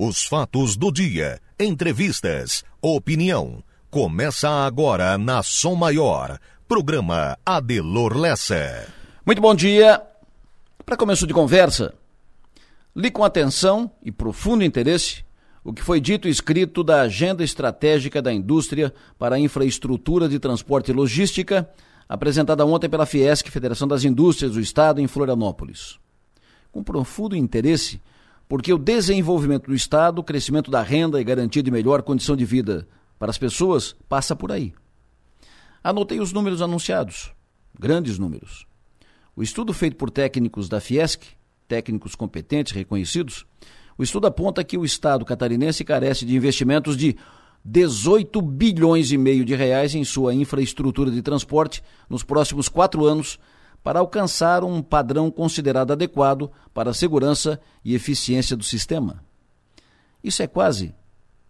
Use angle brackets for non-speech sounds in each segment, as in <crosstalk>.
Os fatos do dia, entrevistas, opinião. Começa agora na Som Maior. Programa Adelor Lessa. Muito bom dia. Para começo de conversa, li com atenção e profundo interesse o que foi dito e escrito da Agenda Estratégica da Indústria para a Infraestrutura de Transporte e Logística, apresentada ontem pela Fiesc, Federação das Indústrias do Estado, em Florianópolis. Com profundo interesse, porque o desenvolvimento do Estado, o crescimento da renda e garantia de melhor condição de vida para as pessoas passa por aí. Anotei os números anunciados, grandes números. O estudo feito por técnicos da Fiesc, técnicos competentes, reconhecidos, o estudo aponta que o Estado catarinense carece de investimentos de 18 bilhões e meio de reais em sua infraestrutura de transporte nos próximos quatro anos, para alcançar um padrão considerado adequado para a segurança e eficiência do sistema. Isso é quase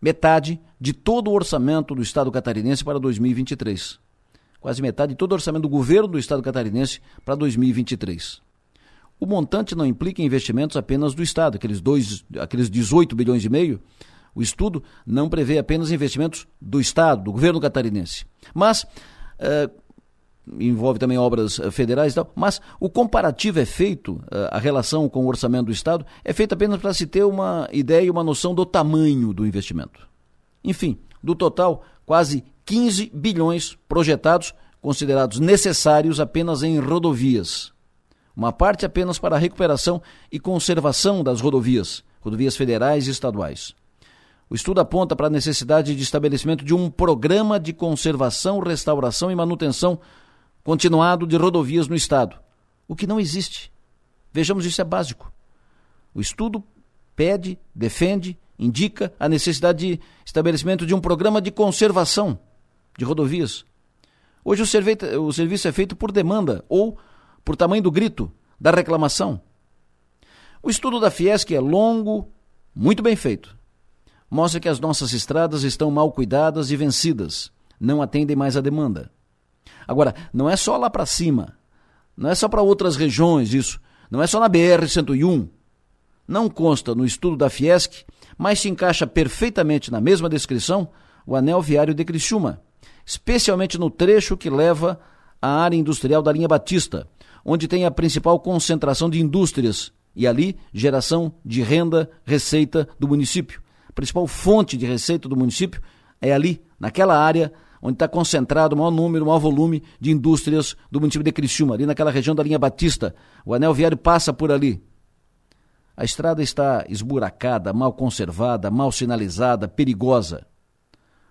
metade de todo o orçamento do Estado catarinense para 2023. Quase metade de todo o orçamento do governo do Estado catarinense para 2023. O montante não implica investimentos apenas do Estado, aqueles, dois, aqueles 18 bilhões e meio. O estudo não prevê apenas investimentos do Estado, do governo catarinense. Mas uh, envolve também obras eh, federais e tal, mas o comparativo é feito, eh, a relação com o orçamento do Estado, é feito apenas para se ter uma ideia e uma noção do tamanho do investimento. Enfim, do total, quase 15 bilhões projetados, considerados necessários apenas em rodovias. Uma parte apenas para a recuperação e conservação das rodovias, rodovias federais e estaduais. O estudo aponta para a necessidade de estabelecimento de um programa de conservação, restauração e manutenção continuado de rodovias no Estado, o que não existe. Vejamos, isso é básico. O estudo pede, defende, indica a necessidade de estabelecimento de um programa de conservação de rodovias. Hoje o, serviço, o serviço é feito por demanda ou por tamanho do grito, da reclamação. O estudo da Fiesc é longo, muito bem feito. Mostra que as nossas estradas estão mal cuidadas e vencidas, não atendem mais à demanda. Agora, não é só lá para cima, não é só para outras regiões isso, não é só na BR-101. Não consta no estudo da Fiesc, mas se encaixa perfeitamente na mesma descrição o anel viário de Criciúma, especialmente no trecho que leva à área industrial da linha Batista, onde tem a principal concentração de indústrias e ali geração de renda, receita do município. A principal fonte de receita do município é ali, naquela área onde está concentrado o maior número, o maior volume de indústrias do município de Criciúma, ali naquela região da linha Batista. O anel viário passa por ali. A estrada está esburacada, mal conservada, mal sinalizada, perigosa.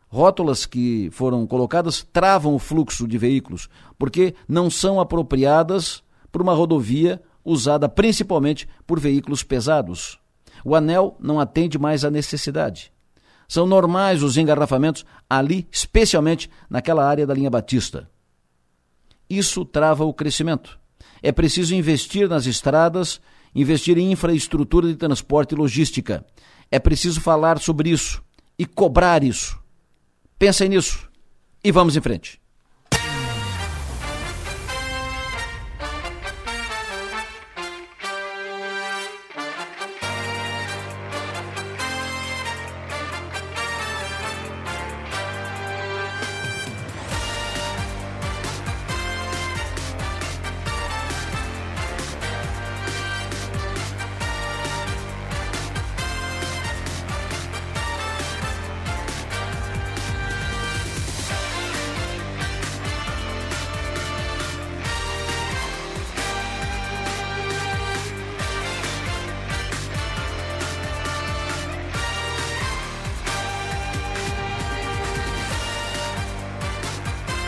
Rótulas que foram colocadas travam o fluxo de veículos, porque não são apropriadas por uma rodovia usada principalmente por veículos pesados. O anel não atende mais à necessidade. São normais os engarrafamentos ali, especialmente naquela área da linha Batista. Isso trava o crescimento. É preciso investir nas estradas, investir em infraestrutura de transporte e logística. É preciso falar sobre isso e cobrar isso. Pensem nisso e vamos em frente.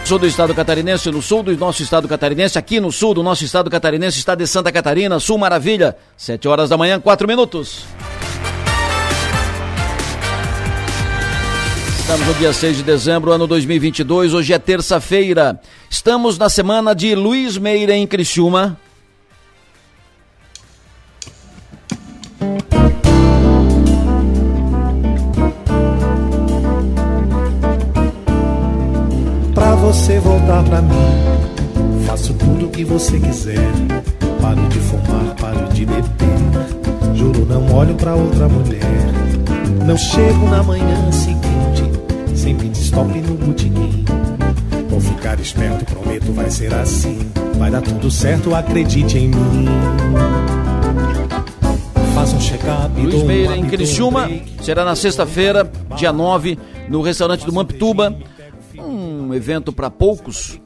Sul do estado catarinense, no sul do nosso estado catarinense, aqui no sul do nosso estado catarinense, estado de Santa Catarina, Sul Maravilha, 7 horas da manhã, 4 minutos. Estamos no dia 6 de dezembro, ano 2022, hoje é terça-feira. Estamos na semana de Luiz Meira em Criciúma. Você voltar pra mim. Faço tudo o que você quiser. Paro de fumar, paro de beber. Juro, não olho pra outra mulher. Não chego na manhã seguinte, sempre de stop no botequim. Vou ficar esperto, prometo vai ser assim. Vai dar tudo certo, acredite em mim. Faça um check-up. Luiz Meira em Criciúma, será na sexta-feira, dia 9, no restaurante do Mampituba. Um evento para poucos,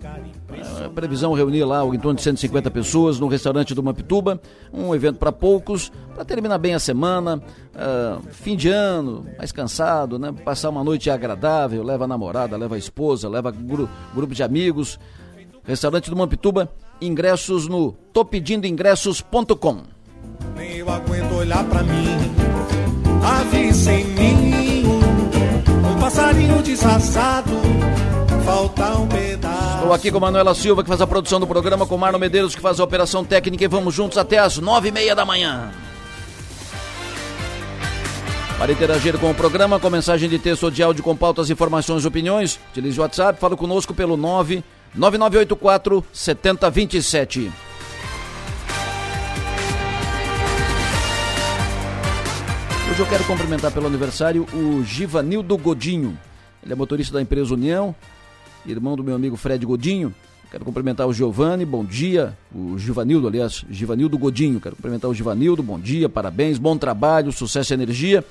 a previsão reunir lá em torno de 150 pessoas no restaurante do Mapituba, um evento para poucos, para terminar bem a semana, uh, fim de ano, mais cansado, né? Passar uma noite agradável, leva a namorada, leva a esposa, leva gru grupo de amigos. Restaurante do Mampituba, ingressos no topedindoingressos.com. Nem eu aguento olhar para mim, ave sem mim, um passarinho disfarçado, falta um pedaço. Estou aqui com Manuela Silva, que faz a produção do programa, com Marno Medeiros, que faz a operação técnica, e vamos juntos até as nove e meia da manhã. Para interagir com o programa, com mensagem de texto ou de áudio com pautas, informações e opiniões, utilize o WhatsApp, fala conosco pelo 99984 7027. Hoje eu quero cumprimentar pelo aniversário o Givanildo Godinho. Ele é motorista da empresa União, irmão do meu amigo Fred Godinho. Quero cumprimentar o Giovanni, bom dia. O Givanildo, aliás, Givanildo Godinho. Quero cumprimentar o Givanildo, bom dia, parabéns, bom trabalho, sucesso e energia.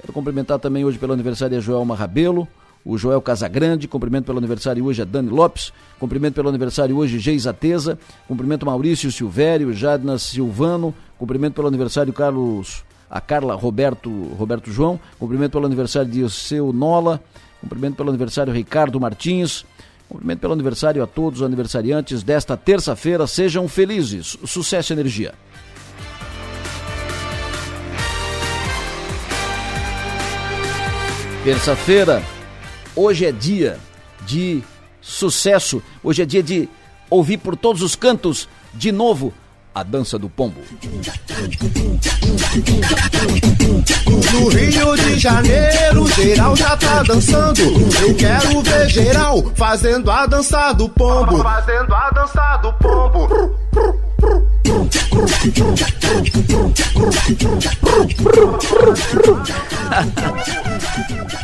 Quero cumprimentar também hoje pelo aniversário a Joelma Rabelo, o Joel Casagrande, cumprimento pelo aniversário hoje a Dani Lopes, cumprimento pelo aniversário hoje Geis Ateza, cumprimento Maurício Silvério, Jadna Silvano, cumprimento pelo aniversário Carlos, a Carla Roberto, Roberto João, cumprimento pelo aniversário de Seu Nola, Cumprimento pelo aniversário Ricardo Martins. Cumprimento pelo aniversário a todos os aniversariantes desta terça-feira. Sejam felizes. Sucesso e energia. Terça-feira. Hoje é dia de sucesso. Hoje é dia de ouvir por todos os cantos de novo a dança do pombo. No Rio de Janeiro, geral já tá dançando. Eu quero ver geral fazendo a dança do pombo. Fazendo a dança do pombo. <laughs>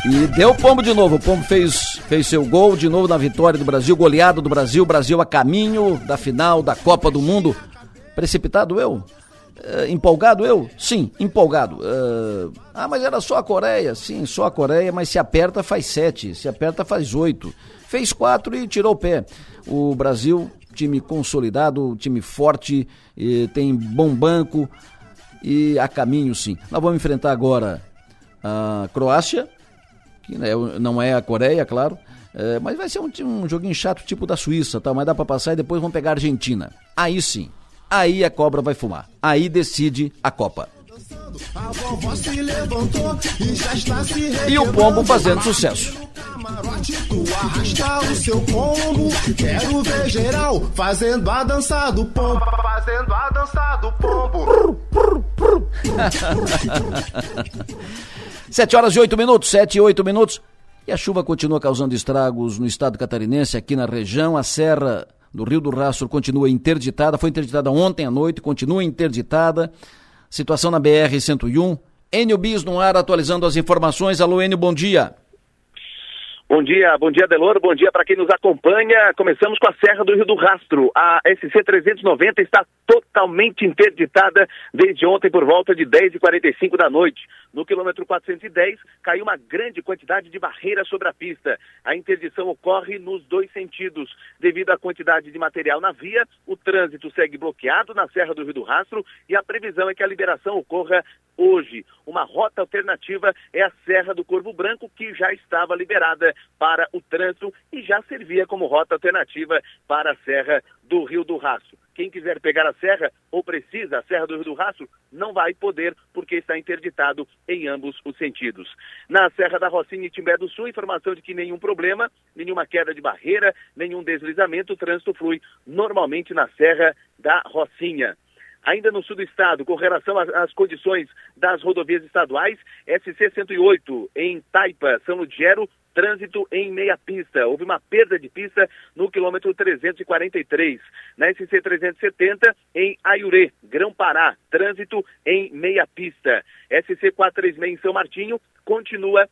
e deu pombo de novo. O pombo fez, fez seu gol de novo na vitória do Brasil, goleada do Brasil. Brasil a caminho da final da Copa do Mundo. Precipitado eu? Uh, empolgado eu? Sim, empolgado. Uh, ah, mas era só a Coreia? Sim, só a Coreia, mas se aperta faz sete, se aperta faz oito. Fez quatro e tirou o pé. O Brasil, time consolidado, time forte, tem bom banco e a caminho sim. Nós vamos enfrentar agora a Croácia, que né, não é a Coreia, claro. É, mas vai ser um, um joguinho chato tipo da Suíça, tá? mas dá para passar e depois vamos pegar a Argentina. Aí sim, aí a cobra vai fumar. Aí decide a Copa. E o pombo fazendo sucesso. Quero ver geral fazendo a dança do pombo. Fazendo a dança do pombo. Sete horas e oito minutos, sete e oito minutos. E a chuva continua causando estragos no estado catarinense, aqui na região. A serra do Rio do Rastro continua interditada, foi interditada ontem à noite, continua interditada. Situação na BR-101. Enio Bis no ar, atualizando as informações. Alô, Enio, bom dia. Bom dia, bom dia Deloro, bom dia para quem nos acompanha. Começamos com a Serra do Rio do Rastro. A SC 390 está totalmente interditada desde ontem por volta de 10h45 da noite. No quilômetro 410, caiu uma grande quantidade de barreira sobre a pista. A interdição ocorre nos dois sentidos. Devido à quantidade de material na via, o trânsito segue bloqueado na Serra do Rio do Rastro e a previsão é que a liberação ocorra hoje. Uma rota alternativa é a Serra do Corvo Branco, que já estava liberada para o trânsito e já servia como rota alternativa para a Serra do Rio do Rastro. Quem quiser pegar a serra ou precisa a Serra do Rio do Rastro não vai poder porque está interditado em ambos os sentidos. Na Serra da Rocinha e Timbé do Sul, informação de que nenhum problema, nenhuma queda de barreira, nenhum deslizamento, o trânsito flui normalmente na Serra da Rocinha. Ainda no sul do estado, com relação às condições das rodovias estaduais, SC 108 em Taipa, São Ludgero, trânsito em meia pista. Houve uma perda de pista no quilômetro 343. Na SC 370, em Aiurê, Grão-Pará, trânsito em meia pista. SC 436 em São Martinho, continua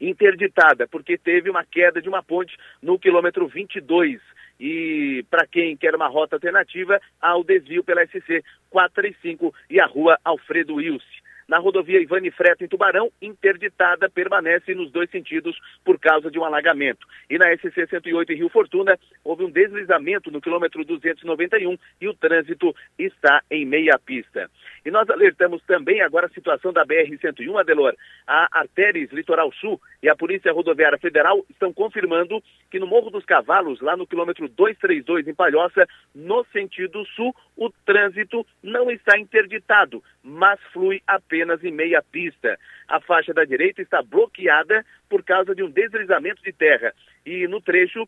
interditada, porque teve uma queda de uma ponte no quilômetro 22. E para quem quer uma rota alternativa, há o desvio pela SC 435 e a rua Alfredo Wilson na rodovia Ivane Freta em Tubarão, interditada, permanece nos dois sentidos por causa de um alagamento. E na SC 108 em Rio Fortuna, houve um deslizamento no quilômetro 291 e o trânsito está em meia pista. E nós alertamos também agora a situação da BR-101, Adelor. A Artéries Litoral Sul e a Polícia Rodoviária Federal estão confirmando que no Morro dos Cavalos, lá no quilômetro 232 em Palhoça, no sentido sul, o trânsito não está interditado, mas flui apenas apenas em meia pista. A faixa da direita está bloqueada por causa de um deslizamento de terra. E no trecho,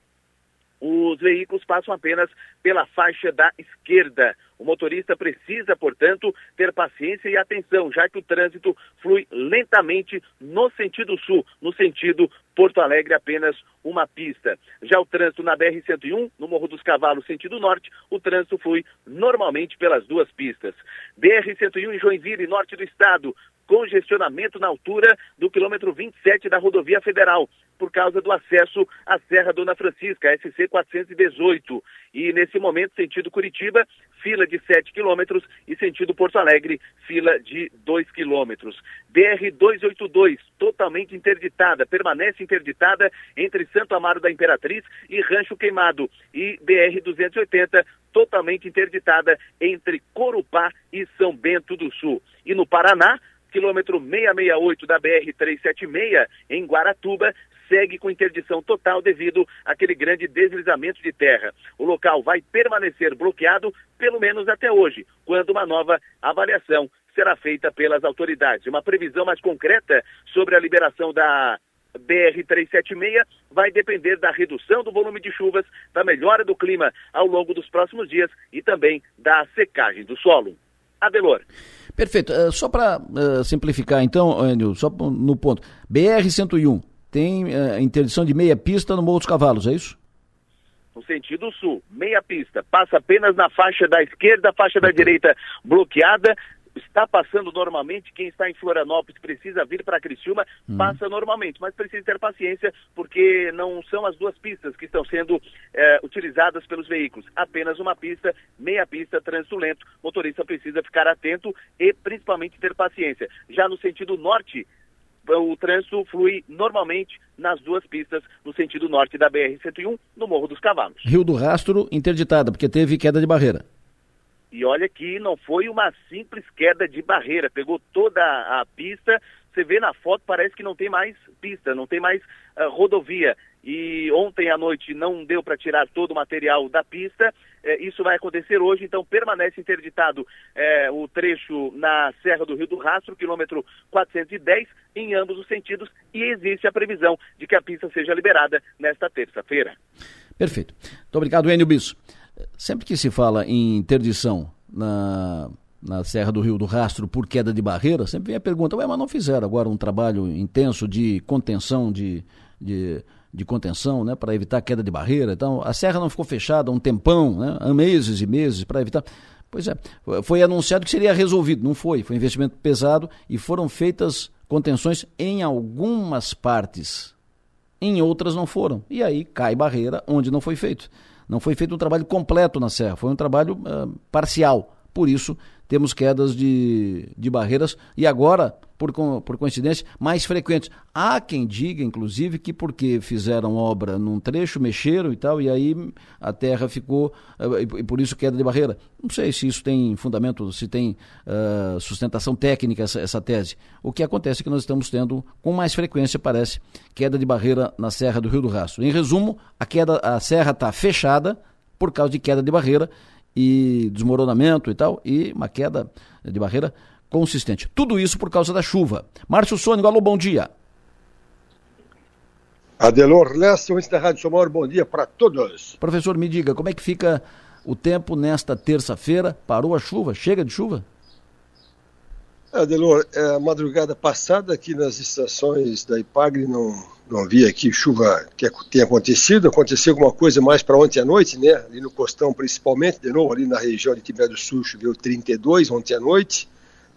os veículos passam apenas pela faixa da esquerda. O motorista precisa, portanto, ter paciência e atenção, já que o trânsito flui lentamente no sentido sul, no sentido Porto Alegre, apenas uma pista. Já o trânsito na BR-101, no Morro dos Cavalos, sentido norte, o trânsito flui normalmente pelas duas pistas. BR-101 em Joinville, norte do estado, congestionamento na altura do quilômetro 27 da rodovia federal, por causa do acesso à Serra Dona Francisca, SC 418. E nesse momento, sentido Curitiba, fila de 7 quilômetros e sentido Porto Alegre, fila de 2 quilômetros. BR 282, totalmente interditada, permanece interditada entre Santo Amaro da Imperatriz e Rancho Queimado. E BR 280, totalmente interditada entre Corupá e São Bento do Sul. E no Paraná, quilômetro 668 da BR-376, em Guaratuba, segue com interdição total devido àquele grande deslizamento de terra. O local vai permanecer bloqueado pelo menos até hoje, quando uma nova avaliação será feita pelas autoridades. Uma previsão mais concreta sobre a liberação da BR-376 vai depender da redução do volume de chuvas, da melhora do clima ao longo dos próximos dias e também da secagem do solo. Adelor. Perfeito. Uh, só para uh, eh, simplificar, então, Enio, só no ponto. BR-101 tem uh, interdição de meia pista no Morro dos Cavalos, é isso? No sentido sul, meia pista. Passa apenas na faixa da esquerda, faixa da direita bloqueada está passando normalmente, quem está em Florianópolis precisa vir para Criciúma, uhum. passa normalmente, mas precisa ter paciência porque não são as duas pistas que estão sendo é, utilizadas pelos veículos, apenas uma pista, meia pista, trânsito lento, motorista precisa ficar atento e principalmente ter paciência. Já no sentido norte, o trânsito flui normalmente nas duas pistas, no sentido norte da BR-101, no Morro dos Cavalos. Rio do Rastro interditada, porque teve queda de barreira. E olha que não foi uma simples queda de barreira, pegou toda a pista. Você vê na foto, parece que não tem mais pista, não tem mais uh, rodovia. E ontem à noite não deu para tirar todo o material da pista. É, isso vai acontecer hoje, então permanece interditado é, o trecho na Serra do Rio do Rastro, quilômetro 410, em ambos os sentidos, e existe a previsão de que a pista seja liberada nesta terça-feira. Perfeito. Muito obrigado, Enio Bisso. Sempre que se fala em interdição na, na Serra do Rio do Rastro por queda de barreira, sempre vem a pergunta, mas não fizeram agora um trabalho intenso de contenção, de, de, de contenção, né, para evitar queda de barreira. Então, a serra não ficou fechada um tempão, né, há meses e meses para evitar. Pois é, foi anunciado que seria resolvido, não foi, foi um investimento pesado e foram feitas contenções em algumas partes, em outras não foram. E aí cai barreira onde não foi feito. Não foi feito um trabalho completo na serra, foi um trabalho uh, parcial. Por isso, temos quedas de, de barreiras e agora, por, por coincidência, mais frequentes. Há quem diga, inclusive, que porque fizeram obra num trecho, mexeram e tal, e aí a terra ficou, uh, e por isso queda de barreira. Não sei se isso tem fundamento, se tem uh, sustentação técnica essa, essa tese. O que acontece é que nós estamos tendo, com mais frequência, parece, queda de barreira na Serra do Rio do Rastro. Em resumo, a, queda, a serra está fechada por causa de queda de barreira e desmoronamento e tal, e uma queda de barreira consistente. Tudo isso por causa da chuva. Márcio Sônico, alô, bom dia. Adelor Lessa, da Rádio Somor, bom dia para todos. Professor, me diga, como é que fica o tempo nesta terça-feira? Parou a chuva? Chega de chuva? Adelor, é, madrugada passada aqui nas estações da Ipagre não, não havia aqui chuva que tenha acontecido, aconteceu alguma coisa mais para ontem à noite, né? Ali no Costão principalmente, de novo ali na região de Tibé do Sul choveu 32 ontem à noite,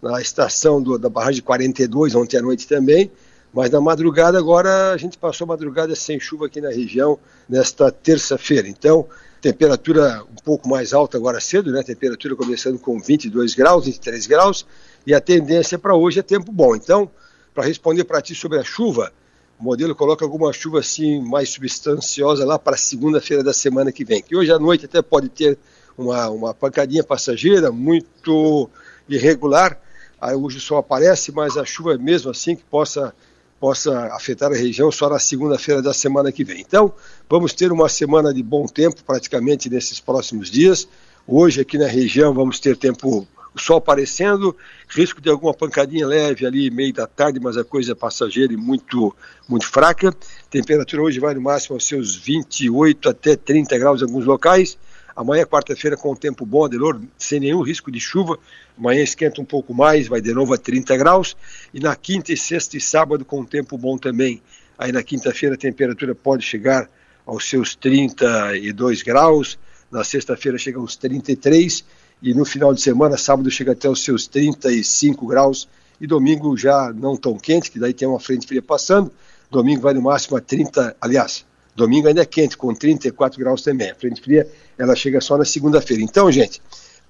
na estação do, da barragem 42 ontem à noite também, mas na madrugada agora a gente passou a madrugada sem chuva aqui na região nesta terça-feira. Então, temperatura um pouco mais alta agora cedo, né? Temperatura começando com 22 graus, 23 graus, e a tendência para hoje é tempo bom. Então, para responder para ti sobre a chuva, o modelo coloca alguma chuva assim mais substanciosa lá para segunda-feira da semana que vem. Que hoje à noite até pode ter uma, uma pancadinha passageira muito irregular. Aí hoje o sol aparece, mas a chuva mesmo assim que possa possa afetar a região só na segunda-feira da semana que vem. Então, vamos ter uma semana de bom tempo praticamente nesses próximos dias. Hoje aqui na região vamos ter tempo o sol aparecendo, risco de alguma pancadinha leve ali meio da tarde, mas a coisa é passageira e muito muito fraca. Temperatura hoje vai no máximo aos seus 28 até 30 graus em alguns locais. Amanhã, quarta-feira, com tempo bom, Adelor, sem nenhum risco de chuva. Amanhã esquenta um pouco mais, vai de novo a 30 graus. E na quinta e sexta e sábado, com tempo bom também. Aí na quinta-feira a temperatura pode chegar aos seus 32 graus. Na sexta-feira chega aos 33. E no final de semana, sábado, chega até os seus 35 graus. E domingo já não tão quente, que daí tem uma frente fria passando. Domingo vai no máximo a 30, aliás, Domingo ainda é quente, com 34 graus também. A frente fria ela chega só na segunda-feira. Então, gente,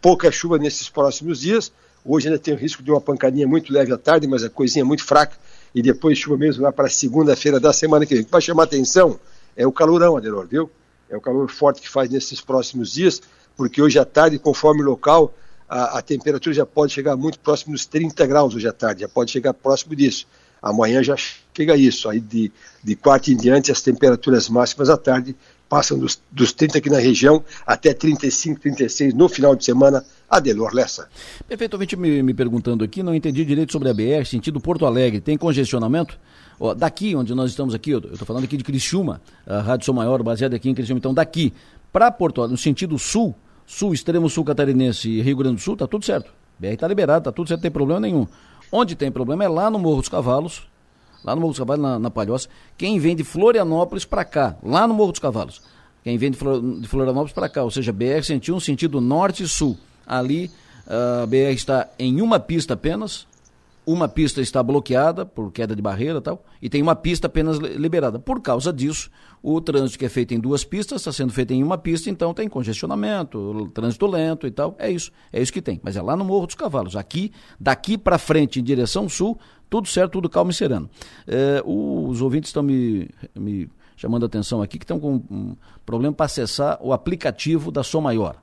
pouca chuva nesses próximos dias. Hoje ainda tem o risco de uma pancadinha muito leve à tarde, mas a coisinha é muito fraca. E depois chuva mesmo lá para segunda-feira da semana que vem. Vai chamar atenção é o calorão, Adelor, viu? É o calor forte que faz nesses próximos dias, porque hoje à tarde, conforme o local, a, a temperatura já pode chegar muito próximo dos 30 graus hoje à tarde, já pode chegar próximo disso. Amanhã já chega isso. Aí de, de quarta em diante, as temperaturas máximas à tarde passam dos, dos 30 aqui na região até 35, 36 no final de semana. Adelor Lessa. Perfeitamente me, me perguntando aqui, não entendi direito sobre a BR, sentido Porto Alegre, tem congestionamento? Ó, daqui, onde nós estamos aqui, eu estou falando aqui de Criciúma, a Rádio Sou Maior, baseada aqui em Criciúma. Então, daqui para Porto Alegre, no sentido sul, sul, extremo sul catarinense e Rio Grande do Sul, tá tudo certo. BR está liberado, tá tudo certo, não tem problema nenhum. Onde tem problema é lá no Morro dos Cavalos, lá no Morro dos Cavalos, na, na Palhoça. Quem vem de Florianópolis para cá, lá no Morro dos Cavalos. Quem vem de, Flor, de Florianópolis para cá, ou seja, BR-101, sentido norte e sul. Ali, a BR está em uma pista apenas, uma pista está bloqueada por queda de barreira e tal, e tem uma pista apenas liberada. Por causa disso, o trânsito que é feito em duas pistas está sendo feito em uma pista, então tem congestionamento, trânsito lento e tal. É isso, é isso que tem. Mas é lá no Morro dos Cavalos. Aqui, daqui para frente, em direção sul, tudo certo, tudo calmo e sereno. É, os ouvintes estão me, me chamando a atenção aqui que estão com um problema para acessar o aplicativo da Som Maior.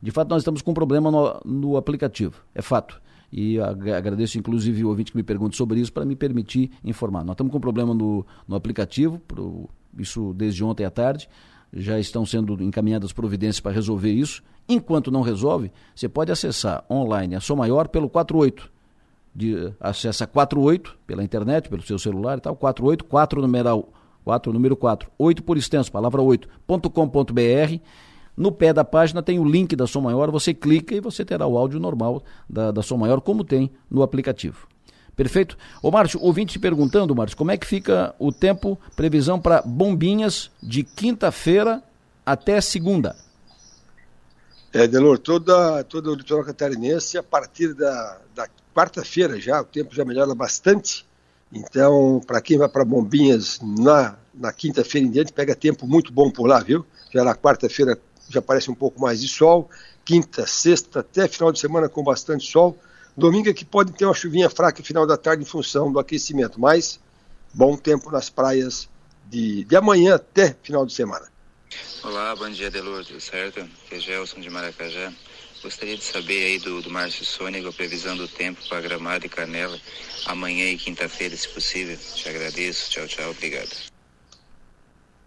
De fato, nós estamos com um problema no, no aplicativo, é fato e agradeço inclusive o ouvinte que me pergunta sobre isso para me permitir informar. Nós estamos com um problema no, no aplicativo, pro, isso desde ontem à tarde, já estão sendo encaminhadas providências para resolver isso. Enquanto não resolve, você pode acessar online a Som Maior pelo 48. De, acessa 48 pela internet, pelo seu celular e tal, 48, 4 numeral 4, número 4, 8 por extenso, palavra 8.com.br no pé da página tem o link da Som Maior, você clica e você terá o áudio normal da, da Som Maior, como tem no aplicativo. Perfeito? Ô Márcio, ouvinte te perguntando, Márcio, como é que fica o tempo, previsão para bombinhas de quinta-feira até segunda? É, Delor, toda, toda o litoral catarinense, a partir da, da quarta-feira já, o tempo já melhora bastante. Então, para quem vai para Bombinhas na, na quinta-feira em diante, pega tempo muito bom por lá, viu? Já na quarta-feira já aparece um pouco mais de sol, quinta, sexta, até final de semana com bastante sol. Domingo é que pode ter uma chuvinha fraca no final da tarde em função do aquecimento, mas bom tempo nas praias de, de amanhã até final de semana. Olá, bom dia, Delor, tudo certo? Aqui é Gelson de Maracajá. Gostaria de saber aí do, do Márcio Sônico a previsão do tempo para Gramado e Canela, amanhã e quinta-feira, se possível. Te agradeço. Tchau, tchau. Obrigado.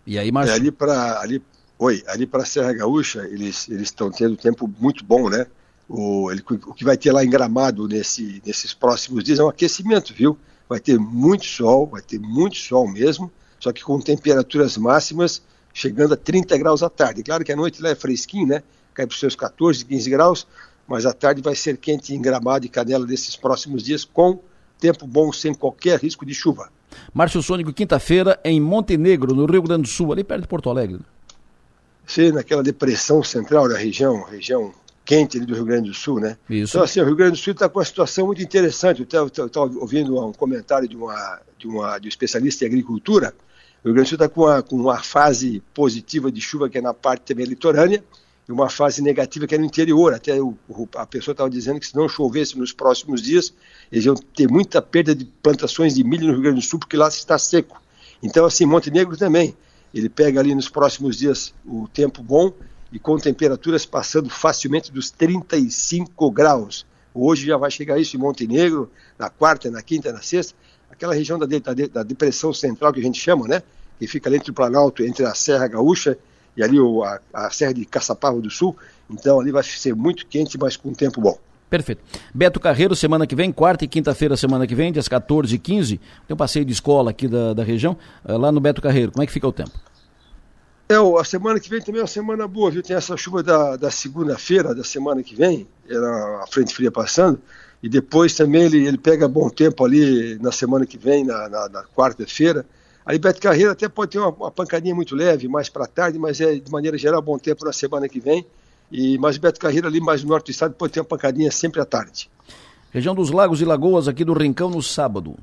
E aí, Márcio? É, ali para ali Oi, ali para a Serra Gaúcha eles estão tendo tempo muito bom, né? O, ele, o que vai ter lá em Gramado nesse, nesses próximos dias é um aquecimento, viu? Vai ter muito sol, vai ter muito sol mesmo, só que com temperaturas máximas chegando a 30 graus à tarde. Claro que a noite lá é fresquinho, né? Cai para os seus 14, 15 graus, mas a tarde vai ser quente em Gramado e Canela desses próximos dias, com tempo bom, sem qualquer risco de chuva. Márcio Sônico, quinta-feira, em Montenegro, no Rio Grande do Sul, ali perto de Porto Alegre. Sim, naquela depressão central da região, região quente ali do Rio Grande do Sul, né? Isso. Então, assim, o Rio Grande do Sul está com uma situação muito interessante. Eu estava ouvindo um comentário de, uma, de, uma, de um especialista em agricultura. O Rio Grande do Sul está com uma, com uma fase positiva de chuva, que é na parte também litorânea, e uma fase negativa que é no interior. Até o, a pessoa estava dizendo que se não chovesse nos próximos dias, eles iam ter muita perda de plantações de milho no Rio Grande do Sul, porque lá está seco. Então, assim, Montenegro também. Ele pega ali nos próximos dias o tempo bom e com temperaturas passando facilmente dos 35 graus. Hoje já vai chegar isso em Montenegro, na quarta, na quinta, na sexta. Aquela região da, da, da depressão central que a gente chama, né? Que fica ali entre o Planalto, entre a Serra Gaúcha e ali o, a, a Serra de Caçapava do Sul. Então ali vai ser muito quente, mas com tempo bom. Perfeito. Beto Carreiro, semana que vem, quarta e quinta-feira, semana que vem, dias 14 e 15, tem um passeio de escola aqui da, da região, eh, lá no Beto Carreiro. Como é que fica o tempo? É, a semana que vem também é uma semana boa, viu? Tem essa chuva da, da segunda-feira, da semana que vem, era a frente fria passando, e depois também ele, ele pega bom tempo ali na semana que vem, na, na, na quarta-feira. Aí Beto Carreira até pode ter uma, uma pancadinha muito leve, mais para tarde, mas é de maneira geral bom tempo na semana que vem. E mas Beto Carreira ali mais no norte do estado pode ter uma pancadinha sempre à tarde. Região dos Lagos e Lagoas aqui do Rincão no sábado.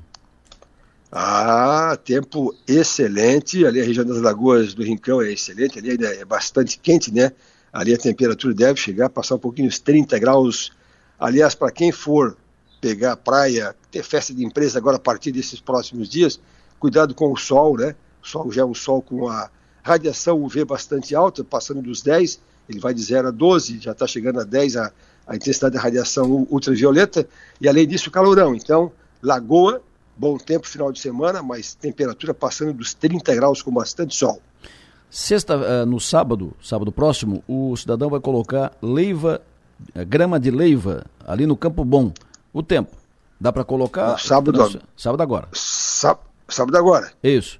Ah, tempo excelente. Ali a região das Lagoas do Rincão é excelente. Ali ainda é bastante quente, né? Ali a temperatura deve chegar, passar um pouquinho os 30 graus. Aliás, para quem for pegar a praia, ter festa de empresa agora a partir desses próximos dias, Cuidado com o sol, né? O sol já é um sol com a radiação UV bastante alta, passando dos 10, ele vai de 0 a 12, já está chegando a 10 a, a intensidade da radiação ultravioleta, e além disso, calorão. Então, Lagoa, bom tempo final de semana, mas temperatura passando dos 30 graus com bastante sol. Sexta, uh, no sábado, sábado próximo, o cidadão vai colocar leiva, uh, grama de leiva ali no Campo Bom. O tempo, dá para colocar? No sábado, sábado agora. Sábado Sábado agora. Isso.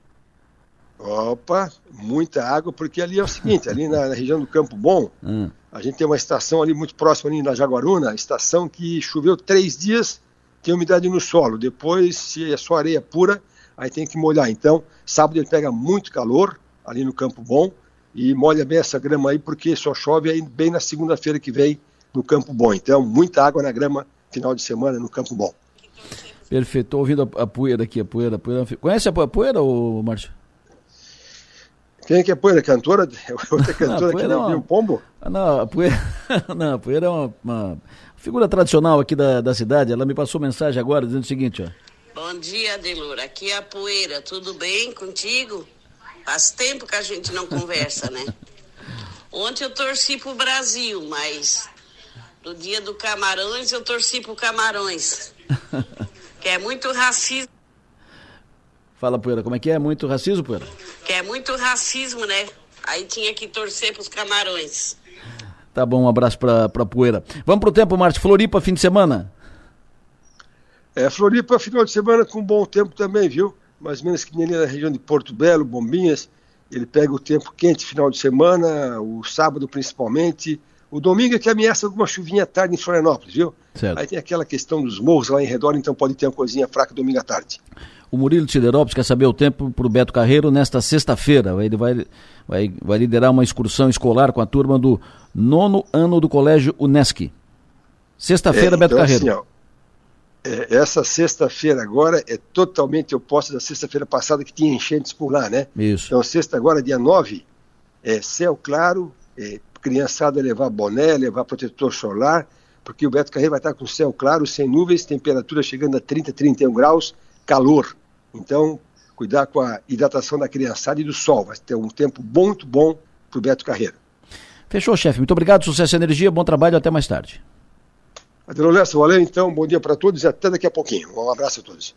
Opa, muita água, porque ali é o seguinte, ali na, na região do Campo Bom, hum. a gente tem uma estação ali muito próxima ali na Jaguaruna, estação que choveu três dias, tem umidade no solo. Depois, se é só areia pura, aí tem que molhar. Então, sábado ele pega muito calor ali no Campo Bom e molha bem essa grama aí, porque só chove aí bem na segunda-feira que vem no Campo Bom. Então, muita água na grama final de semana no Campo Bom. Perfeito, estou ouvindo a, a, poeira aqui, a poeira, a poeira. Conhece a, poeira, ô Márcio? Quem é que é a poeira? Cantora? <laughs> Outra cantora não, que não é uma... pombo? Ah, não, a poeira, <laughs> não, a poeira é uma, uma, figura tradicional aqui da, da cidade. Ela me passou mensagem agora dizendo o seguinte, ó. Bom dia, Adelura. Aqui é a poeira. Tudo bem contigo? Faz tempo que a gente não conversa, né? <laughs> Ontem eu torci pro Brasil, mas no dia do Camarões eu torci pro Camarões. Que é muito racismo. Fala, Poeira, como é que é? Muito racismo, Poeira? Que é muito racismo, né? Aí tinha que torcer pros camarões. Tá bom, um abraço pra, pra Poeira. Vamos pro tempo, Márcio. Floripa, fim de semana? É, Floripa, final de semana com bom tempo também, viu? Mais ou menos que nem ali na região de Porto Belo, Bombinhas. Ele pega o tempo quente final de semana, o sábado principalmente. O domingo é que ameaça alguma chuvinha tarde em Florianópolis, viu? Certo. Aí tem aquela questão dos morros lá em redor, então pode ter uma coisinha fraca domingo à tarde. O Murilo Tiderópolis quer saber o tempo para o Beto Carreiro nesta sexta-feira. Ele vai, vai, vai liderar uma excursão escolar com a turma do nono ano do Colégio Unesc. Sexta-feira, é, Beto então, Carreiro. Assim, ó, é, essa sexta-feira agora é totalmente oposta da sexta-feira passada que tinha enchentes por lá, né? Isso. Então, sexta agora, dia 9, é céu claro, é, criançada levar boné, levar protetor solar, porque o Beto Carreiro vai estar com céu claro, sem nuvens, temperatura chegando a 30, 31 graus, calor. Então, cuidar com a hidratação da criançada e do sol. Vai ter um tempo muito bom para o Beto Carreiro. Fechou, chefe. Muito obrigado, sucesso e energia, bom trabalho, até mais tarde. Adelo Lessa, valeu então, bom dia para todos e até daqui a pouquinho. Um abraço a todos.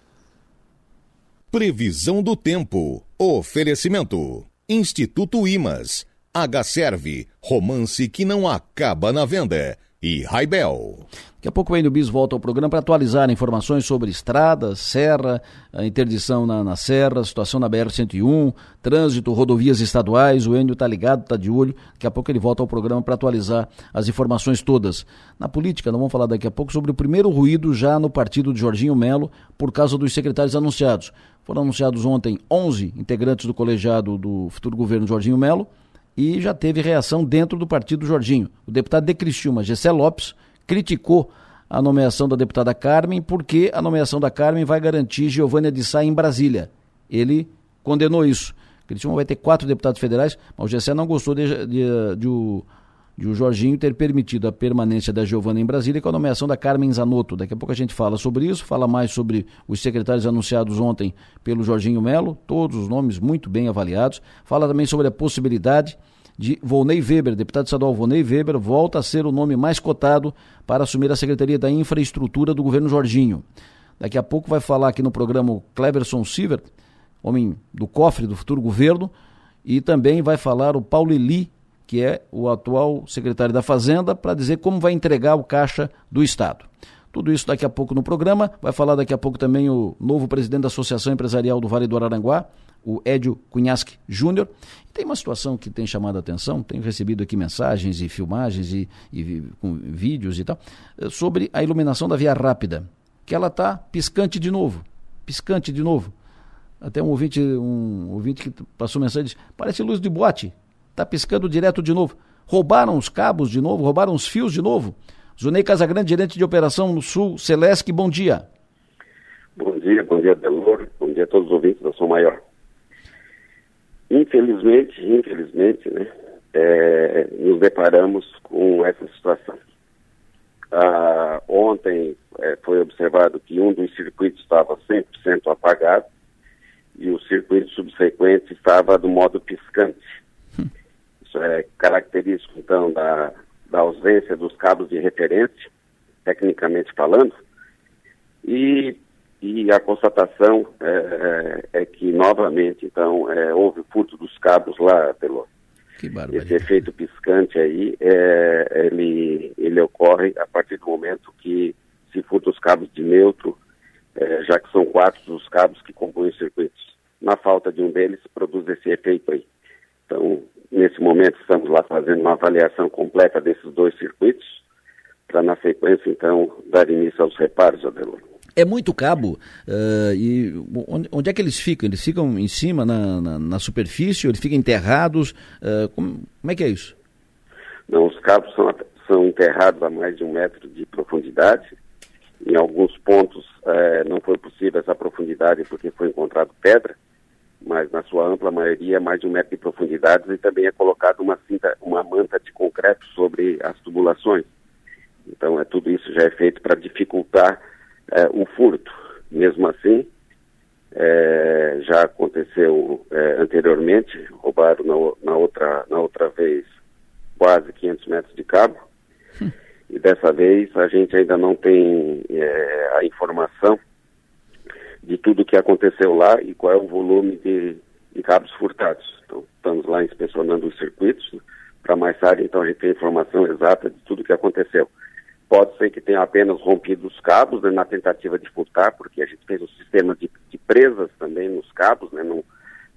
Previsão do tempo. Oferecimento. Instituto Imas. H-Serve. Romance que não acaba na venda. E Raibel. Daqui a pouco o Enio Bis volta ao programa para atualizar informações sobre estradas, serra, interdição na, na serra, situação na BR-101, trânsito, rodovias estaduais. O Enio está ligado, está de olho. Daqui a pouco ele volta ao programa para atualizar as informações todas. Na política, nós vamos falar daqui a pouco sobre o primeiro ruído já no partido de Jorginho Melo por causa dos secretários anunciados. Foram anunciados ontem 11 integrantes do colegiado do futuro governo Jorginho Melo e já teve reação dentro do partido Jorginho. O deputado de Criciúma, Gessé Lopes, criticou a nomeação da deputada Carmen porque a nomeação da Carmen vai garantir Giovânia de Sá em Brasília. Ele condenou isso. Criciúma vai ter quatro deputados federais, mas o Gessé não gostou de, de, de, de de o Jorginho ter permitido a permanência da Giovana em Brasília com a nomeação da Carmen Zanotto. Daqui a pouco a gente fala sobre isso, fala mais sobre os secretários anunciados ontem pelo Jorginho Melo, todos os nomes muito bem avaliados. Fala também sobre a possibilidade de Volney Weber, deputado estadual Volney Weber, volta a ser o nome mais cotado para assumir a Secretaria da Infraestrutura do governo Jorginho. Daqui a pouco vai falar aqui no programa Cleverson Sievert, homem do cofre do futuro governo, e também vai falar o Paulo Eli, que é o atual secretário da Fazenda, para dizer como vai entregar o caixa do Estado. Tudo isso daqui a pouco no programa. Vai falar daqui a pouco também o novo presidente da Associação Empresarial do Vale do Araranguá, o Édio Cunhasque Júnior. Tem uma situação que tem chamado a atenção, tenho recebido aqui mensagens e filmagens e, e com vídeos e tal, eh, sobre a iluminação da Via Rápida, que ela está piscante de novo, piscante de novo. Até um ouvinte, um ouvinte que passou mensagem disse, parece luz de boate. Está piscando direto de novo. Roubaram os cabos de novo, roubaram os fios de novo. Zunei Casagrande, gerente de operação no Sul, Celesc, bom dia. Bom dia, bom dia, Delor, bom dia a todos os ouvintes da Som Maior. Infelizmente, infelizmente, né, é, nos deparamos com essa situação. Ah, ontem é, foi observado que um dos circuitos estava 100% apagado e o circuito subsequente estava do modo piscante. É característico, então, da, da ausência dos cabos de referência, tecnicamente falando, e, e a constatação é, é, é que, novamente, então, é, houve furto dos cabos lá, pelo esse efeito piscante aí, é, ele, ele ocorre a partir do momento que se furta os cabos de neutro, é, já que são quatro os cabos que compõem os circuitos. Na falta de um deles, produz esse efeito aí. Então, Nesse momento estamos lá fazendo uma avaliação completa desses dois circuitos, para na sequência então dar início aos reparos, Adelor. É muito cabo. Uh, e onde, onde, é que eles ficam? Eles ficam em cima, na, na, na superfície, ou eles ficam enterrados? Uh, como, como, é que é isso? Não, os cabos são, são enterrados a mais de um metro de profundidade. Em alguns pontos uh, não foi possível essa profundidade porque foi encontrado pedra mas na sua ampla maioria mais de um metro de profundidade e também é colocado uma cinta, uma manta de concreto sobre as tubulações. Então é tudo isso já é feito para dificultar é, o furto. Mesmo assim, é, já aconteceu é, anteriormente, roubaram na, na, outra, na outra vez quase 500 metros de cabo. Hum. E dessa vez a gente ainda não tem é, a informação de tudo o que aconteceu lá e qual é o volume de, de cabos furtados. Então, estamos lá inspecionando os circuitos. Para mais tarde, então, a gente tem informação exata de tudo o que aconteceu. Pode ser que tenha apenas rompido os cabos né, na tentativa de furtar, porque a gente fez um sistema de, de presas também nos cabos, né,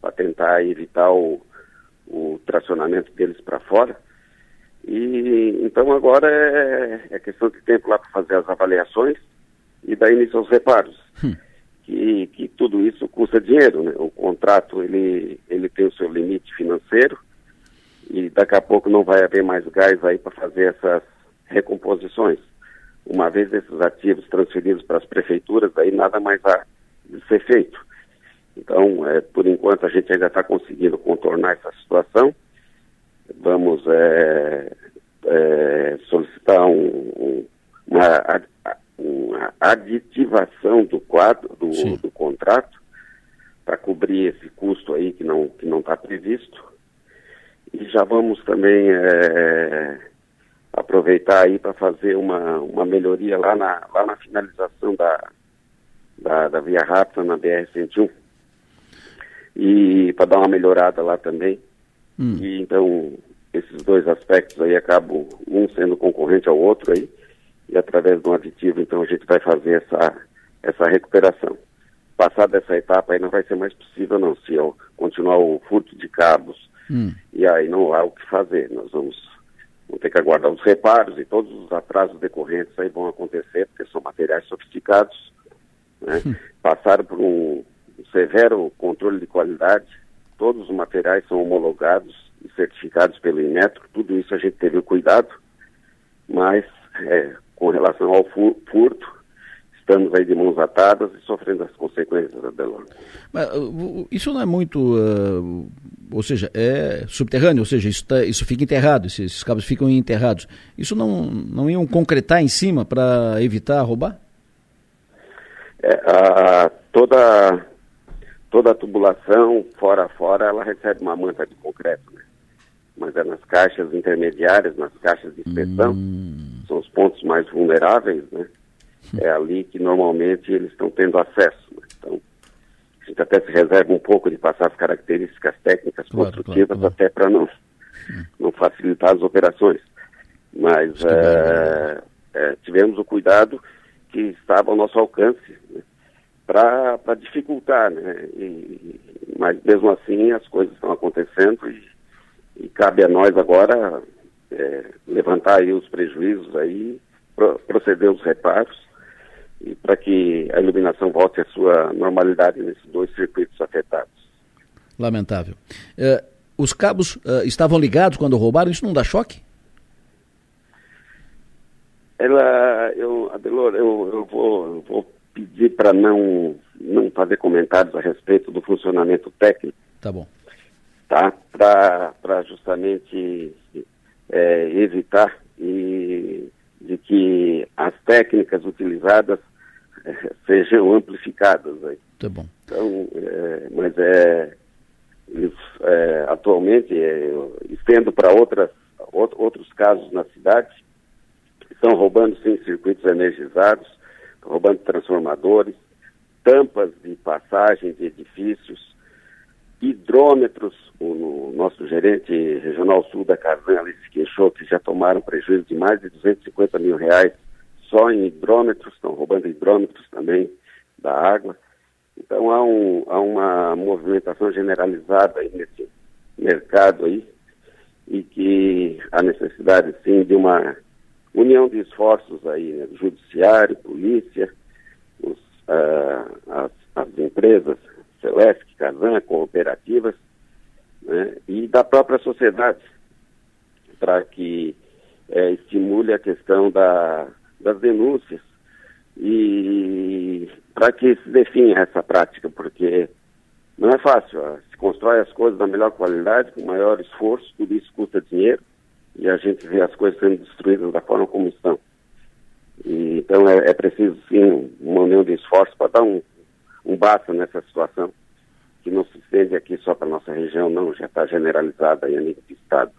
para tentar evitar o, o tracionamento deles para fora. E então agora é, é, questão de tempo lá para fazer as avaliações e dar início aos reparos. Hum que, que tudo isso custa dinheiro. Né? O contrato ele, ele tem o seu limite financeiro e daqui a pouco não vai haver mais gás aí para fazer essas recomposições. Uma vez esses ativos transferidos para as prefeituras, aí nada mais há de ser feito. Então, é, por enquanto, a gente ainda está conseguindo contornar essa situação. Vamos é, é, solicitar um, um, uma uma aditivação do quadro do, do contrato para cobrir esse custo aí que não que não está previsto. E já vamos também é, aproveitar aí para fazer uma, uma melhoria lá na lá na finalização da da, da via rápida na BR 101 e para dar uma melhorada lá também. Hum. e então esses dois aspectos aí acabam um sendo concorrente ao outro aí, e através de um aditivo, então a gente vai fazer essa, essa recuperação. Passada essa etapa aí não vai ser mais possível não, se eu continuar o furto de cabos, hum. e aí não há o que fazer, nós vamos, vamos ter que aguardar os reparos e todos os atrasos decorrentes aí vão acontecer, porque são materiais sofisticados, né? Hum. Passaram por um severo controle de qualidade, todos os materiais são homologados e certificados pelo Inmetro, tudo isso a gente teve o cuidado, mas é, com relação ao furto, estamos aí de mãos atadas e sofrendo as consequências, Adelor. Mas isso não é muito, uh, ou seja, é subterrâneo, ou seja, isso, tá, isso fica enterrado, esses, esses, cabos ficam enterrados. Isso não, não iam concretar em cima para evitar roubar? É, a, toda, toda a tubulação, fora a fora, ela recebe uma manta de concreto, né? Mas é nas caixas intermediárias, nas caixas de inspeção, hum. São os pontos mais vulneráveis, né? É ali que normalmente eles estão tendo acesso. Né? Então, a gente até se reserva um pouco de passar as características técnicas claro, construtivas claro, claro. até para não, não facilitar as operações. Mas é, é, tivemos o cuidado que estava ao nosso alcance né? para dificultar, né? E, mas mesmo assim as coisas estão acontecendo e, e cabe a nós agora é, levantar aí os prejuízos aí, pro, proceder os reparos e para que a iluminação volte à sua normalidade nesses dois circuitos afetados. Lamentável. Uh, os cabos uh, estavam ligados quando roubaram, isso não dá choque? Ela, eu, Adelor, eu, eu vou, eu vou pedir para não, não fazer comentários a respeito do funcionamento técnico. Tá bom. Tá? Para justamente é, evitar e de que as técnicas utilizadas <laughs> sejam amplificadas. Aí. Tá bom. Então, é, mas é, eles, é, atualmente, é, estendo para outras outros casos na cidade, estão roubando sim circuitos energizados, roubando transformadores, tampas de passagem de edifícios, hidrômetros, o, nosso gerente regional sul da Casan ali se queixou que já tomaram prejuízo de mais de 250 mil reais só em hidrômetros, estão roubando hidrômetros também da água. Então há, um, há uma movimentação generalizada nesse mercado aí e que há necessidade sim de uma união de esforços aí, né, judiciário, polícia, os, uh, as, as, empresas, Celeste, Casan, cooperativas, né, e da própria sociedade, para que é, estimule a questão da das denúncias e para que se defina essa prática, porque não é fácil. Ó. Se constrói as coisas da melhor qualidade, com maior esforço, tudo isso custa dinheiro e a gente vê as coisas sendo destruídas da forma como estão. E, então é, é, preciso sim uma união de esforços para dar um, um basta nessa situação, que não se estende aqui só para nossa região, não, já está generalizada aí a nível de Estado.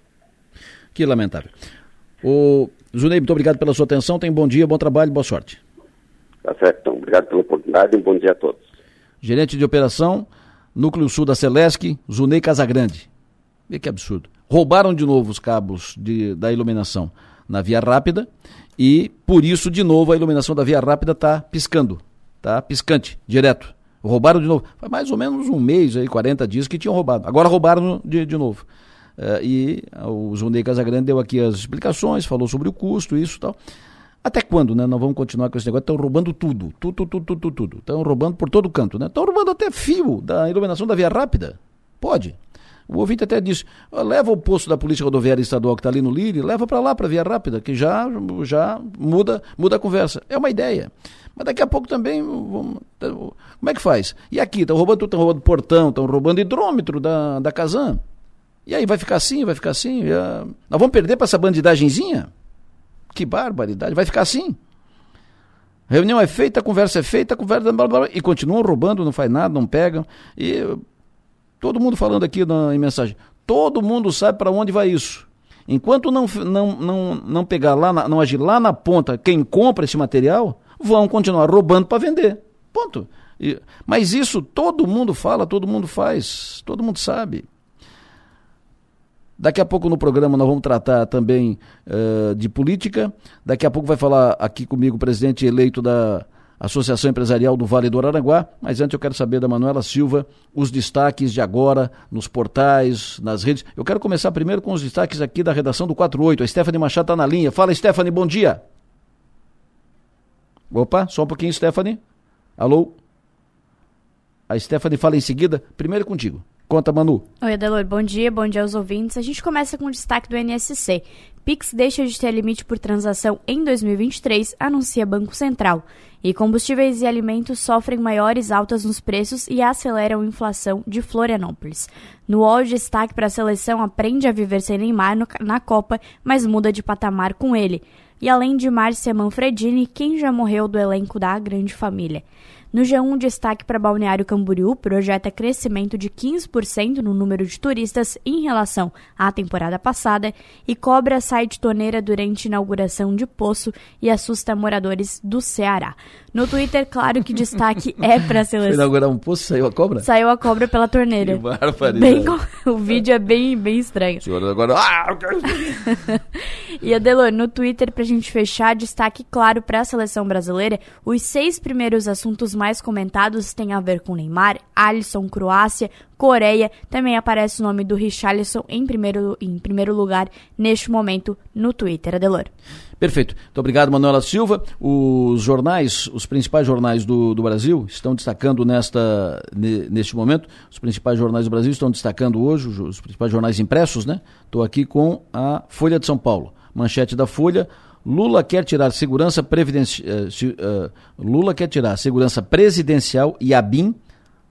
Que lamentável. O Zunei, muito obrigado pela sua atenção. Tem bom dia, bom trabalho, boa sorte. Tá certo, então. Obrigado pela oportunidade e um bom dia a todos. Gerente de operação, Núcleo Sul da Celesc, Zunei Casagrande. Vê que absurdo. Roubaram de novo os cabos de, da iluminação na Via Rápida e, por isso, de novo, a iluminação da Via Rápida está piscando. Está piscante, direto. Roubaram de novo. Faz mais ou menos um mês, aí, 40 dias que tinham roubado. Agora roubaram de, de novo. Uh, e o Zundei Casagrande deu aqui as explicações, falou sobre o custo, isso e tal. Até quando, né? Nós vamos continuar com esse negócio? Estão roubando tudo, tudo, tudo, tudo, tudo. Estão roubando por todo canto, né? Estão roubando até fio da iluminação da Via Rápida. Pode. O ouvinte até disse: leva o posto da Polícia Rodoviária Estadual que está ali no Lire, leva para lá, para Via Rápida, que já, já muda, muda a conversa. É uma ideia. Mas daqui a pouco também. Vamos, como é que faz? E aqui, estão roubando estão roubando portão, estão roubando hidrômetro da, da Casan. E aí vai ficar assim, vai ficar assim. Já... Nós vamos perder para essa bandidagenzinha? Que barbaridade, vai ficar assim. reunião é feita, conversa é feita, a conversa. Blá, blá, blá, e continuam roubando, não faz nada, não pegam. E todo mundo falando aqui na, em mensagem. Todo mundo sabe para onde vai isso. Enquanto não, não, não, não pegar lá, na, não agir lá na ponta quem compra esse material, vão continuar roubando para vender. Ponto. E, mas isso todo mundo fala, todo mundo faz, todo mundo sabe. Daqui a pouco no programa nós vamos tratar também uh, de política. Daqui a pouco vai falar aqui comigo o presidente eleito da Associação Empresarial do Vale do Araranguá. Mas antes eu quero saber da Manuela Silva os destaques de agora nos portais, nas redes. Eu quero começar primeiro com os destaques aqui da redação do 48. A Stephanie Machado está na linha. Fala, Stephanie, bom dia. Opa, só um pouquinho, Stephanie. Alô? A Stephanie fala em seguida. Primeiro contigo. Conta, Manu. Oi, Adelor. Bom dia, bom dia aos ouvintes. A gente começa com o destaque do NSC. Pix deixa de ter limite por transação em 2023, anuncia Banco Central. E combustíveis e alimentos sofrem maiores altas nos preços e aceleram a inflação de Florianópolis. No UOL, destaque para a seleção aprende a viver sem Neymar no, na Copa, mas muda de patamar com ele. E além de Márcia Manfredini, quem já morreu do elenco da Grande Família. No G1, destaque para Balneário Camboriú projeta crescimento de 15% no número de turistas em relação à temporada passada e cobra site toneira durante inauguração de poço e assusta moradores do Ceará. No Twitter, claro que destaque <laughs> é para a seleção. Inaugurar um poço, saiu a cobra? Saiu a cobra pela torneira. Que bem, <laughs> o vídeo é bem, bem estranho. Senhora, agora... Ah, <laughs> e Adelor, no Twitter, para a gente fechar, destaque claro para a seleção brasileira, os seis primeiros assuntos mais mais comentados têm a ver com Neymar, Alisson, Croácia, Coreia. Também aparece o nome do Richarlison em primeiro, em primeiro lugar neste momento no Twitter. Adelor. Perfeito. Muito obrigado, Manuela Silva. Os jornais, os principais jornais do, do Brasil estão destacando nesta, neste momento, os principais jornais do Brasil estão destacando hoje, os principais jornais impressos, né? Estou aqui com a Folha de São Paulo. Manchete da Folha, Lula quer tirar segurança previdencial. Uh, uh, Lula quer tirar segurança presidencial e a BIM,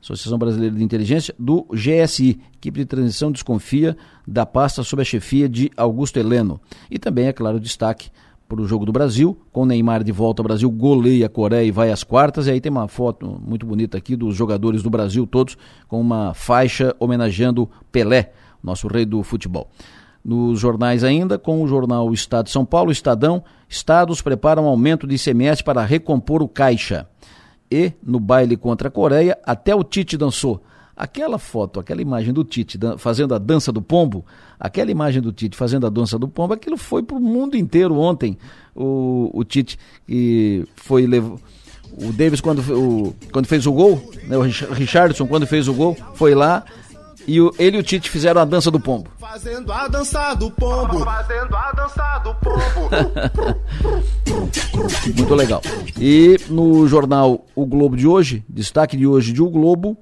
Associação Brasileira de Inteligência, do GSI. Equipe de transição desconfia da pasta sob a chefia de Augusto Heleno. E também, é claro, destaque para o jogo do Brasil, com Neymar de volta ao Brasil, goleia a Coreia e vai às quartas. E aí tem uma foto muito bonita aqui dos jogadores do Brasil todos com uma faixa homenageando Pelé, nosso rei do futebol nos jornais ainda, com o jornal Estado de São Paulo, Estadão, estados preparam aumento de ICMS para recompor o caixa. E, no baile contra a Coreia, até o Tite dançou. Aquela foto, aquela imagem do Tite fazendo a dança do pombo, aquela imagem do Tite fazendo a dança do pombo, aquilo foi para o mundo inteiro ontem. O, o Tite que foi levou, o Davis quando, o, quando fez o gol, né, o Richardson quando fez o gol, foi lá e o, ele e o Tite fizeram a dança do pombo. Fazendo a dança do pombo. Fazendo a dança do pombo. <laughs> Muito legal. E no jornal O Globo de hoje, destaque de hoje de O Globo,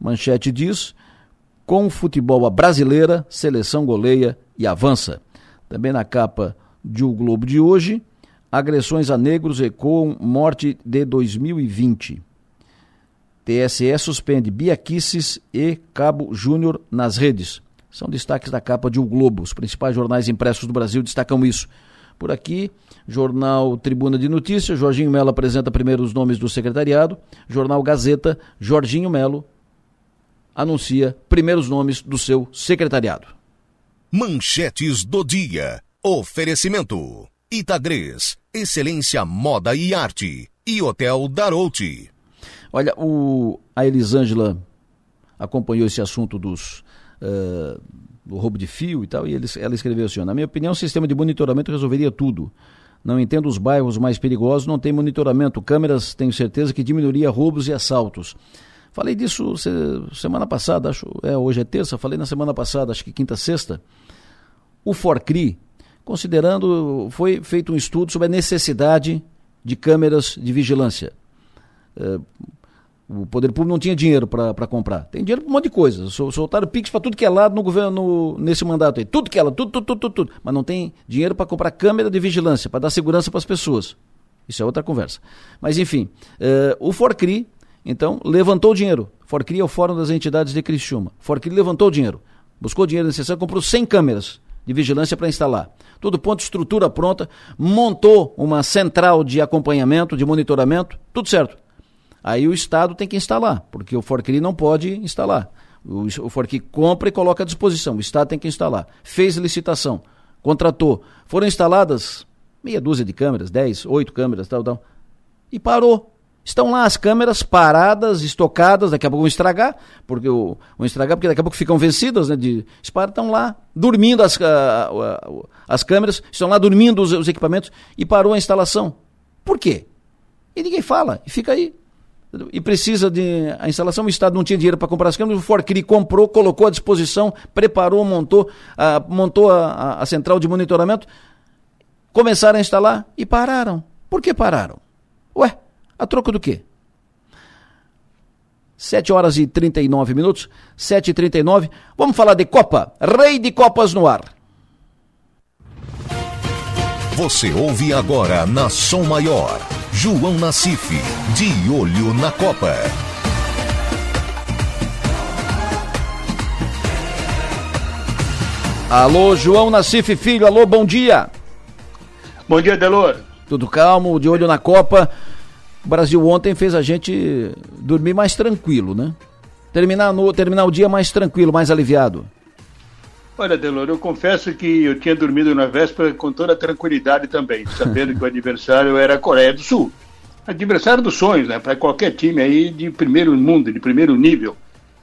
manchete diz: com futebol a brasileira, seleção goleia e avança. Também na capa de O Globo de hoje, agressões a negros ecoam morte de 2020. TSE suspende Biaquices e Cabo Júnior nas redes. São destaques da capa de O Globo. Os principais jornais impressos do Brasil destacam isso. Por aqui, Jornal Tribuna de Notícias, Jorginho Melo apresenta primeiro os nomes do secretariado. Jornal Gazeta, Jorginho Melo anuncia primeiros nomes do seu secretariado. Manchetes do dia. Oferecimento. Itagres, Excelência Moda e Arte. E Hotel Darouti. Olha, o, a Elisângela acompanhou esse assunto dos, uh, do roubo de fio e tal, e ela escreveu assim: na minha opinião, o sistema de monitoramento resolveria tudo. Não entendo os bairros mais perigosos, não tem monitoramento. Câmeras, tenho certeza que diminuiria roubos e assaltos. Falei disso semana passada, acho, é, hoje é terça, falei na semana passada, acho que quinta, sexta. O Forcri, considerando, foi feito um estudo sobre a necessidade de câmeras de vigilância. Uh, o poder público não tinha dinheiro para comprar. Tem dinheiro para um monte de coisa. Soltaram Pix para tudo que é lado no governo, nesse mandato aí. Tudo que é lado, tudo, tudo, tudo, tudo, tudo. Mas não tem dinheiro para comprar câmera de vigilância, para dar segurança para as pessoas. Isso é outra conversa. Mas, enfim, uh, o Forcri, então, levantou o dinheiro. Forcri é o Fórum das Entidades de Criciúma. Forcri levantou o dinheiro. Buscou o dinheiro necessário, comprou 100 câmeras de vigilância para instalar. Todo ponto, estrutura pronta, montou uma central de acompanhamento, de monitoramento, tudo certo. Aí o Estado tem que instalar, porque o Forcri não pode instalar. O, o Forcri compra e coloca à disposição, o Estado tem que instalar. Fez licitação, contratou. Foram instaladas meia dúzia de câmeras, dez, oito câmeras, tal, tal. E parou. Estão lá as câmeras paradas, estocadas, daqui a pouco vão estragar, porque o, vão estragar porque daqui a pouco ficam vencidas, né? De, estão lá dormindo as, a, a, as câmeras, estão lá dormindo os, os equipamentos e parou a instalação. Por quê? E ninguém fala, e fica aí. E precisa de. A instalação, o Estado não tinha dinheiro para comprar as câmeras, o Forcri comprou, colocou à disposição, preparou, montou, a, montou a, a central de monitoramento, começaram a instalar e pararam. Por que pararam? Ué, a troco do quê? 7 horas e 39 minutos, 7 e 39 Vamos falar de Copa. Rei de Copas no ar. Você ouve agora na Som Maior. João Nassif, de olho na Copa. Alô, João Nassif Filho, alô, bom dia. Bom dia, Delor. Tudo calmo, de olho na Copa. O Brasil ontem fez a gente dormir mais tranquilo, né? Terminar, no, terminar o dia mais tranquilo, mais aliviado. Olha, Delor, eu confesso que eu tinha dormido na véspera com toda tranquilidade também, sabendo que o adversário era a Coreia do Sul. Adversário dos sonhos, né? Para qualquer time aí de primeiro mundo, de primeiro nível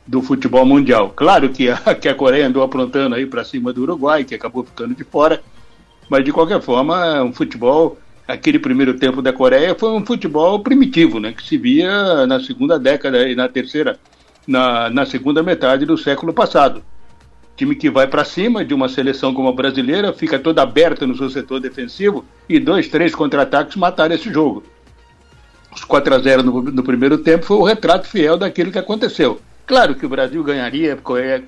do futebol mundial. Claro que a, que a Coreia andou aprontando aí para cima do Uruguai, que acabou ficando de fora, mas de qualquer forma, é um futebol aquele primeiro tempo da Coreia foi um futebol primitivo, né, que se via na segunda década e na terceira, na, na segunda metade do século passado. Time que vai para cima de uma seleção como a brasileira, fica toda aberta no seu setor defensivo e dois, três contra-ataques mataram esse jogo. Os 4 a 0 no, no, primeiro tempo foi o retrato fiel daquilo que aconteceu. Claro que o Brasil ganharia,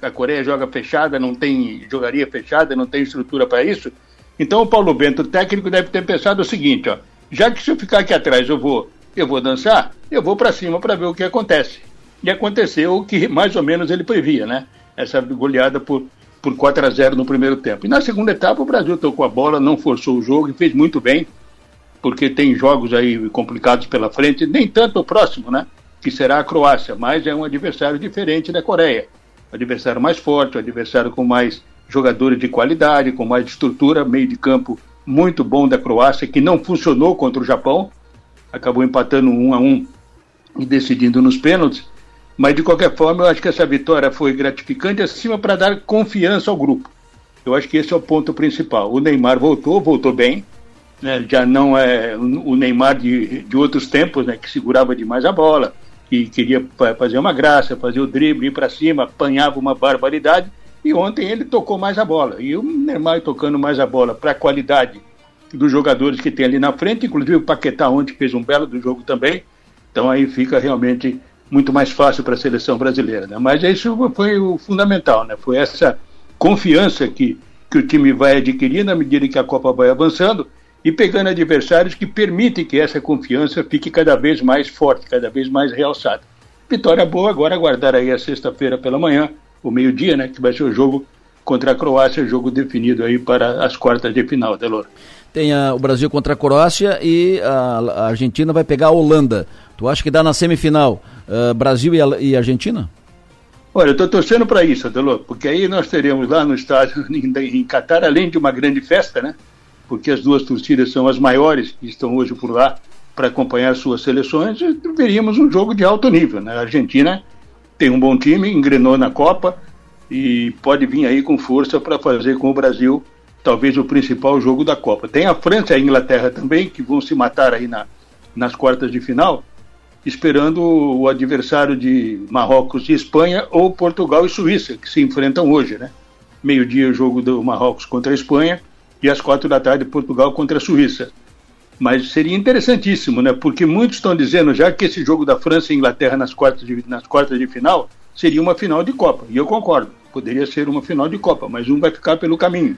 a Coreia joga fechada, não tem jogaria fechada, não tem estrutura para isso, então o Paulo Bento, técnico, deve ter pensado o seguinte, ó, já que se eu ficar aqui atrás eu vou, eu vou dançar, eu vou para cima para ver o que acontece. E aconteceu o que mais ou menos ele previa, né? Essa goleada por, por 4 a 0 no primeiro tempo. E na segunda etapa o Brasil tocou a bola, não forçou o jogo e fez muito bem, porque tem jogos aí complicados pela frente, nem tanto o próximo, né? Que será a Croácia, mas é um adversário diferente da Coreia. O adversário mais forte, o adversário com mais jogadores de qualidade, com mais estrutura, meio de campo muito bom da Croácia, que não funcionou contra o Japão, acabou empatando um a um e decidindo nos pênaltis. Mas de qualquer forma, eu acho que essa vitória foi gratificante acima para dar confiança ao grupo. Eu acho que esse é o ponto principal. O Neymar voltou, voltou bem. Né? Já não é o Neymar de, de outros tempos, né? que segurava demais a bola, que queria fazer uma graça, fazer o drible, ir para cima, apanhava uma barbaridade e ontem ele tocou mais a bola. E o Neymar tocando mais a bola para a qualidade dos jogadores que tem ali na frente, inclusive o Paquetá ontem fez um belo do jogo também. Então aí fica realmente muito mais fácil para a seleção brasileira. Né? Mas isso foi o fundamental, né? Foi essa confiança que, que o time vai adquirir na medida que a Copa vai avançando e pegando adversários que permitem que essa confiança fique cada vez mais forte, cada vez mais realçada. Vitória boa, agora aguardar aí a sexta-feira pela manhã o meio-dia, né? Que vai ser o jogo contra a Croácia, jogo definido aí para as quartas de final, Delor. Tem a, o Brasil contra a Croácia e a, a, Argentina vai pegar a Holanda. Tu acha que dá na semifinal uh, Brasil e, e, Argentina? Olha, eu estou torcendo para isso, Delor, porque aí nós teremos lá no estádio <laughs> em, em Catar, além de uma grande festa, né? Porque as duas torcidas são as maiores que estão hoje por lá para acompanhar suas seleções, veríamos um jogo de alto nível, né? A Argentina tem um bom time, engrenou na Copa e pode vir aí com força para fazer com o Brasil talvez o principal jogo da Copa. Tem a França e a Inglaterra também, que vão se matar aí na, nas quartas de final, esperando o adversário de Marrocos e Espanha ou Portugal e Suíça, que se enfrentam hoje, né? Meio-dia o jogo do Marrocos contra a Espanha e às quatro da tarde Portugal contra a Suíça. Mas seria interessantíssimo, né? Porque muitos estão dizendo já que esse jogo da França e Inglaterra nas quartas de, nas quartas de final seria uma final de Copa. E eu concordo, poderia ser uma final de Copa, mas um vai ficar pelo caminho.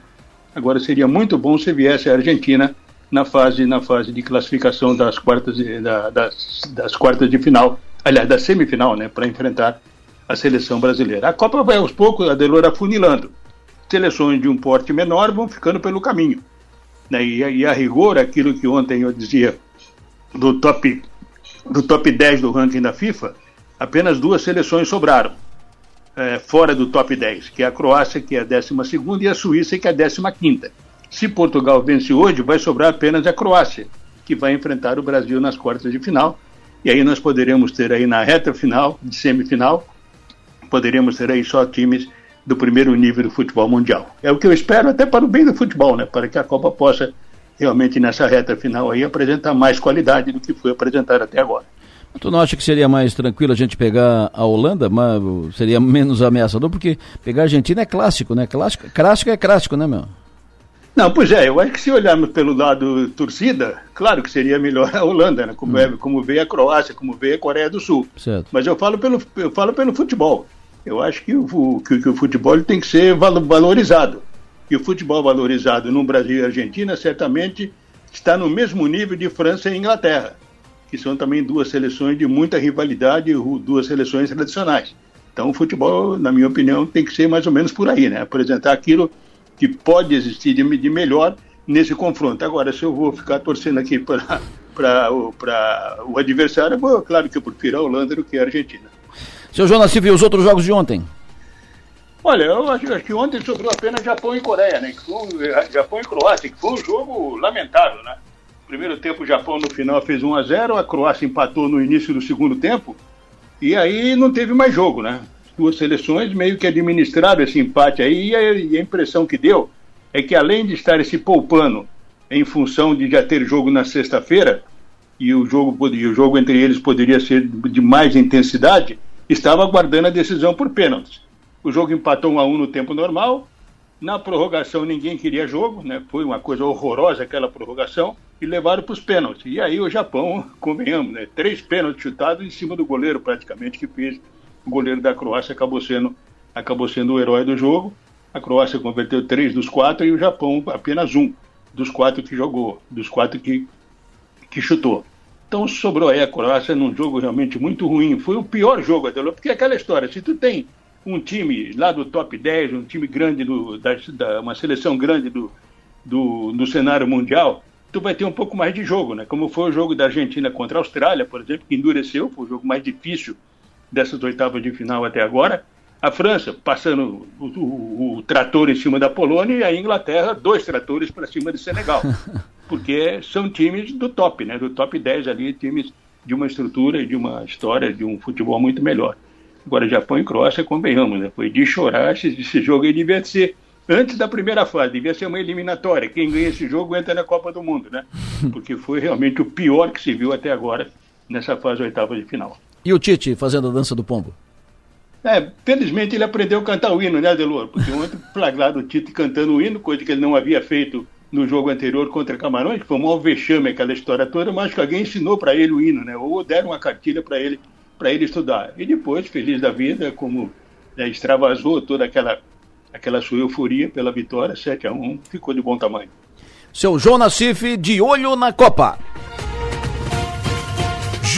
Agora seria muito bom se viesse a Argentina na fase, na fase de classificação das quartas, de, da, das, das quartas de final, aliás, da semifinal, né? Para enfrentar a seleção brasileira. A Copa vai aos poucos, a Delor afunilando. Seleções de um porte menor vão ficando pelo caminho. Né? E, e, a rigor, aquilo que ontem eu dizia do top, do top 10 do ranking da FIFA, apenas duas seleções sobraram é, fora do top 10, que é a Croácia, que é a 12 e a Suíça, que é a 15 Se Portugal vence hoje, vai sobrar apenas a Croácia, que vai enfrentar o Brasil nas quartas de final. E aí nós poderemos ter aí na reta final, de semifinal, poderíamos ter aí só times do primeiro nível do futebol mundial. É o que eu espero até para o bem do futebol, né? Para que a Copa possa realmente nessa reta final aí apresentar mais qualidade do que foi apresentado até agora. Tu não acha que seria mais tranquilo a gente pegar a Holanda, mas seria menos ameaçador? Porque pegar a Argentina é clássico, né? Clássico, clássico é clássico, né, meu? Não, pois é, eu acho que se olharmos pelo lado torcida, claro que seria melhor a Holanda, né? como, hum. é, como veio a Croácia, como veio a Coreia do Sul. Certo. Mas eu falo pelo, eu falo pelo futebol. Eu acho que o, que, que o futebol tem que ser valorizado. E o futebol valorizado no Brasil e Argentina certamente está no mesmo nível de França e Inglaterra, que são também duas seleções de muita rivalidade, duas seleções tradicionais. Então o futebol, na minha opinião, tem que ser mais ou menos por aí, né? Apresentar aquilo que pode existir de, de melhor nesse confronto. Agora, se eu vou ficar torcendo aqui para o adversário, vou, claro que eu prefiro a Holanda do que a Argentina. Seu Jonas, você viu os outros jogos de ontem? Olha, eu acho, acho que ontem sobrou apenas Japão e Coreia, né? Que foi um, Japão e Croácia, que foi um jogo lamentável, né? Primeiro tempo o Japão no final fez 1 a 0 a Croácia empatou no início do segundo tempo, e aí não teve mais jogo, né? Duas seleções meio que administraram esse empate aí, e a, e a impressão que deu é que além de estar se poupando em função de já ter jogo na sexta-feira, e o jogo, o jogo entre eles poderia ser de mais intensidade, estava aguardando a decisão por pênaltis. O jogo empatou 1 a 1 no tempo normal. Na prorrogação ninguém queria jogo, né? Foi uma coisa horrorosa aquela prorrogação e levaram para os pênaltis. E aí o Japão, <laughs> convenhamos, né? Três pênaltis chutados em cima do goleiro praticamente que fez o goleiro da Croácia acabou sendo, acabou sendo o herói do jogo. A Croácia converteu três dos quatro e o Japão apenas um dos quatro que jogou, dos quatro que, que chutou. Então sobrou aí a Croácia num jogo realmente muito ruim. Foi o pior jogo, até porque é aquela história, se tu tem um time lá do top 10, um time grande, do, da, da, uma seleção grande do, do, do cenário mundial, tu vai ter um pouco mais de jogo, né? Como foi o jogo da Argentina contra a Austrália, por exemplo, que endureceu, foi o jogo mais difícil dessas oitavas de final até agora. A França passando o, o, o trator em cima da Polônia e a Inglaterra dois tratores para cima do Senegal. <laughs> Porque são times do top, né? Do top 10 ali, times de uma estrutura, de uma história, de um futebol muito melhor. Agora, Japão e Croácia, convenhamos, né? Foi de chorar, esse, esse jogo aí devia ser antes da primeira fase, devia ser uma eliminatória. Quem ganha esse jogo entra na Copa do Mundo, né? <laughs> Porque foi realmente o pior que se viu até agora nessa fase oitava de final. E o Tite fazendo a dança do pombo? É, felizmente ele aprendeu a cantar o hino, né, Delor? Porque ontem <laughs> flagrado o Tite cantando o hino, coisa que ele não havia feito no jogo anterior contra Camarões, que foi um mau vexame aquela história toda, mas que alguém ensinou para ele o hino, né? Ou deram uma cartilha para ele para ele estudar. E depois, feliz da vida, como né, extravasou toda aquela aquela sua euforia pela vitória, 7 a 1 ficou de bom tamanho. Seu João Nassif, de olho na Copa.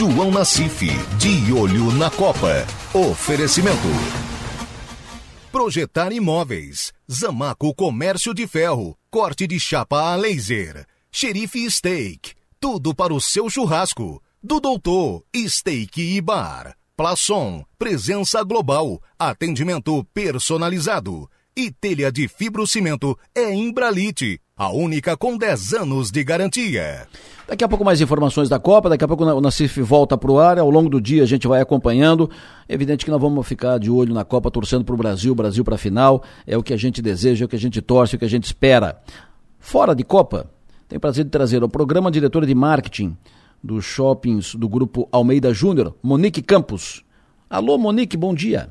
João Nassif, de olho na Copa. Oferecimento. Projetar imóveis. Zamaco Comércio de Ferro. Corte de chapa a laser. Xerife Steak. Tudo para o seu churrasco. Do Doutor Steak e Bar. Plaçom. Presença global. Atendimento personalizado. E telha de fibrocimento é Imbralite. A única com 10 anos de garantia. Daqui a pouco mais informações da Copa, daqui a pouco o Nacif volta para o ar, ao longo do dia a gente vai acompanhando. É evidente que nós vamos ficar de olho na Copa, torcendo para o Brasil, Brasil para a final, é o que a gente deseja, é o que a gente torce, é o que a gente espera. Fora de Copa, tenho prazer de trazer o programa diretora de marketing dos shoppings do grupo Almeida Júnior, Monique Campos. Alô, Monique, bom dia.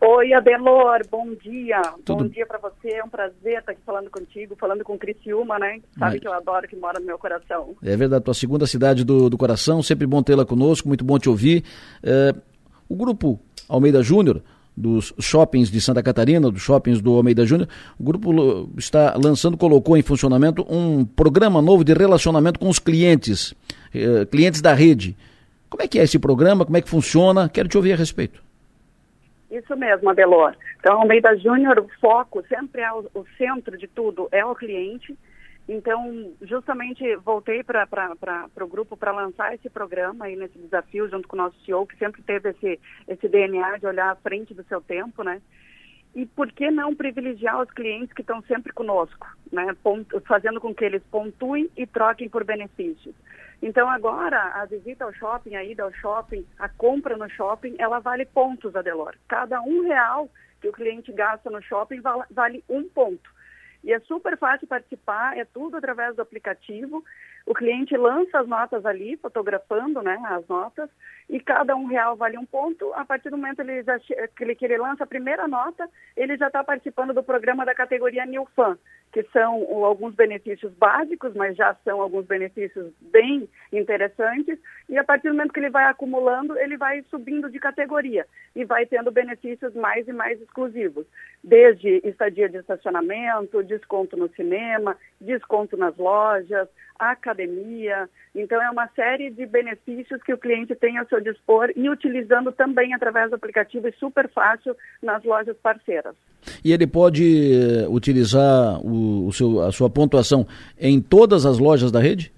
Oi, Adelor, bom dia. Tudo... Bom dia para você, é um prazer estar aqui falando contigo, falando com Criciúma, né? Sabe que eu adoro, que mora no meu coração. É verdade, tua segunda cidade do, do coração, sempre bom tê-la conosco, muito bom te ouvir. É, o grupo Almeida Júnior, dos shoppings de Santa Catarina, dos shoppings do Almeida Júnior, o grupo está lançando, colocou em funcionamento um programa novo de relacionamento com os clientes, é, clientes da rede. Como é que é esse programa? Como é que funciona? Quero te ouvir a respeito. Isso mesmo, Adelor. Então, Almeida Júnior, o foco sempre é o, o, centro de tudo, é o cliente. Então, justamente voltei para o grupo para lançar esse programa aí nesse desafio junto com o nosso CEO, que sempre teve esse, esse DNA de olhar à frente do seu tempo, né? E por que não privilegiar os clientes que estão sempre conosco, né? Pont, fazendo com que eles pontuem e troquem por benefícios. Então agora a visita ao shopping, a ida ao shopping, a compra no shopping, ela vale pontos, Adelor. Cada um real que o cliente gasta no shopping vale um ponto. E é super fácil participar, é tudo através do aplicativo. O cliente lança as notas ali, fotografando né, as notas, e cada um real vale um ponto. A partir do momento ele já, que, ele, lança a primeira nota, ele já está participando do programa da categoria New Fan, que são alguns benefícios básicos, mas já são alguns benefícios bem interessantes. E a partir do momento que ele vai acumulando, ele vai subindo de categoria e vai tendo benefícios mais e mais exclusivos, desde estadia de estacionamento, desconto no cinema, desconto nas lojas, academia. Então, é uma série de benefícios que o cliente tem ao seu dispor e utilizando também através do aplicativo e super fácil nas lojas parceiras. E ele pode eh, utilizar o, o seu, a sua pontuação em todas as lojas da rede?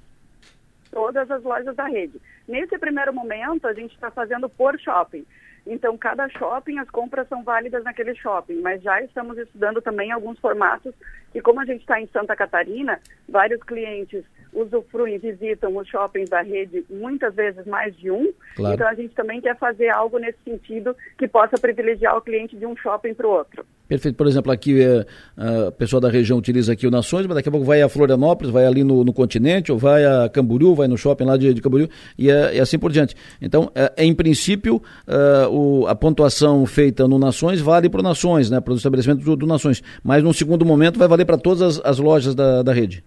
Todas as lojas da rede. Nesse primeiro momento, a gente está fazendo por shopping. Então, cada shopping, as compras são válidas naquele shopping, mas já estamos estudando também alguns formatos e como a gente está em Santa Catarina, vários clientes usufruem, visitam os shoppings da rede, muitas vezes mais de um. Claro. Então a gente também quer fazer algo nesse sentido que possa privilegiar o cliente de um shopping para o outro. Perfeito. Por exemplo, aqui é, a pessoa da região utiliza aqui o Nações, mas daqui a pouco vai a Florianópolis, vai ali no, no continente, ou vai a Camboriú, vai no shopping lá de, de Camboriú e, é, e assim por diante. Então, é, em princípio, é, o, a pontuação feita no Nações vale para o Nações, né, para os estabelecimentos do, do, Nações. Mas num segundo momento vai valer para todas as, as lojas da, da rede.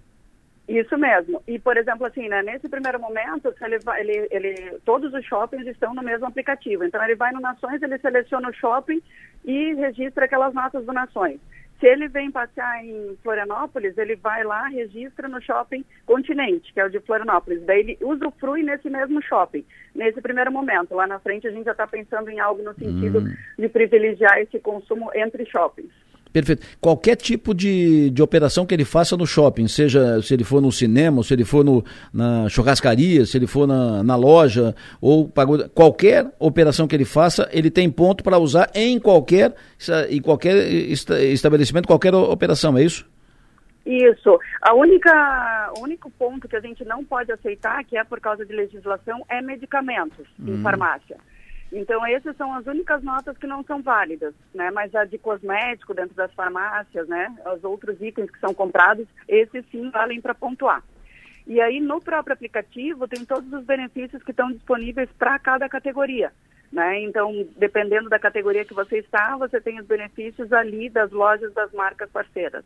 Isso mesmo. E, por exemplo, assim, né, nesse primeiro momento, ele vai, ele, ele, todos os shoppings estão no mesmo aplicativo. Então, ele vai no Nações, ele seleciona o shopping e registra aquelas notas do Nações. Se ele vem passear em Florianópolis, ele vai lá, registra no shopping Continente, que é o de Florianópolis. Daí ele usufrui nesse mesmo shopping, nesse primeiro momento. Lá na frente a gente já está pensando em algo no sentido hum. de privilegiar esse consumo entre shoppings. Perfeito. Qualquer tipo de, de operação que ele faça no shopping, seja se ele for no cinema, se ele for no, na churrascaria, se ele for na, na loja, ou qualquer operação que ele faça, ele tem ponto para usar em qualquer, em qualquer estabelecimento, qualquer operação, é isso? Isso. A única, o único ponto que a gente não pode aceitar, que é por causa de legislação, é medicamentos hum. em farmácia. Então, essas são as únicas notas que não são válidas, né? Mas a de cosmético dentro das farmácias, né? Os outros itens que são comprados, esses sim valem para pontuar. E aí, no próprio aplicativo, tem todos os benefícios que estão disponíveis para cada categoria. Né? Então, dependendo da categoria que você está, você tem os benefícios ali das lojas das marcas parceiras.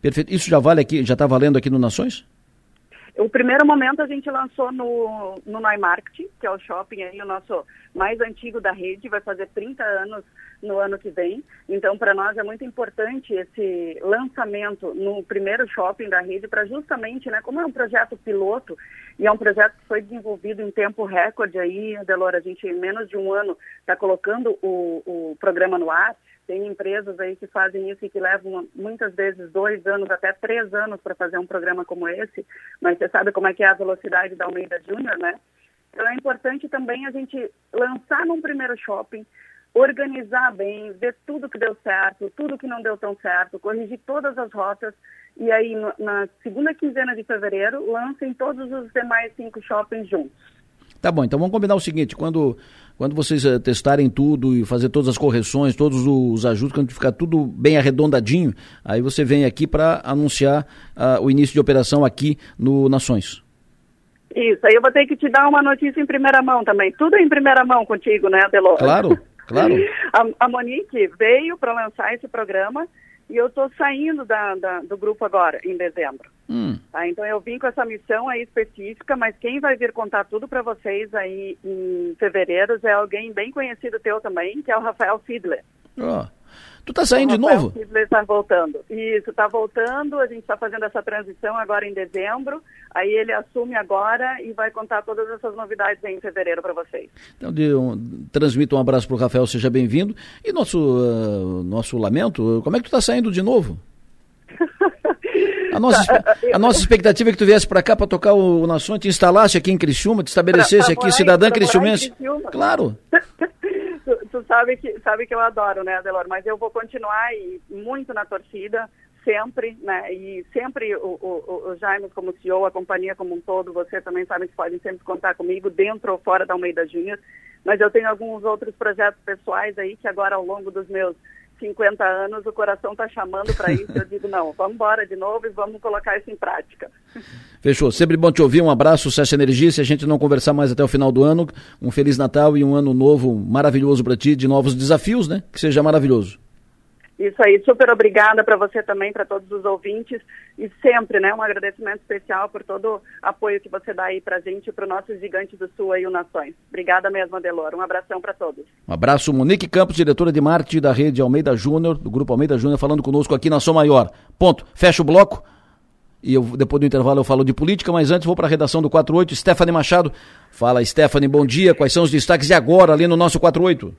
Perfeito. Isso já vale aqui, já está valendo aqui no Nações? O primeiro momento a gente lançou no, no Neumarkt, que é o shopping aí, o nosso mais antigo da rede, vai fazer 30 anos no ano que vem. Então, para nós é muito importante esse lançamento no primeiro shopping da rede, para justamente, né, como é um projeto piloto e é um projeto que foi desenvolvido em tempo recorde aí, Delora, a gente em menos de um ano está colocando o, o programa no ar. Tem empresas aí que fazem isso e que levam muitas vezes dois anos, até três anos para fazer um programa como esse, mas você sabe como é que é a velocidade da Almeida Júnior, né? Então é importante também a gente lançar num primeiro shopping, organizar bem, ver tudo que deu certo, tudo que não deu tão certo, corrigir todas as rotas e aí na segunda quinzena de fevereiro lancem todos os demais cinco shoppings juntos. Tá bom, então vamos combinar o seguinte, quando, quando vocês uh, testarem tudo e fazer todas as correções, todos os ajustes, quando ficar tudo bem arredondadinho, aí você vem aqui para anunciar uh, o início de operação aqui no Nações. Isso, aí eu vou ter que te dar uma notícia em primeira mão também. Tudo em primeira mão contigo, né, Adelor? Claro, claro. <laughs> a, a Monique veio para lançar esse programa e eu estou saindo da, da, do grupo agora, em dezembro. Hum. Tá, então eu vim com essa missão aí específica, mas quem vai vir contar tudo para vocês aí em fevereiro é alguém bem conhecido teu também, que é o Rafael Fiedler. Oh. Tu tá saindo de novo? Está voltando. Isso, está voltando, a gente está fazendo essa transição agora em dezembro, aí ele assume agora e vai contar todas essas novidades aí em fevereiro para vocês. Então, de, um, transmito um abraço para o Rafael, seja bem-vindo. E nosso, uh, nosso lamento, como é que tu está saindo de novo? A nossa, <laughs> a nossa expectativa é que tu viesse para cá para tocar o, o Nações, te instalasse aqui em Criciúma, te estabelecesse aqui, cidadã criciumense. Claro. <laughs> tu, tu, sabe, que, sabe que eu adoro, né, Adelor? Mas eu vou continuar aí muito na torcida, sempre, né? E sempre o, o, o Jaime como CEO, a companhia como um todo, você também sabe que podem sempre contar comigo, dentro ou fora da Almeida Júnior. Mas eu tenho alguns outros projetos pessoais aí que agora ao longo dos meus 50 anos o coração está chamando para isso. Eu digo, não, vamos embora de novo e vamos colocar isso em prática. Fechou. Sempre bom te ouvir. Um abraço, sucesso e energia. Se a gente não conversar mais até o final do ano, um Feliz Natal e um ano novo maravilhoso para ti, de novos desafios, né? Que seja maravilhoso. Isso aí, super obrigada para você também, para todos os ouvintes e sempre, né, um agradecimento especial por todo o apoio que você dá aí para gente e para o nosso gigante do Sul aí, o Nações. Obrigada mesmo, Adelor. Um abração para todos. Um abraço, Monique Campos, diretora de marketing da rede Almeida Júnior, do Grupo Almeida Júnior, falando conosco aqui na Som Maior. Ponto. Fecha o bloco. E eu, depois do intervalo eu falo de política, mas antes vou para a redação do 48. Stephanie Machado. Fala, Stephanie, bom dia. Quais são os destaques de agora ali no nosso 48?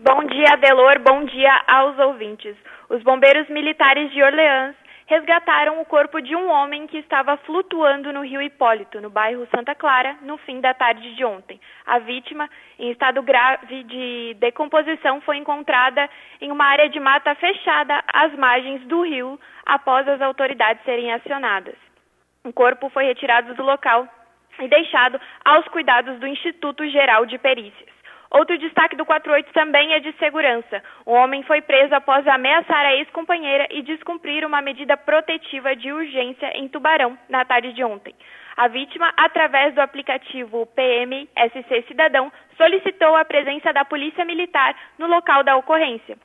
Bom dia, Adelor. Bom dia aos ouvintes. Os bombeiros militares de Orleans resgataram o corpo de um homem que estava flutuando no rio Hipólito, no bairro Santa Clara, no fim da tarde de ontem. A vítima, em estado grave de decomposição, foi encontrada em uma área de mata fechada às margens do rio após as autoridades serem acionadas. O corpo foi retirado do local e deixado aos cuidados do Instituto Geral de Perícias. Outro destaque do 48 também é de segurança. O homem foi preso após ameaçar a ex-companheira e descumprir uma medida protetiva de urgência em Tubarão na tarde de ontem. A vítima, através do aplicativo PMSC Cidadão, solicitou a presença da Polícia Militar no local da ocorrência.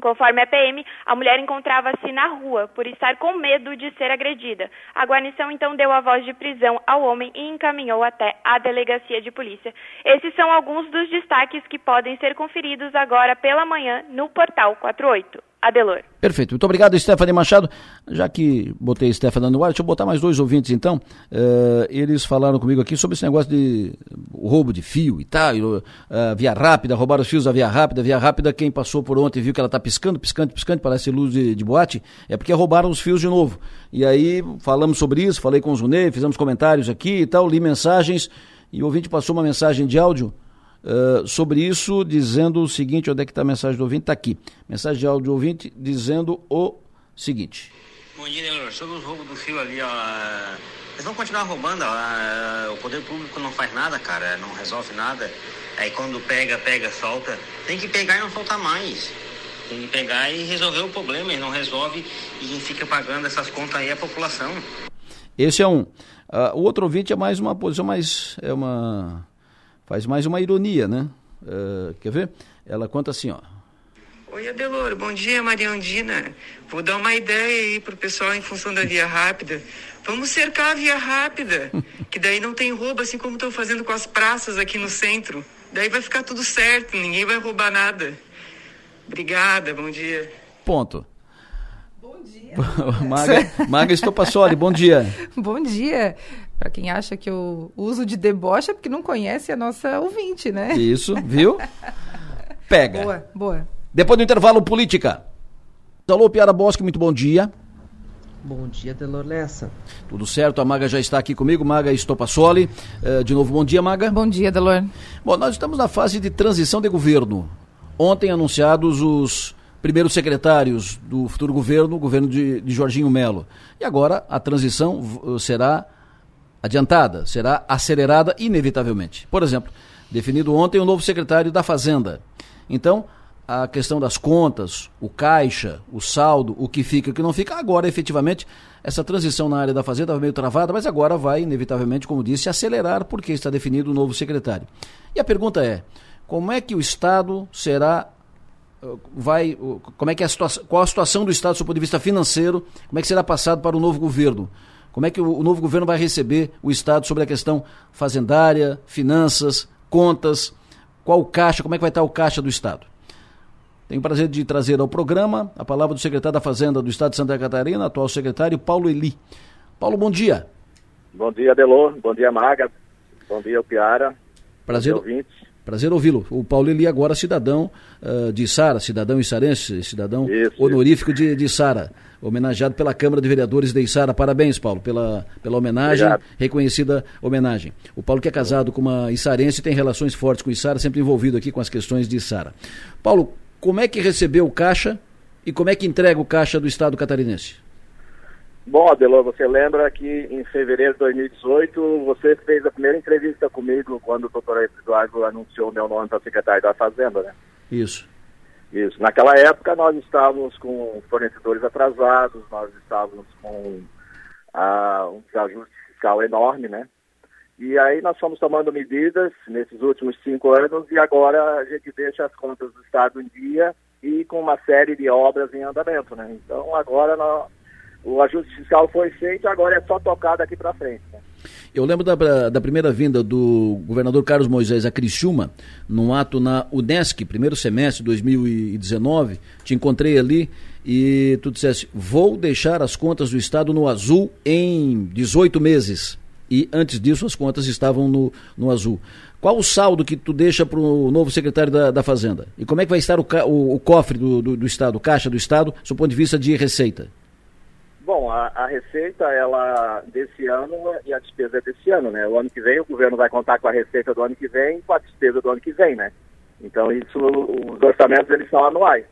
Conforme a PM, a mulher encontrava-se na rua por estar com medo de ser agredida. A guarnição então deu a voz de prisão ao homem e encaminhou até a delegacia de polícia. Esses são alguns dos destaques que podem ser conferidos agora pela manhã no portal 48. Adelor. Perfeito. Muito obrigado, Stephanie Machado. Já que botei Stephanie no ar, deixa eu botar mais dois ouvintes então. Uh, eles falaram comigo aqui sobre esse negócio de roubo de fio e tal, uh, via rápida, roubaram os fios da via rápida. Via rápida, quem passou por ontem viu que ela está piscando, piscando, piscando, parece luz de, de, boate, é porque roubaram os fios de novo. E aí falamos sobre isso, falei com o Zunei, fizemos comentários aqui e tal, li mensagens, e o ouvinte passou uma mensagem de áudio Uh, sobre isso, dizendo o seguinte: onde é que está a mensagem do ouvinte? Está aqui. Mensagem de áudio do ouvinte dizendo o seguinte. Bom dia, Leonor. Sobre os roubos do fio ali, ó. Eles vão continuar roubando, ó. O poder público não faz nada, cara. Não resolve nada. Aí quando pega, pega, solta. Tem que pegar e não soltar mais. Tem que pegar e resolver o problema. E não resolve e fica pagando essas contas aí a população. Esse é um. Uh, o outro ouvinte é mais uma posição mais. É uma faz mais uma ironia, né? Uh, quer ver? Ela conta assim, ó. Oi, Adeloro. Bom dia, Maria Andina. Vou dar uma ideia aí pro pessoal em função da via rápida. Vamos cercar a via rápida, <laughs> que daí não tem roubo, assim como estão fazendo com as praças aqui no centro. Daí vai ficar tudo certo, ninguém vai roubar nada. Obrigada, bom dia. Ponto. Bom dia. <laughs> Maga, Maga Estopassoli, bom dia. <laughs> bom dia. Para quem acha que eu uso de deboche é porque não conhece a nossa ouvinte, né? Isso, viu? Pega. Boa, boa. Depois do intervalo, política. Alô, Piara Bosque, muito bom dia. Bom dia, Delor Lessa. Tudo certo, a Maga já está aqui comigo, Maga Estopassoli. Uh, de novo, bom dia, Maga. Bom dia, Delor. Bom, nós estamos na fase de transição de governo. Ontem anunciados os primeiros secretários do futuro governo, o governo de, de Jorginho Melo. E agora a transição será adiantada, será acelerada inevitavelmente. Por exemplo, definido ontem o novo secretário da Fazenda. Então, a questão das contas, o caixa, o saldo, o que fica e o que não fica, agora efetivamente essa transição na área da Fazenda estava meio travada, mas agora vai inevitavelmente, como disse, acelerar porque está definido o novo secretário. E a pergunta é, como é que o Estado será vai como é que é a situação, qual a situação do Estado do ponto de vista financeiro, como é que será passado para o novo governo? Como é que o, o novo governo vai receber o Estado sobre a questão fazendária, finanças, contas, qual o caixa, como é que vai estar o caixa do Estado? Tenho o prazer de trazer ao programa a palavra do secretário da Fazenda do Estado de Santa Catarina, atual secretário Paulo Eli. Paulo, bom dia. Bom dia, Delor. Bom dia, Maga. Bom dia, Piara. Prazer. Prazer ouvi-lo. O Paulo Eli agora cidadão uh, de Sara, cidadão issarense, cidadão isso, honorífico isso. de, de Sara, homenageado pela Câmara de Vereadores de Isara. Parabéns, Paulo, pela, pela homenagem, Obrigado. reconhecida homenagem. O Paulo que é casado com uma issarense tem relações fortes com Isara, sempre envolvido aqui com as questões de Isara. Paulo, como é que recebeu o Caixa E como é que entrega o caixa do Estado catarinense? Bom, Adelor, você lembra que em fevereiro de 2018 você fez a primeira entrevista comigo quando o doutor Eduardo anunciou meu nome para secretário da Fazenda, né? Isso. Isso. Naquela época nós estávamos com fornecedores atrasados, nós estávamos com ah, um desajuste fiscal enorme, né? E aí nós fomos tomando medidas nesses últimos cinco anos e agora a gente deixa as contas do Estado em dia e com uma série de obras em andamento, né? Então agora nós, o ajuste fiscal foi feito, agora é só tocar daqui para frente. Né? Eu lembro da, da, primeira vinda do governador Carlos Moisés a Criciúma, num ato na Unesc, primeiro semestre de 2019. Te encontrei ali e tu disseste: vou deixar as contas do Estado no azul em 18 meses. E antes disso as contas estavam no, no azul. Qual o saldo que tu deixa para o novo secretário da, da, Fazenda? E como é que vai estar o, o, o cofre do, do, do Estado, o caixa do Estado, do ponto de vista de receita? Bom, a, a, receita ela desse ano e a despesa é desse ano, né? O ano que vem o governo vai contar com a receita do ano que vem e com a despesa do ano que vem, né? Então isso, os orçamentos eles são anuais.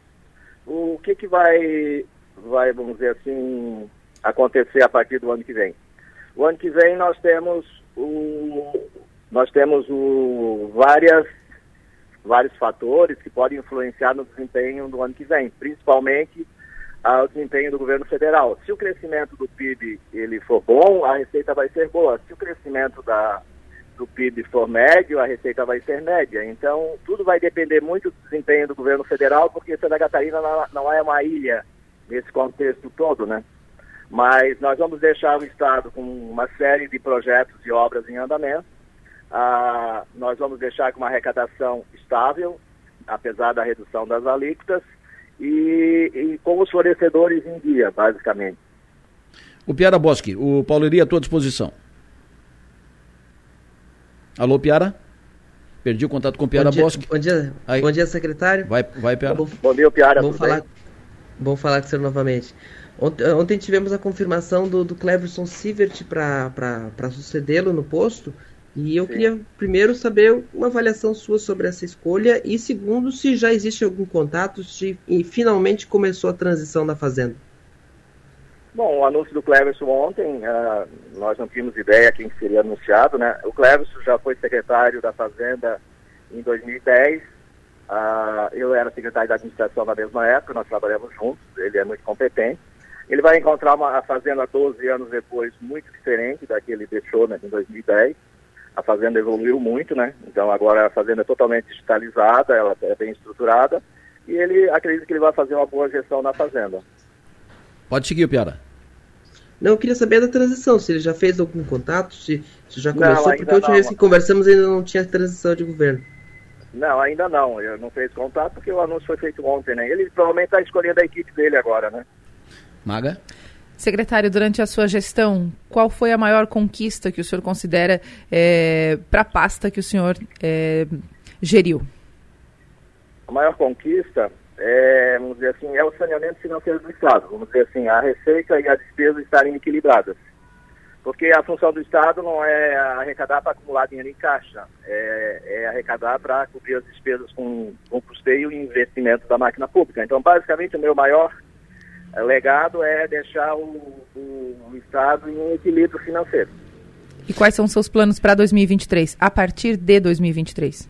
O que que vai, vai vamos dizer assim, acontecer a partir do ano que vem? O ano que vem nós temos o, nós temos o, várias vários fatores que podem influenciar no desempenho do ano que vem, principalmente ao desempenho do governo federal. Se o crescimento do PIB ele for bom, a receita vai ser boa. Se o crescimento da, do PIB for médio, a receita vai ser média. Então, tudo vai depender muito do desempenho do governo federal, porque Santa Catarina não, é uma ilha nesse contexto todo, né? Mas nós vamos deixar o Estado com uma série de projetos e obras em andamento. Ah, nós vamos deixar com uma arrecadação estável, apesar da redução das alíquotas e, e com os fornecedores em dia, basicamente. O Piara Bosque, o Paulo iria à tua disposição. Alô, Piara? Perdi o contato com o Piara bom dia, Bosque. Bom dia, Aí. bom dia, secretário. Vai, vai Piara. Bom, bom dia, Piara. Bom falar, bom falar com o senhor novamente. Ontem, ontem tivemos a confirmação do, do Cleverson Sievert para sucedê-lo no posto. E eu Sim. queria primeiro saber uma avaliação sua sobre essa escolha e segundo se já existe algum contato se e finalmente começou a transição da fazenda. Bom, o anúncio do Cleverson ontem, uh, nós não tínhamos ideia quem seria anunciado, né? O Cleverson já foi secretário da Fazenda em 2010. Uh, ah, eu era secretário da administração na mesma época, nós trabalhamos juntos, ele é muito competente. Ele vai encontrar uma a Fazenda 12 anos depois muito diferente da que ele deixou né, em 2010 a fazenda evoluiu muito, né? Então agora a fazenda é totalmente digitalizada, ela é bem estruturada e ele acredita que ele vai fazer uma boa gestão na fazenda. Pode seguir, Piara. Não, eu queria saber da transição, se ele já fez algum contato, se, se já começou, não, porque a última vez que conversamos ainda não tinha transição de governo. Não, ainda não. Ele não fez contato porque o anúncio foi feito ontem, né? Ele provavelmente está escolhendo a equipe dele agora, né? Maga? Secretário, durante a sua gestão, qual foi a maior conquista que o senhor considera é, para a pasta que o senhor é, geriu? A maior conquista é, vamos dizer assim, é o saneamento financeiro do Estado. Vamos dizer assim, a receita e a despesa estarem equilibradas. Porque a função do Estado não é arrecadar para acumular dinheiro em caixa, é, é arrecadar para cobrir as despesas com, custeio e investimento da máquina pública. Então, basicamente, o meu maior legado é deixar o, o, o Estado em um equilíbrio financeiro. E quais são os seus planos para 2023, a partir de 2023?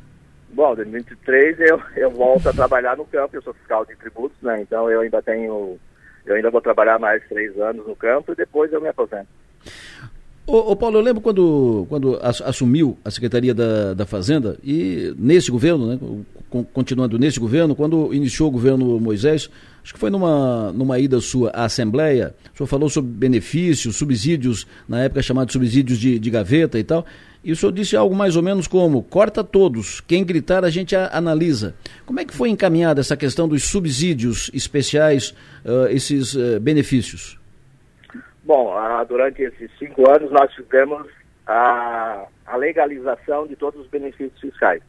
Bom, 2023 eu, eu volto a trabalhar no campo, eu sou fiscal de tributos, né? Então eu ainda tenho, eu ainda vou trabalhar mais três anos no campo e depois eu me aposento. Ô, ô, Paulo, eu lembro quando, quando assumiu a Secretaria da, da Fazenda e nesse governo, né, continuando nesse governo, quando iniciou o governo Moisés, acho que foi numa, numa ida sua à Assembleia, o senhor falou sobre benefícios, subsídios, na época chamados subsídios de, de gaveta e tal, e o senhor disse algo mais ou menos como, corta todos, quem gritar a gente a, analisa. Como é que foi encaminhada essa questão dos subsídios especiais, uh, esses uh, benefícios? Bom, ah, durante esses cinco anos nós fizemos a, a legalização de todos os benefícios fiscais.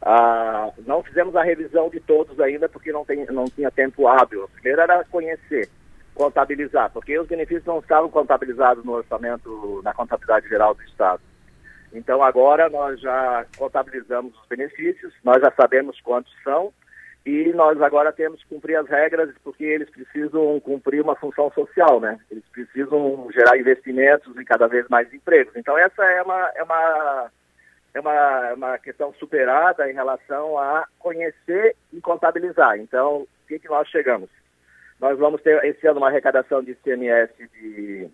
Ah, não fizemos a revisão de todos ainda porque não, tem, não tinha tempo hábil. Primeiro era conhecer, contabilizar, porque os benefícios não estavam contabilizados no orçamento, na contabilidade geral do Estado. Então agora nós já contabilizamos os benefícios, nós já sabemos quantos são e nós agora temos que cumprir as regras porque eles precisam cumprir uma função social, né? Eles precisam gerar investimentos e cada vez mais empregos. Então essa é uma, é uma, é uma, é uma questão superada em relação a conhecer e contabilizar. Então, o que, que nós chegamos? Nós vamos ter esse ano uma arrecadação de ICMS de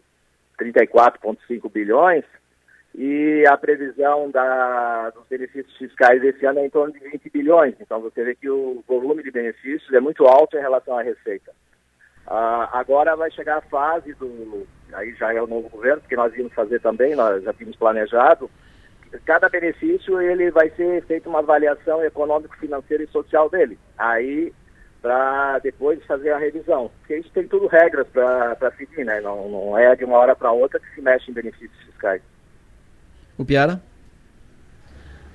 34,5 bilhões, e a previsão da, dos benefícios fiscais esse ano é em torno de 20 bilhões. Então você vê que o volume de benefícios é muito alto em relação à receita. Ah, agora vai chegar a fase do. Aí já é o novo governo, porque nós íamos fazer também, nós já tínhamos planejado. Cada benefício ele vai ser feita uma avaliação econômico, financeira e social dele. Aí para depois fazer a revisão. Porque isso tem tudo regras para seguir, né? Não, não é de uma hora para outra que se mexe em benefícios fiscais. O Piara?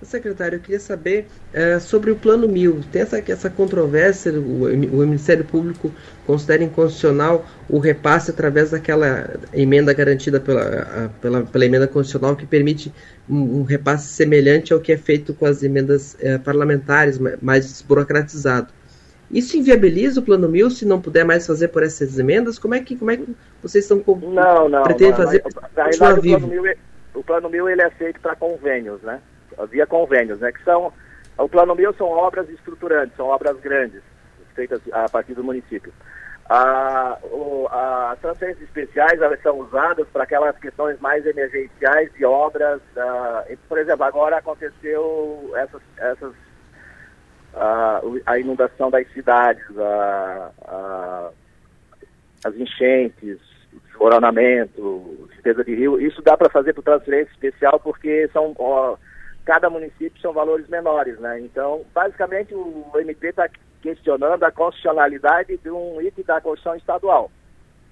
Secretário, eu queria saber é, sobre o Plano Mil. Tem essa, essa controvérsia, o, o Ministério Público considera inconstitucional o repasse através daquela emenda garantida pela, pela, pela emenda constitucional que permite um, um, repasse semelhante ao que é feito com as emendas é, parlamentares, mais desburocratizado. Isso inviabiliza o Plano Mil se não puder mais fazer por essas emendas? Como é que, como é que vocês estão não, não, pretendem não, fazer? Na realidade, o Plano Mil é o plano mil ele é feito para convênios, né? Via convênios, né? Que são o plano mil são obras estruturantes, são obras grandes feitas a partir do município. A, as transferências especiais elas são usadas para aquelas questões mais emergenciais de obras. Uh, por exemplo, agora aconteceu essas, essas a inundação das cidades, as enchentes, desmoronamento, limpeza de rio, isso dá para fazer por transferência especial porque são ó, cada município são valores menores, né? Então, basicamente o MP está questionando a constitucionalidade de um item da Constituição estadual.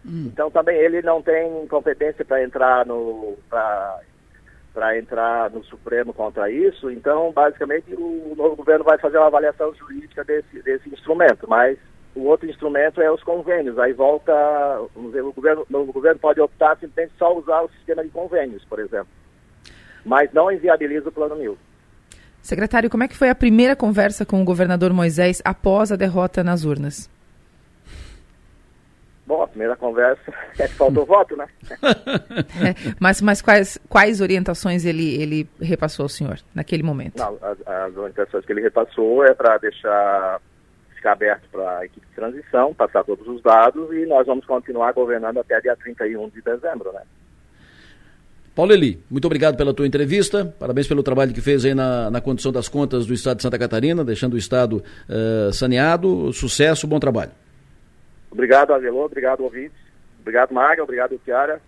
Hum. Então também ele não tem competência para entrar no para entrar no Supremo contra isso. Então, basicamente, o novo governo vai fazer uma avaliação jurídica desse, desse instrumento, mas o outro instrumento é os convênios. Aí volta, o governo, o governo pode optar simplesmente só usar o sistema de convênios, por exemplo. Mas não inviabiliza o plano mil. Secretário, como é que foi a primeira conversa com o governador Moisés após a derrota nas urnas? Bom, a primeira conversa <laughs> é que faltou voto, né? <laughs> É, mas mas quais, quais orientações ele, ele repassou ao senhor naquele momento? Não, as, as orientações que ele repassou é para deixar ficar aberto para a equipe de transição, passar todos os dados e nós vamos continuar governando até dia 31 de dezembro, né? Paulo Eli, muito obrigado pela tua entrevista, parabéns pelo trabalho que fez aí na, na condição das contas do Estado de Santa Catarina, deixando o Estado uh, saneado, sucesso, bom trabalho. Obrigado, Avelô, obrigado, ouvintes, obrigado, Maga, obrigado, Tiara.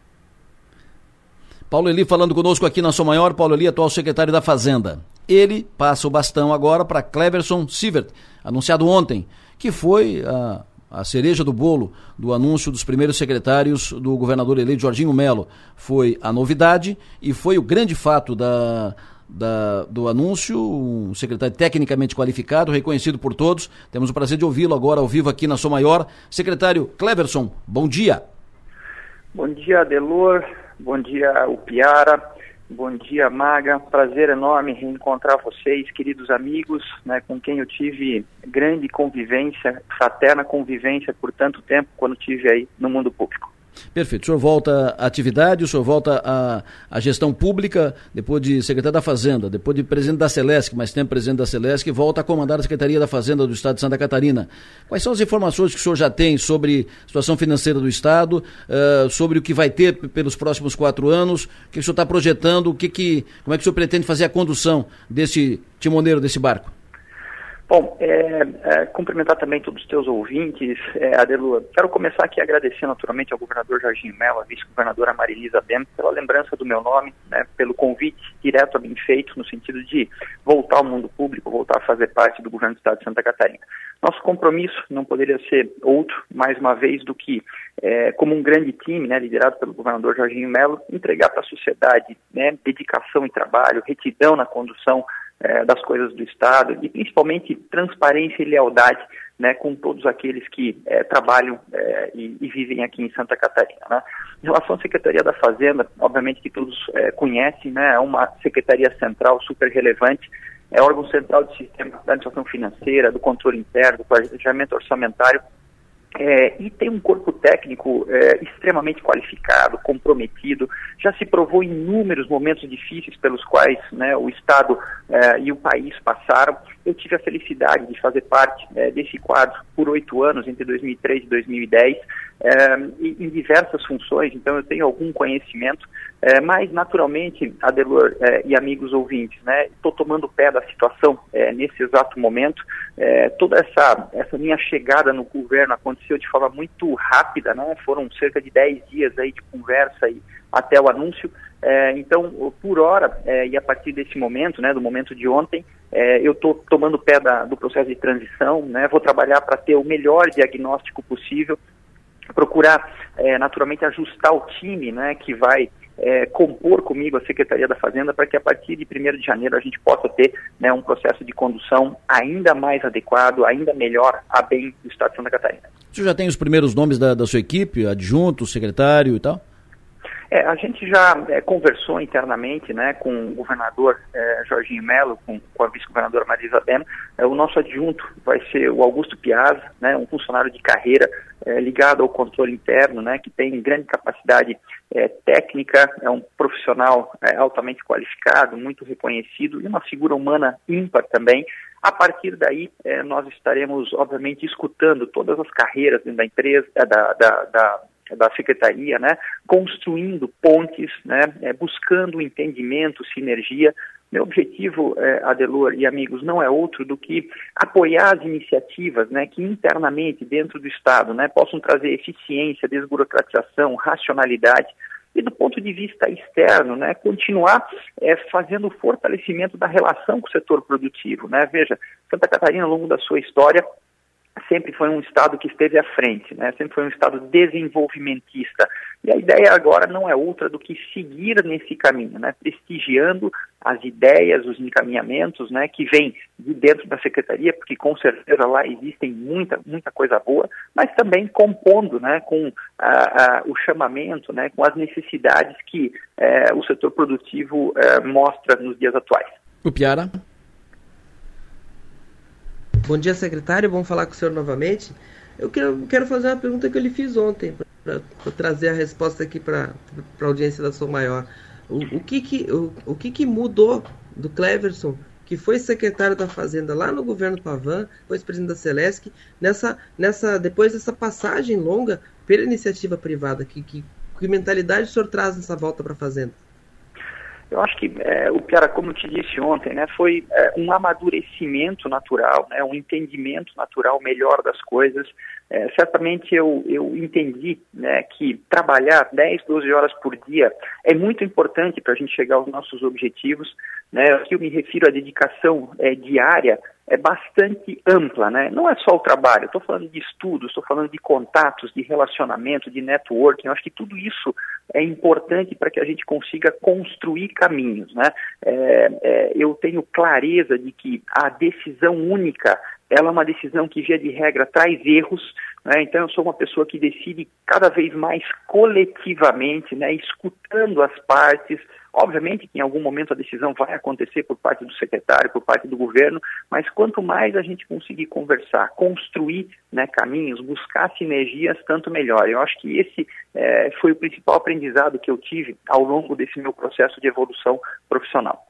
Paulo Eli falando conosco aqui na Sua Maior, Paulo Eli, atual secretário da Fazenda. Ele passa o bastão agora para Cleverson Sievert, anunciado ontem, que foi a, a cereja do bolo do anúncio dos primeiros secretários do governador eleito Jorginho Melo. Foi a novidade e foi o grande fato da, da, do anúncio, um secretário tecnicamente qualificado, reconhecido por todos. Temos o prazer de ouvi-lo agora ao vivo aqui na Sua Maior. Secretário Cleverson, bom dia. Bom dia, Delor. Bom dia, o Piara. Bom dia, Maga. Prazer enorme reencontrar vocês, queridos amigos, né, com quem eu tive grande convivência, fraterna convivência por tanto tempo quando tive aí no mundo público. Perfeito. O senhor volta à atividade, o senhor volta à, à gestão pública, depois de secretário da Fazenda, depois de presidente da Celesc, mais tempo presidente da Celesc, volta a comandar a Secretaria da Fazenda do Estado de Santa Catarina. Quais são as informações que o senhor já tem sobre a situação financeira do Estado, uh, sobre o que vai ter pelos próximos quatro anos, o que o senhor está projetando, o que que, como é que o senhor pretende fazer a condução desse timoneiro, desse barco? Bom, é, é, cumprimentar também todos os teus ouvintes, é, Adelua. Quero começar aqui agradecendo naturalmente ao governador Jorginho Mello, à vice-governadora Marilisa Bem, pela lembrança do meu nome, né, pelo convite direto a mim feito, no sentido de voltar ao mundo público, voltar a fazer parte do governo do Estado de Santa Catarina. Nosso compromisso não poderia ser outro, mais uma vez, do que, é, como um grande time, né, liderado pelo governador Jorginho Mello, entregar para a sociedade né, dedicação e trabalho, retidão na condução é, das coisas do Estado e principalmente transparência e lealdade né, com todos aqueles que é, trabalham é, e, e, vivem aqui em Santa Catarina. Né. Em relação à Secretaria da Fazenda, obviamente que todos é, conhecem, né, é uma secretaria central super relevante é órgão central do sistema da administração financeira, do controle interno, do planejamento orçamentário, é, e tem um corpo técnico é, extremamente qualificado, comprometido, já se provou em inúmeros momentos difíceis pelos quais né, o Estado é, e o país passaram. Eu tive a felicidade de fazer parte é, desse quadro por oito anos, entre 2003 e 2010, é, em diversas funções, então eu tenho algum conhecimento, é, mas naturalmente, Adelor é, e amigos ouvintes, né, estou tomando pé da situação é, nesse exato momento. É, toda essa, essa minha chegada no governo aconteceu de forma muito rápida, né, foram cerca de 10 dias aí de conversa e até o anúncio. É, então, por hora, é, e a partir desse momento, né, do momento de ontem, é, eu estou tomando pé da, do processo de transição, né, vou trabalhar para ter o melhor diagnóstico possível, procurar é, naturalmente ajustar o time né, que vai é, compor comigo a Secretaria da Fazenda para que a partir de 1 de janeiro a gente possa ter né, um processo de condução ainda mais adequado, ainda melhor a bem do Estado de Santa Catarina. Você já tem os primeiros nomes da, da sua equipe, adjunto, secretário e tal? É, a gente já é, conversou internamente né, com o governador é, Jorginho Melo, com, com a vice-governadora Marisa Ben. É, o nosso adjunto vai ser o Augusto Piazza, né, um funcionário de carreira é, ligado ao controle interno, né, que tem grande capacidade é, técnica, é um profissional altamente qualificado, muito reconhecido e uma figura humana ímpar também. A partir daí, nós estaremos, obviamente, escutando todas as carreiras da empresa, da, da, da da secretaria, né, construindo pontes, né, é, buscando entendimento, sinergia. Meu objetivo, é, Adelor e amigos, não é outro do que apoiar as iniciativas, né, que internamente dentro do Estado, né, possam trazer eficiência, desburocratização, racionalidade e do ponto de vista externo, né, continuar é, fazendo o fortalecimento da relação com o setor produtivo. Né? Veja, Santa Catarina, ao longo da sua história, sempre foi um Estado que esteve à frente, né? sempre foi um Estado desenvolvimentista. E a ideia agora não é outra do que seguir nesse caminho, né? prestigiando as ideias, os encaminhamentos né? que vêm de dentro da Secretaria, porque com certeza lá existem muita, muita coisa boa, mas também compondo né? com o chamamento, né? com as necessidades que eh, o setor produtivo eh, mostra nos dias atuais. O Piara? Bom dia, secretário. Vamos falar com o senhor novamente. Eu quero, quero fazer uma pergunta que eu lhe fiz ontem, para trazer a resposta aqui para a audiência da Som Maior. O, o, que, que, o, o que, que mudou do Cleverson, que foi secretário da Fazenda lá no governo Pavan, depois presidente da Celesc, nessa, nessa, depois dessa passagem longa pela iniciativa privada? Que, que, que mentalidade o senhor traz nessa volta para a Fazenda? Eu acho que é, o era, como eu te disse ontem, né, foi é, um amadurecimento natural, né, um entendimento natural melhor das coisas. É, certamente eu, eu entendi né, que trabalhar 10, 12 horas por dia é muito importante para a gente chegar aos nossos objetivos. Né, aqui eu me refiro à dedicação é, diária é bastante ampla, né? Não é só o trabalho, estou falando de estudos, estou falando de contatos, de relacionamento, de networking. Eu acho que tudo isso é importante para que a gente consiga construir caminhos, né? É, é, eu tenho clareza de que a decisão única ela é uma decisão que, via de regra, traz erros. Né? Então, eu sou uma pessoa que decide cada vez mais coletivamente, né? escutando as partes, Obviamente que em algum momento a decisão vai acontecer por parte do secretário, por parte do governo, mas quanto mais a gente conseguir conversar, construir né, caminhos, buscar sinergias, tanto melhor. Eu acho que esse é, foi o principal aprendizado que eu tive ao longo desse meu processo de evolução profissional.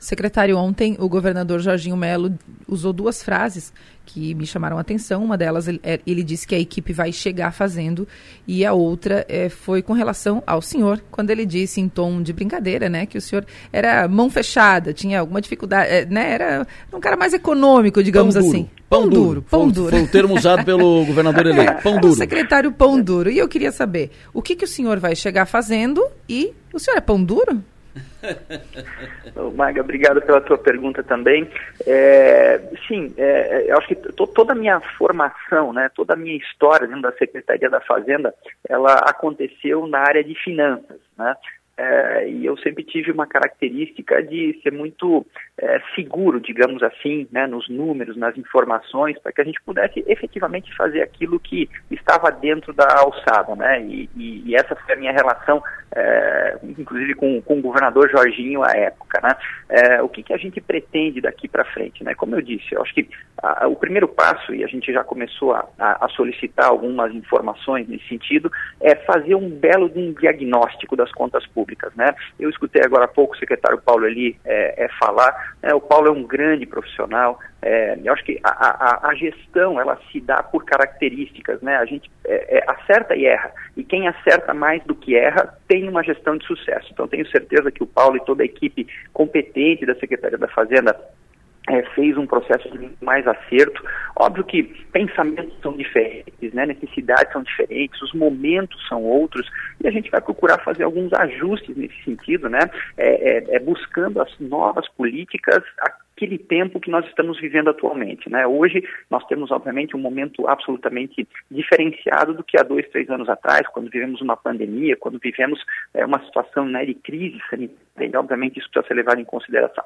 Secretário, ontem o governador Jorginho Melo usou duas frases que me chamaram a atenção. Uma delas, ele, é, ele disse que a equipe vai chegar fazendo, e a outra é, foi com relação ao senhor, quando ele disse em tom de brincadeira, né, que o senhor era mão fechada, tinha alguma dificuldade, é, né, era um cara mais econômico, digamos pão assim. Pão, pão duro, duro, pão foi, duro. Foi o termo usado pelo <laughs> governador eleito, pão duro. O secretário pão duro. E eu queria saber, o que, que o senhor vai chegar fazendo e o senhor é pão duro? <laughs> Maga, obrigado pela tua pergunta também. É, sim, é, eu acho que toda a minha formação, né, toda a minha história dentro da Secretaria da Fazenda, ela aconteceu na área de finanças, né? É, e eu sempre tive uma característica de ser muito é, seguro, digamos assim, né, nos números, nas informações, para que a gente pudesse efetivamente fazer aquilo que estava dentro da alçada, né, e, e, e essa foi a minha relação é, inclusive com, com o governador Jorginho à época. Né? É, o que, que a gente pretende daqui para frente? Né? Como eu disse, eu acho que a, o primeiro passo, e a gente já começou a, a, solicitar algumas informações nesse sentido, é fazer um belo um diagnóstico das contas públicas. Né? Eu escutei agora há pouco o secretário Paulo ali é, é falar, né? o Paulo é um grande profissional, é, eu acho que a, a, a, gestão ela se dá por características, né? A gente é, é, acerta e erra. E quem acerta mais do que erra tem uma gestão de sucesso. Então tenho certeza que o Paulo e toda a equipe competente da Secretaria da Fazenda é, fez um processo de mais acerto. Óbvio que pensamentos são diferentes, né? necessidades são diferentes, os momentos são outros, e a gente vai procurar fazer alguns ajustes nesse sentido, né? É, é, é buscando as novas políticas aquele tempo que nós estamos vivendo atualmente. Né? Hoje nós temos, obviamente, um momento absolutamente diferenciado do que há dois, três anos atrás, quando vivemos uma pandemia, quando vivemos é, uma situação né, de crise sanitária, e obviamente isso precisa ser levado em consideração.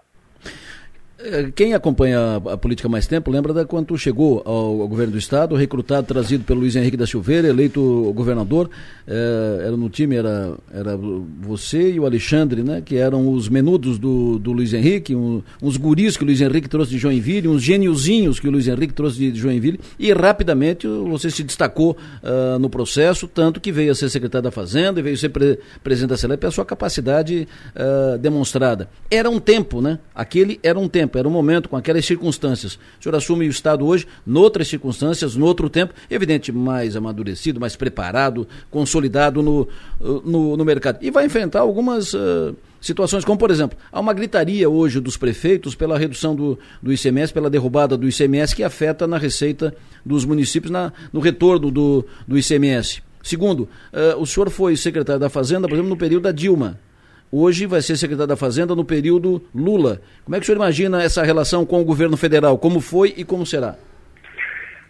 Quem acompanha a política mais tempo lembra da quando chegou ao, governo do estado, recrutado, trazido pelo Luiz Henrique da Silveira, eleito governador. É, era no time, era, era você e o Alexandre, né? Que eram os menudos do, do Luiz Henrique, um, uns guris que o Luiz Henrique trouxe de Joinville, uns geniozinhos que o Luiz Henrique trouxe de, Joinville, e rapidamente você se destacou uh, no processo, tanto que veio a ser secretário da Fazenda e veio ser pre, presidente da Selep, a sua capacidade uh, demonstrada. Era um tempo, né? Aquele era um tempo tempo, era um momento com aquelas circunstâncias. O senhor assume o Estado hoje, noutras circunstâncias, no outro tempo, evidente, mais amadurecido, mais preparado, consolidado no, no, no mercado. E vai enfrentar algumas. Uh, situações como, por exemplo, há uma gritaria hoje dos prefeitos pela redução do, do ICMS, pela derrubada do ICMS, que afeta na receita dos municípios, na, no retorno do, do ICMS. Segundo, uh, o senhor foi secretário da Fazenda, por exemplo, no período da Dilma. Hoje vai ser secretário da Fazenda no período Lula. Como é que o senhor imagina essa relação com o governo federal? Como foi e como será?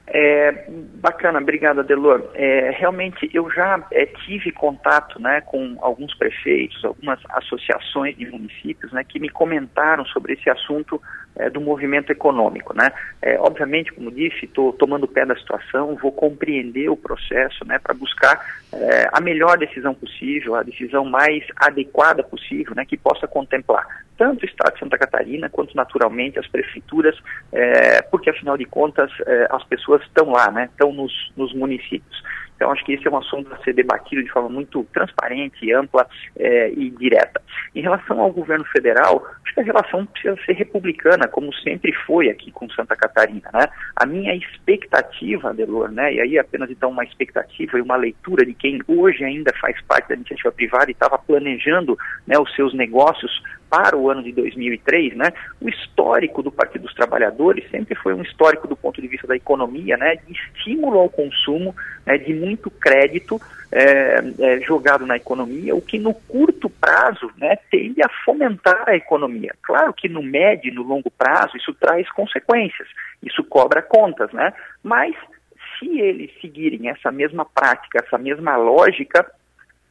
É, bacana, obrigado, Adelor. É, realmente, eu já é, tive contato né, com alguns prefeitos, algumas associações de municípios né, que me comentaram sobre esse assunto é, do movimento econômico. Né? É, obviamente, como disse, estou tomando pé da situação, vou compreender o processo né, para buscar é, a melhor decisão possível, a decisão mais adequada possível, né, que possa contemplar tanto o Estado de Santa Catarina quanto, naturalmente, as prefeituras, é, porque, afinal de contas, é, as pessoas estão lá, né, estão nos, nos municípios. Então, acho que esse é um assunto a ser debatido de forma muito transparente, ampla é, e direta. Em relação ao governo federal, acho que a relação precisa ser republicana, como sempre foi aqui com Santa Catarina. Né? A minha expectativa, Delor, né, e aí apenas então uma expectativa e uma leitura de quem hoje ainda faz parte da iniciativa privada e estava planejando né, os seus negócios para o ano de 2003, né, o histórico do Partido dos Trabalhadores sempre foi um histórico do ponto de vista da economia, né, de estímulo ao consumo, né, de muito crédito é, é, jogado na economia, o que no curto prazo né, tende a fomentar a economia. Claro que no médio e no longo prazo isso traz consequências, isso cobra contas, né? mas se eles seguirem essa mesma prática, essa mesma lógica,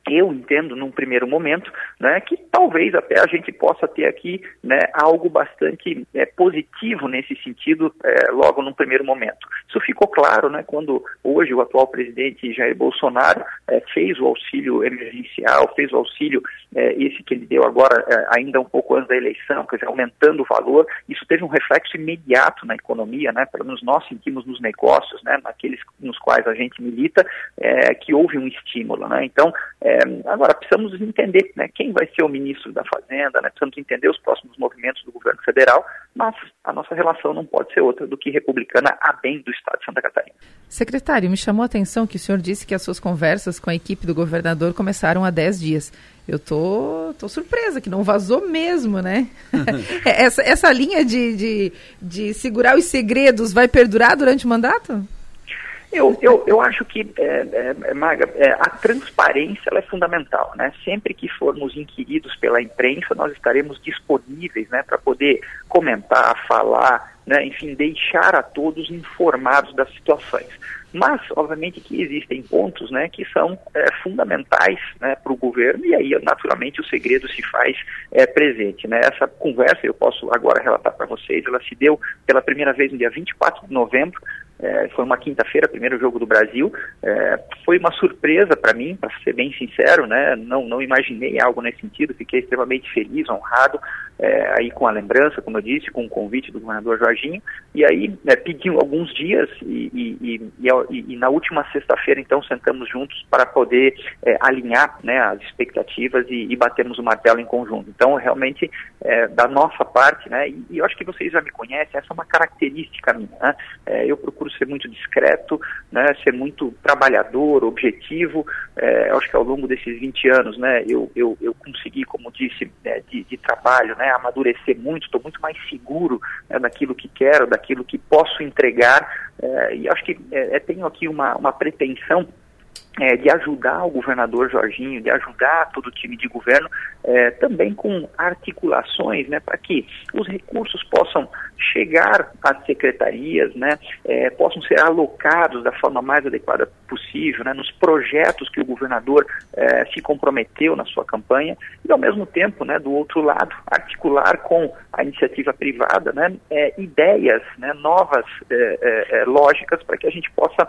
eu entendo num primeiro momento né, que talvez até a gente possa ter aqui né, algo bastante é, positivo nesse sentido é, logo num primeiro momento. Isso ficou claro né, quando hoje o atual presidente Jair Bolsonaro é, fez o auxílio emergencial, fez o auxílio é, esse que ele deu agora é, ainda um pouco antes da eleição, quer dizer, aumentando o valor. Isso teve um reflexo imediato na economia, né, pelo menos nós sentimos nos negócios, né, naqueles nos quais a gente milita, é, que houve um estímulo. Né? Então, é, agora, precisamos entender né, quem vai ser o ministro da Fazenda, né, precisamos entender os próximos movimentos do governo federal, mas a nossa relação não pode ser outra do que republicana a bem do Estado de Santa Catarina. Secretário, me chamou a atenção que o senhor disse que as suas conversas com a equipe do governador começaram há 10 dias. Eu tô, tô surpresa que não vazou mesmo, né? <laughs> essa, essa linha de, de, de segurar os segredos vai perdurar durante o mandato? Eu, eu, eu acho que, é, é, é, Maga, é, a transparência é fundamental. Né? Sempre que formos inquiridos pela imprensa, nós estaremos disponíveis né, para poder comentar, falar, né, enfim, deixar a todos informados das situações. Mas, obviamente, que existem pontos né, que são é, fundamentais né, para o governo e aí, naturalmente, o segredo se faz é, presente. Né? Essa conversa, eu posso agora relatar para vocês, ela se deu pela primeira vez no dia 24 de novembro, é, foi uma quinta-feira, primeiro jogo do Brasil. É, foi uma surpresa para mim, para ser bem sincero, né? Não, não imaginei algo nesse sentido, fiquei extremamente feliz, honrado, é, aí com a lembrança, como eu disse, com o convite do governador Jorginho, e aí né, pediu alguns dias e, e, e, e na última sexta-feira, então, sentamos juntos para poder é, alinhar né, as expectativas e, batermos o martelo em conjunto. Então, realmente, é, da nossa parte, né, e, eu acho que vocês já me conhecem, essa é uma característica minha, né? É, eu procuro ser muito discreto, né, ser muito trabalhador, objetivo, é, eu acho que ao longo desses 20 anos, né, eu, eu, eu consegui, como disse, né, de, de trabalho, né, amadurecer muito, estou muito mais seguro né, daquilo que quero, daquilo que posso entregar, é, e acho que é tenho aqui uma, uma pretensão é, de ajudar o governador Jorginho, de ajudar todo o time de governo, é, também com articulações né, para que os recursos possam chegar às secretarias, né, é, possam ser alocados da forma mais adequada possível, né, nos projetos que o governador é, se comprometeu na sua campanha, e ao mesmo tempo, né, do outro lado, articular com a iniciativa privada né, é, ideias, né, novas é, lógicas para que a gente possa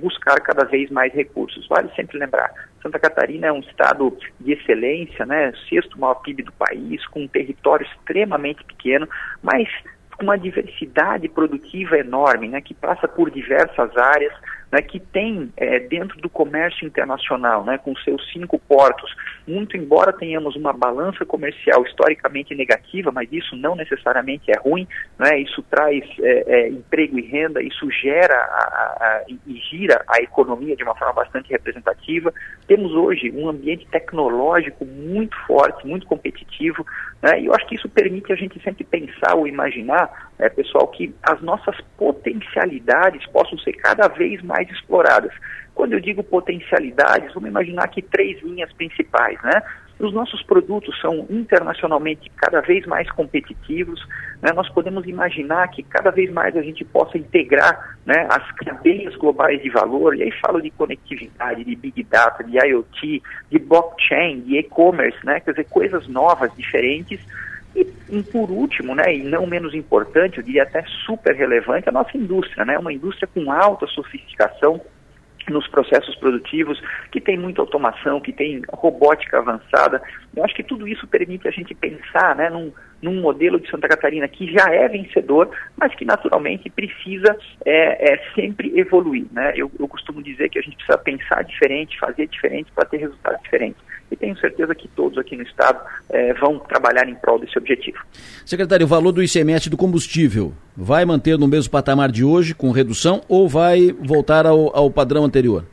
buscar cada vez mais recursos. Vale sempre lembrar, Santa Catarina é um estado de excelência, né, sexto maior PIB do país, com um território extremamente pequeno, mas com uma diversidade produtiva enorme, né, que passa por diversas áreas, né, que tem é, dentro do comércio internacional, né, com seus cinco portos, muito embora tenhamos uma balança comercial historicamente negativa, mas isso não necessariamente é ruim, né, isso traz é, é, emprego e renda, isso gera a, a, e gira a economia de uma forma bastante representativa. Temos hoje um ambiente tecnológico muito forte, muito competitivo, né, e eu acho que isso permite a gente sempre pensar ou imaginar, é, pessoal, que as nossas potencialidades possam ser cada vez mais exploradas. Quando eu digo potencialidades, vamos imaginar aqui três linhas principais, né? Os nossos produtos são internacionalmente cada vez mais competitivos. Né? Nós podemos imaginar que cada vez mais a gente possa integrar né, as cadeias globais de valor. E aí falo de conectividade, de big data, de IoT, de blockchain, de e-commerce, né? quer dizer, coisas novas, diferentes. E, e, por último, né, e não menos importante, eu diria até super relevante, a nossa indústria, né, uma indústria com alta sofisticação, nos processos produtivos, que tem muita automação, que tem robótica avançada. Eu acho que tudo isso permite a gente pensar né, num, num modelo de Santa Catarina que já é vencedor, mas que naturalmente precisa é, é sempre evoluir. Né? Eu, eu costumo dizer que a gente precisa pensar diferente, fazer diferente para ter resultados diferentes e tenho certeza que todos aqui no Estado é, vão trabalhar em prol desse objetivo. Secretário, o valor do ICMS do combustível vai manter no mesmo patamar de hoje, com redução, ou vai voltar ao, ao padrão anterior?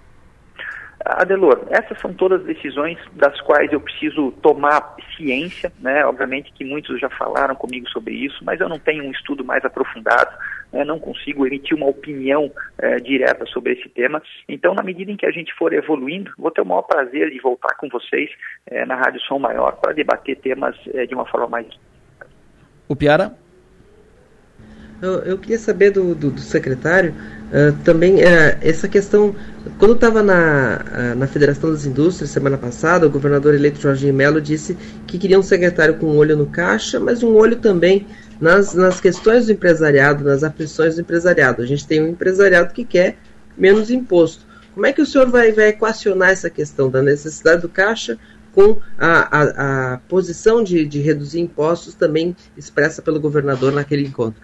Adelor, essas são todas decisões das quais eu preciso tomar ciência, né? Obviamente que muitos já falaram comigo sobre isso, mas eu não tenho um estudo mais aprofundado, né? não consigo emitir uma opinião é, direta sobre esse tema. Então, na medida em que a gente for evoluindo, vou ter o maior prazer de voltar com vocês é, na Rádio Som Maior para debater temas é, de uma forma mais. O Piara? Eu, eu queria saber do, do, do secretário uh, também uh, essa questão. Quando estava na, uh, na Federação das Indústrias semana passada, o governador eleito Jorginho Melo disse que queria um secretário com um olho no caixa, mas um olho também nas, nas questões do empresariado, nas aflições do empresariado. A gente tem um empresariado que quer menos imposto. Como é que o senhor vai, vai equacionar essa questão da necessidade do caixa com a, a, a posição de, de reduzir impostos também expressa pelo governador naquele encontro?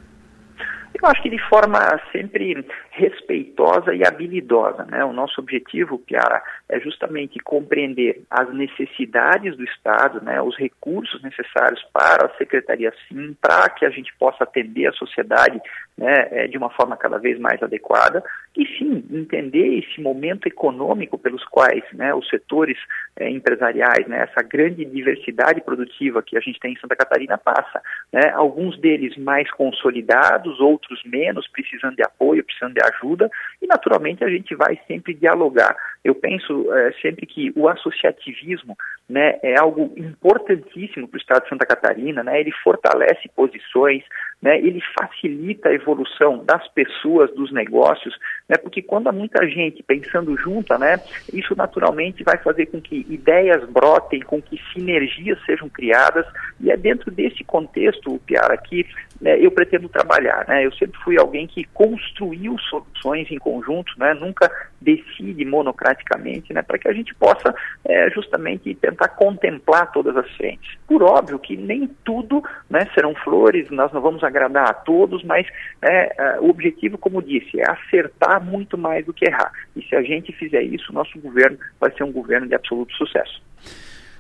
Eu acho que de forma sempre respeitosa e habilidosa. Né? O nosso objetivo, Piara, é justamente compreender as necessidades do Estado, né? os recursos necessários para a Secretaria Sim, para que a gente possa atender a sociedade né, é, de uma forma cada vez mais adequada, e sim entender esse momento econômico pelos quais né, os setores é, empresariais, né, essa grande diversidade produtiva que a gente tem em Santa Catarina passa. Né, alguns deles mais consolidados, outros menos, precisando de apoio, precisando de ajuda, e naturalmente a gente vai sempre dialogar. Eu penso é, sempre que o associativismo né, é algo importantíssimo para o Estado de Santa Catarina, né, ele fortalece posições, né, ele facilita a evolução das pessoas, dos negócios, né, porque quando há muita gente pensando junta, né, isso naturalmente vai fazer com que ideias brotem, com que sinergias sejam criadas, e é dentro desse contexto, Piara, que né, eu pretendo trabalhar. Né? Eu sempre fui alguém que construiu soluções em conjunto, né? nunca decide monocraticamente, né? para que a gente possa é, justamente tentar contemplar todas as frentes. Por óbvio que nem tudo né, serão flores, nós não vamos agradar a todos, mas né, o objetivo, como disse, é acertar muito mais do que errar. E se a gente fizer isso, nosso governo vai ser um governo de absoluto sucesso.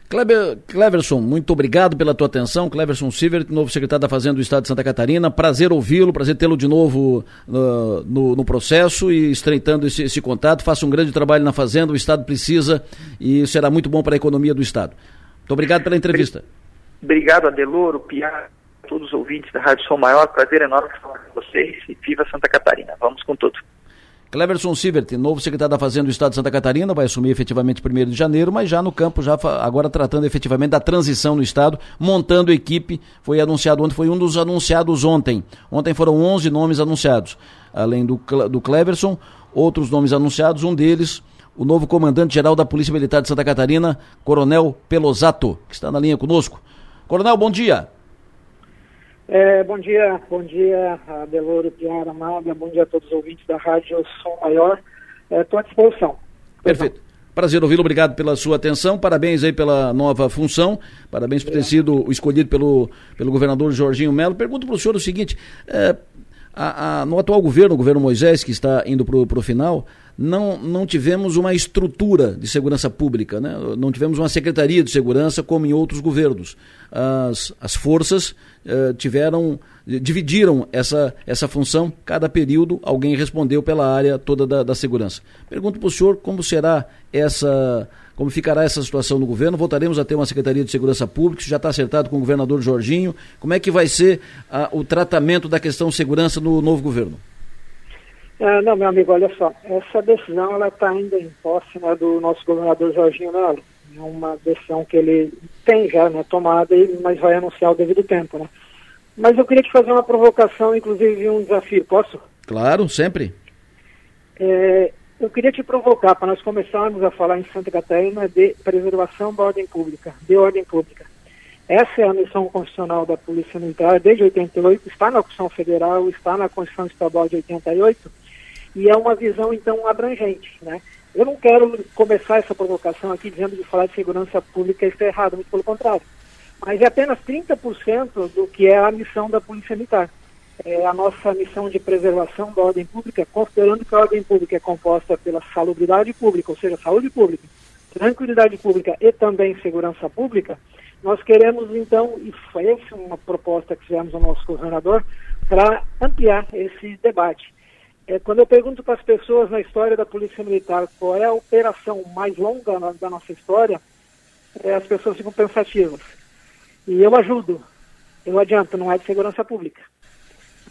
Kleber, Cleverson, muito obrigado pela tua atenção. Cleverson Silver, novo secretário da Fazenda do Estado de Santa Catarina. Prazer ouvi-lo, prazer tê-lo de novo uh, no, no, processo e estreitando esse, esse, contato. Faça um grande trabalho na Fazenda, o Estado precisa e será muito bom para a economia do Estado. Muito obrigado pela entrevista. Obrigado, Adeloro, Piar, todos os ouvintes da Rádio Som Maior. Prazer enorme falar com vocês e viva Santa Catarina. Vamos com tudo. Cleverson Sivert, novo secretário da Fazenda do Estado de Santa Catarina, vai assumir efetivamente 1 de janeiro, mas já no campo, já agora tratando efetivamente da transição no Estado, montando equipe, foi anunciado ontem, foi um dos anunciados ontem. Ontem foram 11 nomes anunciados, além do, do Cleverson, outros nomes anunciados, um deles, o novo comandante-geral da Polícia Militar de Santa Catarina, Coronel Pelosato, que está na linha conosco. Coronel, bom dia. É, bom dia, bom dia, Deloro, Piara, Mábia, bom dia a todos os ouvintes da Rádio Som Maior. Estou é, à disposição. Perfeito. Prazer ouvi-lo, obrigado pela sua atenção, parabéns aí pela nova função, parabéns por ter sido escolhido pelo, pelo governador Jorginho Melo. Pergunto para o senhor o seguinte, é, a, a, no atual governo, o governo Moisés, que está indo para o final, não, não tivemos uma estrutura de segurança pública, né? não tivemos uma secretaria de segurança como em outros governos. As, as forças eh, tiveram, dividiram essa, essa função, cada período alguém respondeu pela área toda da, da segurança. Pergunto para o senhor como será essa, como ficará essa situação no governo? Voltaremos a ter uma Secretaria de Segurança Pública, isso já está acertado com o governador Jorginho. Como é que vai ser ah, o tratamento da questão segurança no novo governo? Ah, não, meu amigo, olha só, essa decisão ela está ainda em posse né, do nosso governador Jorginho Melo. É uma decisão que ele tem já né, tomada, mas vai anunciar o devido tempo. Né? Mas eu queria te fazer uma provocação, inclusive um desafio, posso? Claro, sempre. É, eu queria te provocar para nós começarmos a falar em Santa Catarina de preservação da ordem pública, de ordem pública. Essa é a missão constitucional da Polícia Militar desde 88, está na Constituição Federal, está na Constituição Estadual de 88, e é uma visão, então, abrangente. Né? Eu não quero começar essa provocação aqui dizendo que falar de segurança pública está errado, muito pelo contrário. Mas é apenas 30% do que é a missão da Polícia Militar. É a nossa missão de preservação da ordem pública, considerando que a ordem pública é composta pela salubridade pública, ou seja, saúde pública, tranquilidade pública e também segurança pública, nós queremos, então, e foi essa uma proposta que fizemos ao nosso governador, para ampliar esse debate. É, quando eu pergunto para as pessoas na história da Polícia Militar qual é a operação mais longa na, da nossa história, é, as pessoas ficam pensativas. E eu ajudo, eu adianto, não é de segurança pública.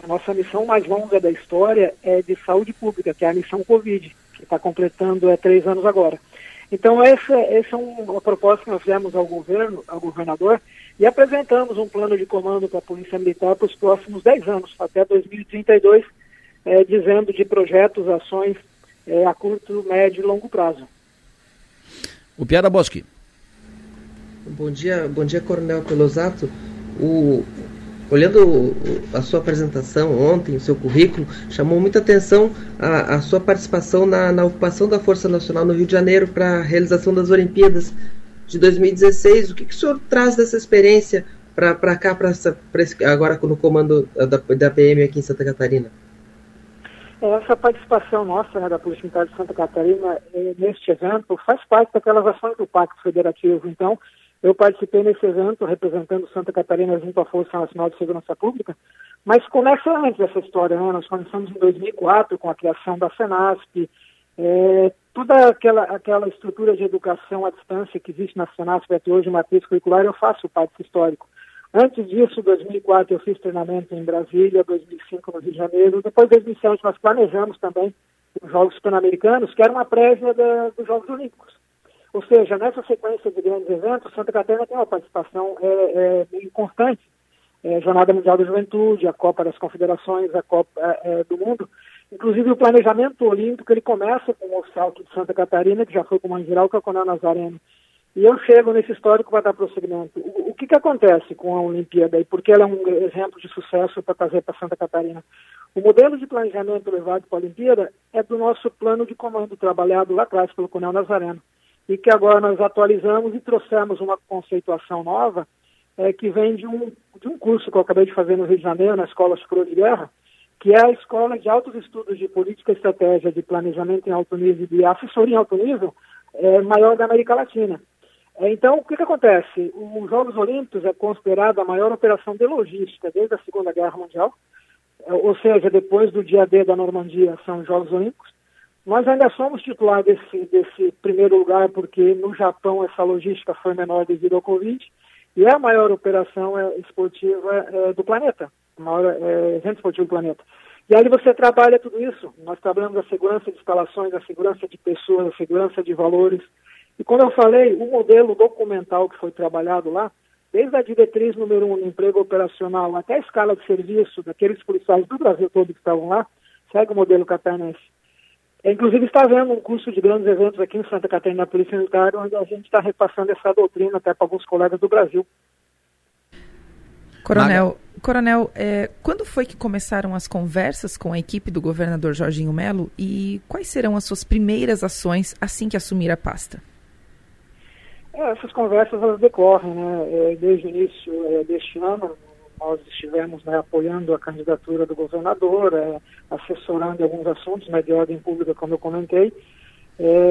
A nossa missão mais longa da história é de saúde pública, que é a missão Covid, que está completando é, três anos agora. Então, essa, essa é uma proposta que nós fizemos ao governo, ao governador, e apresentamos um plano de comando para a Polícia Militar para os próximos 10 anos, até 2032, é, dizendo de projetos, ações é, a curto, médio e longo prazo. O Piara Boschi. Bom dia, bom dia, Coronel Pelosato. O, olhando a sua apresentação ontem, o seu currículo, chamou muita atenção a, a sua participação na, na, ocupação da Força Nacional no Rio de Janeiro para a realização das Olimpíadas de 2016. O que, que o senhor traz dessa experiência para cá, pra essa, pra esse, agora no comando da, da PM aqui em Santa Catarina? Essa participação nossa, né, da Polícia Militar de Santa Catarina, eh, neste evento, faz parte daquelas ações do Pacto Federativo. Então, eu participei nesse evento representando Santa Catarina junto à Força Nacional de Segurança Pública, mas começa antes dessa história, né? Nós começamos em 2004 com a criação da FENASP, é, toda aquela, aquela estrutura de educação à distância que existe na FENASP até hoje, matriz curricular, eu faço parte histórico. Antes disso, 2004, eu fiz treinamento em Brasília, 2005 no Rio de Janeiro. Depois, 2007, nós planejamos também os Jogos Pan-Americanos, que era uma prévia da, dos Jogos Olímpicos. Ou seja, nessa sequência de grandes eventos, Santa Catarina tem uma participação é, é, importante é, Jornada Mundial da Juventude, a Copa das Confederações, a Copa é, do Mundo. Inclusive o planejamento olímpico ele começa com o salto de Santa Catarina, que já foi com o geral, que é o Nazareno. E eu chego nesse histórico para dar prosseguimento. O, o que, que acontece com a Olimpíada e por que ela é um exemplo de sucesso para trazer para Santa Catarina? O modelo de planejamento levado para a Olimpíada é do nosso plano de comando trabalhado lá atrás pelo Coronel Nazareno e que agora nós atualizamos e trouxemos uma conceituação nova é, que vem de um, de um curso que eu acabei de fazer no Rio de Janeiro, na Escola Superior de Guerra, que é a Escola de Altos Estudos de Política e Estratégia de Planejamento em Alto Nível e Assessoria em Alto Nível é, maior da América Latina. Então, o que, que acontece? Os Jogos Olímpicos é considerado a maior operação de logística desde a Segunda Guerra Mundial, é, ou seja, depois do dia D da Normandia são os Jogos Olímpicos. Nós ainda somos titular desse, desse primeiro lugar porque no Japão essa logística foi menor devido ao Covid e é a maior operação é, esportiva é, do planeta, o maior é, evento esportivo do planeta. E ali você trabalha tudo isso. Nós trabalhamos a segurança de instalações, a segurança de pessoas, a segurança de valores, e quando eu falei, o modelo documental que foi trabalhado lá, desde a diretriz número um, emprego operacional, até a escala de serviço daqueles policiais do Brasil todo que estavam lá, segue o modelo catarinense. É, inclusive está havendo um curso de grandes eventos aqui em Santa Catarina na Polícia Militar, onde a gente está repassando essa doutrina até para alguns colegas do Brasil. Coronel, Coronel é, quando foi que começaram as conversas com a equipe do governador Jorginho Melo e quais serão as suas primeiras ações assim que assumir a pasta? É, essas conversas elas decorrem, né? É, desde o início é, deste ano, nós estivemos né, apoiando a candidatura do governador, assessorando alguns assuntos né, de ordem pública, como eu comentei,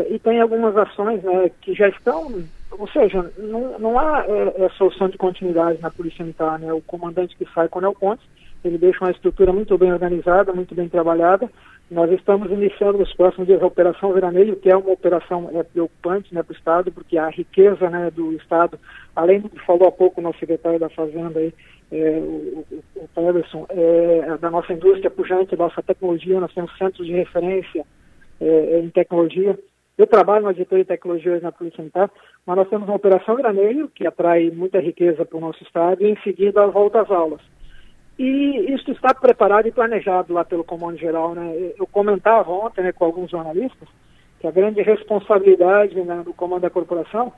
e tem algumas ações né, que já estão, ou seja, não, não há é, solução de continuidade na Polícia Militar. Né? O comandante que sai, Coronel Pontes, ele deixa uma estrutura muito bem organizada, muito bem trabalhada, nós estamos iniciando nos próximos dias a Operação Veraneio, que é uma operação é, preocupante né, para o Estado, porque a riqueza né, do Estado, além do que falou há pouco o nosso secretário da Fazenda, aí, é, o, o, o é, da nossa indústria pujante, da nossa tecnologia, nós temos centros de referência é, em tecnologia. Eu trabalho na editoria de tecnologia na Polícia Militar, mas nós temos uma Operação Graneio, que atrai muita riqueza para o nosso Estado, e em seguida a volta às aulas. E isso está preparado e planejado lá pelo Comando Geral. Né? Eu comentava ontem né, com alguns jornalistas que a grande responsabilidade né, do comando da corporação,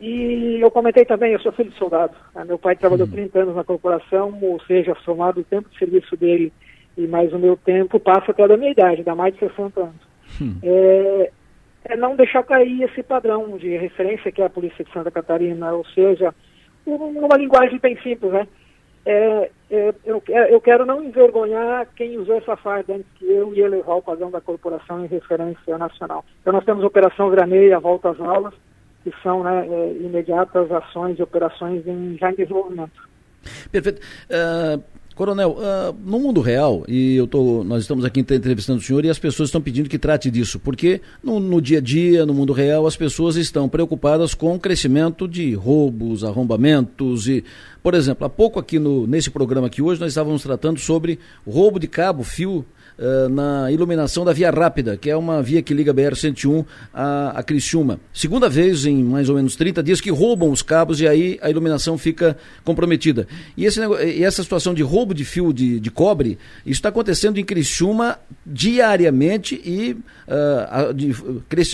e eu comentei também, eu sou filho de soldado. Né? Meu pai trabalhou hum. 30 anos na corporação, ou seja, somado o tempo de serviço dele e mais o meu tempo, passa até da minha idade, dá mais de 60 anos. Hum. É, é não deixar cair esse padrão de referência que é a Polícia de Santa Catarina, ou seja, uma linguagem bem simples, né? É, é, eu, é, eu, quero não envergonhar quem usou essa farda antes que eu e elevar o padrão da corporação em referência nacional. Então nós temos Operação Graneia, Volta às Aulas, que são né, é, imediatas ações e operações em, já em desenvolvimento. Perfeito. Uh, Coronel, uh, no mundo real, e eu tô, nós estamos aqui entrevistando o senhor e as pessoas estão pedindo que trate disso, porque no, no, dia a dia, no mundo real, as pessoas estão preocupadas com o crescimento de roubos, arrombamentos e, por exemplo, há pouco aqui no, nesse programa aqui hoje nós estávamos tratando sobre roubo de cabo, fio uh, na iluminação da Via Rápida, que é uma via que liga a BR-101 a, a Criciúma. Segunda vez em mais ou menos 30 dias que roubam os cabos e aí a iluminação fica comprometida. E, esse, e essa situação de roubo de fio de, de cobre, isso está acontecendo em Criciúma diariamente e uh, de,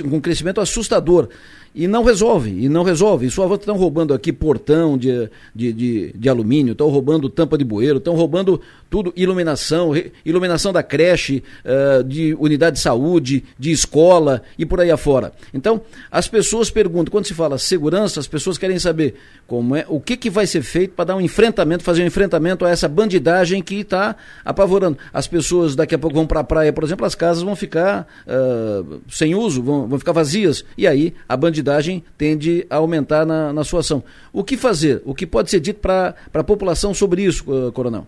com um crescimento assustador e não resolve, e não resolve. E só estão roubando aqui portão de, de, de, de alumínio, estão roubando tampa de bueiro, estão roubando tudo, iluminação, iluminação da creche, uh, de unidade de saúde, de escola e por aí afora. Então, as pessoas perguntam, quando se fala segurança, as pessoas querem saber como é, o que, que vai ser feito para dar um enfrentamento, fazer um enfrentamento a essa bandidagem que está apavorando. As pessoas daqui a pouco vão para a praia, por exemplo, as casas vão ficar uh, sem uso, vão, vão ficar vazias, e aí a bandidagem tende a aumentar na, na sua ação. O que fazer? O que pode ser dito para a população sobre isso, Coronel?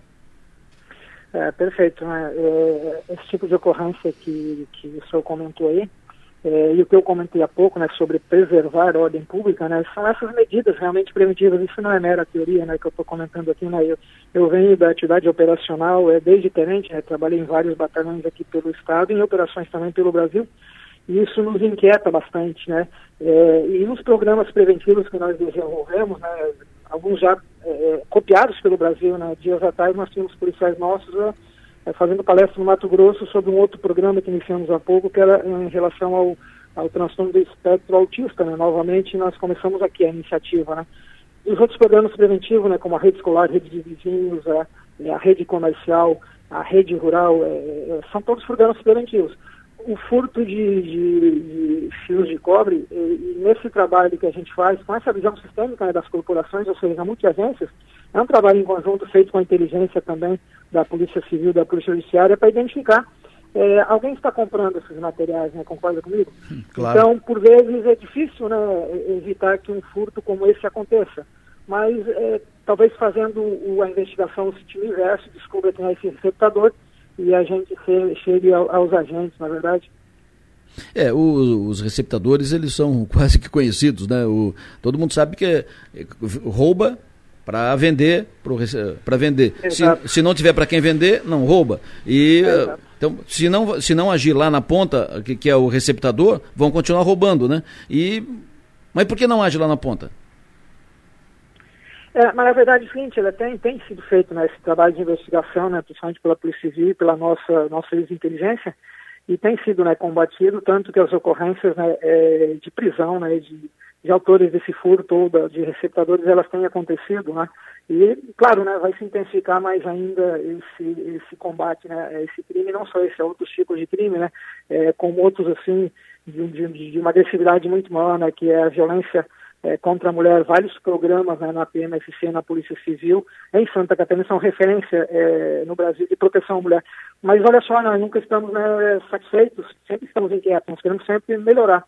É, perfeito. Né? É, esse tipo de ocorrência que, que o senhor comentou aí, é, e o que eu comentei há pouco, né, sobre preservar a ordem pública, né, são essas medidas realmente preventivas. Isso não é mera teoria, né, que eu estou comentando aqui, né, eu, eu venho da atividade operacional é, desde tenente, né, trabalhei em vários batalhões aqui pelo estado, em operações também pelo Brasil, e isso nos inquieta bastante, né, é, e nos programas preventivos que nós desenvolvemos, né, alguns já é, copiados pelo Brasil. Né? Dias atrás nós tínhamos policiais nossos é, fazendo palestra no Mato Grosso sobre um outro programa que iniciamos há pouco, que era em relação ao, ao transtorno do espectro autista. Né? Novamente nós começamos aqui a iniciativa. Né? E os outros programas preventivos, né, como a rede escolar, a rede de vizinhos, a, a rede comercial, a rede rural, é, são todos programas preventivos o furto de, de, de, fios de cobre, e, nesse trabalho que a gente faz, com essa visão sistêmica né, das corporações, ou seja, multiagências, é um trabalho em conjunto feito com a inteligência também da Polícia Civil, da Polícia Judiciária, para identificar é, alguém está comprando esses materiais, né? Concorda comigo? Claro. Então, por vezes é difícil né, evitar que um furto como esse aconteça. Mas é, talvez fazendo a investigação no sentido inverso, descubra quem é esse receptador e a gente chegue aos agentes, na verdade. É, o, os receptadores, eles são <laughs> quase que conhecidos, né? O, todo mundo sabe que é, rouba para vender, para vender. Se, se, não tiver para quem vender, não rouba. E é, então, se não, se não agir lá na ponta, que, que é o receptador, vão continuar roubando, né? E mas por que não age lá na ponta? É, mas na verdade, seguinte, ela tem, tem sido feito né, esse trabalho de investigação, né, principalmente pela Polícia Civil, pela nossa, nossa inteligência, e tem sido né, combatido, tanto que as ocorrências né, é, de prisão, né, de, de autores desse furto ou de receptadores, elas têm acontecido, né, e, claro, né, vai se intensificar mais ainda esse, esse combate, né, esse crime, não só esse, outros tipos de crime, né, é, como outros, assim, de, de, de uma agressividade muito maior, né, que é a violência é, contra a mulher, vários programas né, na PMFC, na Polícia Civil, em Santa Catarina, são referência é, no Brasil de proteção à mulher. Mas olha só, nós nunca estamos né, satisfeitos, sempre estamos inquietos, nós queremos sempre melhorar.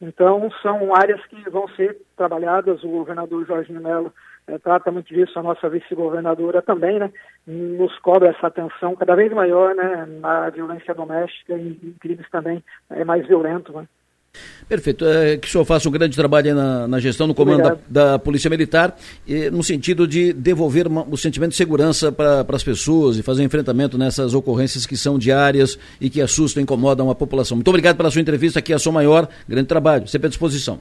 Então, são áreas que vão ser trabalhadas, o governador Jorginho Melo é, trata muito disso, a nossa vice-governadora também, né, nos cobra essa atenção cada vez maior né, na violência doméstica e crimes também é, mais violentos. Né. Perfeito. É, que o senhor faça um grande trabalho na, na, gestão, no comando da, da, Polícia Militar, e, no sentido de devolver uma, o sentimento de segurança para as pessoas e fazer enfrentamento nessas ocorrências que são diárias e que assustam e incomodam a população. Muito obrigado pela sua entrevista aqui, a Som Maior. Grande trabalho, sempre à disposição.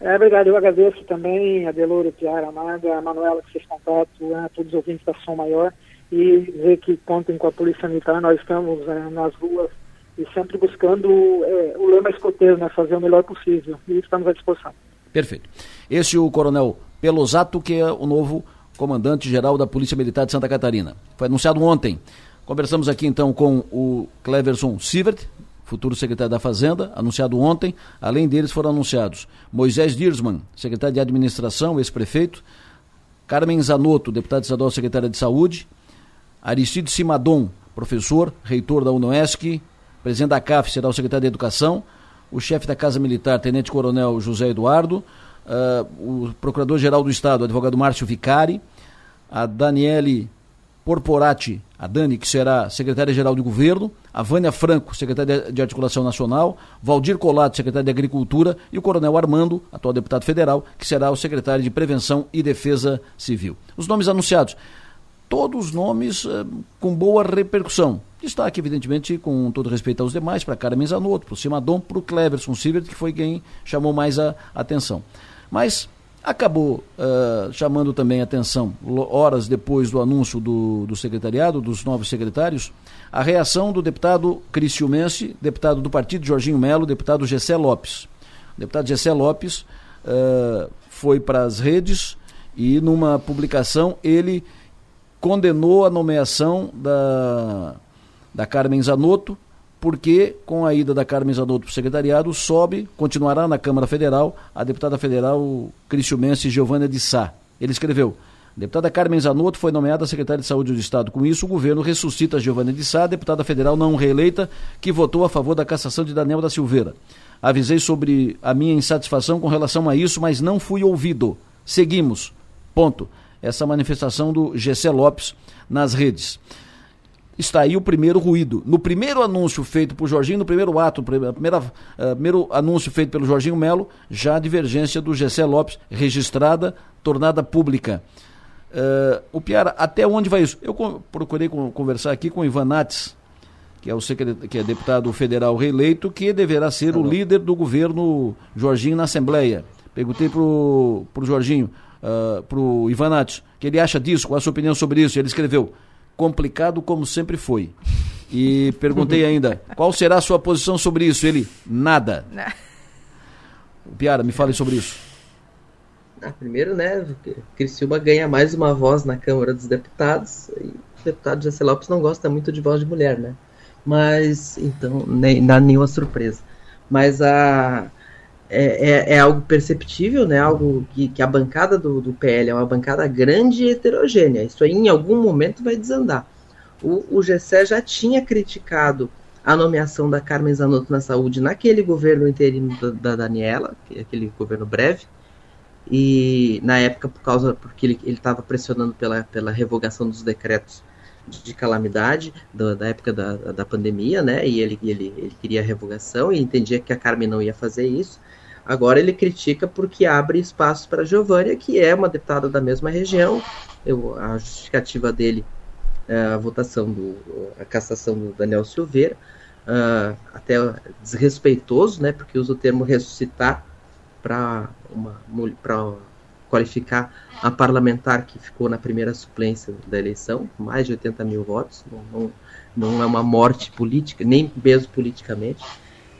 É, obrigado, eu agradeço também a Deloro, Tiara, Amada, a Manuela que fez contato, né, todos os ouvintes da Som Maior e dizer que contem com a Polícia Militar, nós estamos é, nas ruas e sempre buscando é, o lema escoteiro, né, fazer o melhor possível. E estamos à disposição. Perfeito. Esse é o Coronel Pelosato, que é o novo comandante-geral da Polícia Militar de Santa Catarina. Foi anunciado ontem. Conversamos aqui então com o Cleverson Sivert, futuro secretário da Fazenda, anunciado ontem. Além deles foram anunciados Moisés Dirsman, secretário de Administração, ex-prefeito, Carmen Zanotto, deputado estadual secretária de Saúde, Aristide Simadon, professor, reitor da UNOESC, presidente da CAF será o secretário de Educação, o chefe da Casa Militar, Tenente Coronel José Eduardo, uh, o Procurador-Geral do Estado, o advogado Márcio Vicari, a Daniele Porporati, a Dani, que será secretária-geral de governo, a Vânia Franco, secretária de Articulação Nacional, Valdir Colato, secretário de Agricultura, e o Coronel Armando, atual deputado federal, que será o secretário de Prevenção e Defesa Civil. Os nomes anunciados todos nomes uh, com boa repercussão. Destaque, evidentemente, com todo respeito aos demais, para Carmen Zanotto, para o Simadon, para o Cleverson Silver, que foi quem chamou mais a atenção. Mas acabou uh, chamando também atenção, horas depois do anúncio do, do secretariado, dos novos secretários, a reação do deputado Cristiumense, deputado do partido Jorginho Melo, deputado Gessé Lopes. O deputado Gessé Lopes uh, foi para as redes e, numa publicação, ele condenou a nomeação da, da Carmen Zanotto, porque com a ida da Carmen Zanotto para o secretariado, sobe, continuará na Câmara Federal, a deputada federal Cristiumense Giovânia de Sá. Ele escreveu, deputada Carmen Zanotto foi nomeada secretária de Saúde do Estado. Com isso, o governo ressuscita Giovânia de Sá, deputada federal não reeleita, que votou a favor da cassação de Daniel da Silveira. Avisei sobre a minha insatisfação com relação a isso, mas não fui ouvido. Seguimos. Ponto essa manifestação do Gessé Lopes nas redes. Está aí o primeiro ruído. No primeiro anúncio feito por Jorginho, no primeiro ato, no primeiro, uh, primeiro anúncio feito pelo Jorginho Melo, já a divergência do Gessé Lopes registrada, tornada pública. Uh, o Piara, até onde vai isso? Eu procurei conversar aqui com o Ivan Nates, que é, o que é deputado federal reeleito, que deverá ser o líder do governo Jorginho na Assembleia. Perguntei para o Jorginho, uh, pro Ivanati, que ele acha disso, qual a sua opinião sobre isso. Ele escreveu, complicado como sempre foi. E perguntei <laughs> ainda, qual será a sua posição sobre isso? Ele, nada. Piara, me fale sobre isso. Ah, primeiro, né, Criciúma ganha mais uma voz na Câmara dos Deputados, e o deputado José Lopes não gosta muito de voz de mulher, né? Mas, então, nem dá nenhuma surpresa. Mas a, é, é, é, algo perceptível, né? Algo que, que a bancada do, do, PL é uma bancada grande e heterogênea. Isso aí em algum momento vai desandar. O, o GCE já tinha criticado a nomeação da Carmen Zanotto na saúde naquele governo interino da, da Daniela, é aquele governo breve, e na época por causa porque ele estava pressionando pela, pela revogação dos decretos de calamidade do, da época da, da pandemia, né? E ele, ele, ele queria a revogação e entendia que a Carmen não ia fazer isso. Agora ele critica porque abre espaço para Giovânia, que é uma deputada da mesma região. Eu, a justificativa dele é a votação do a cassação do Daniel Silveira, uh, até desrespeitoso, né? Porque usa o termo ressuscitar para uma para qualificar a parlamentar que ficou na primeira suplência da eleição, mais de 80 mil votos, não, não, não é uma morte política, nem mesmo politicamente.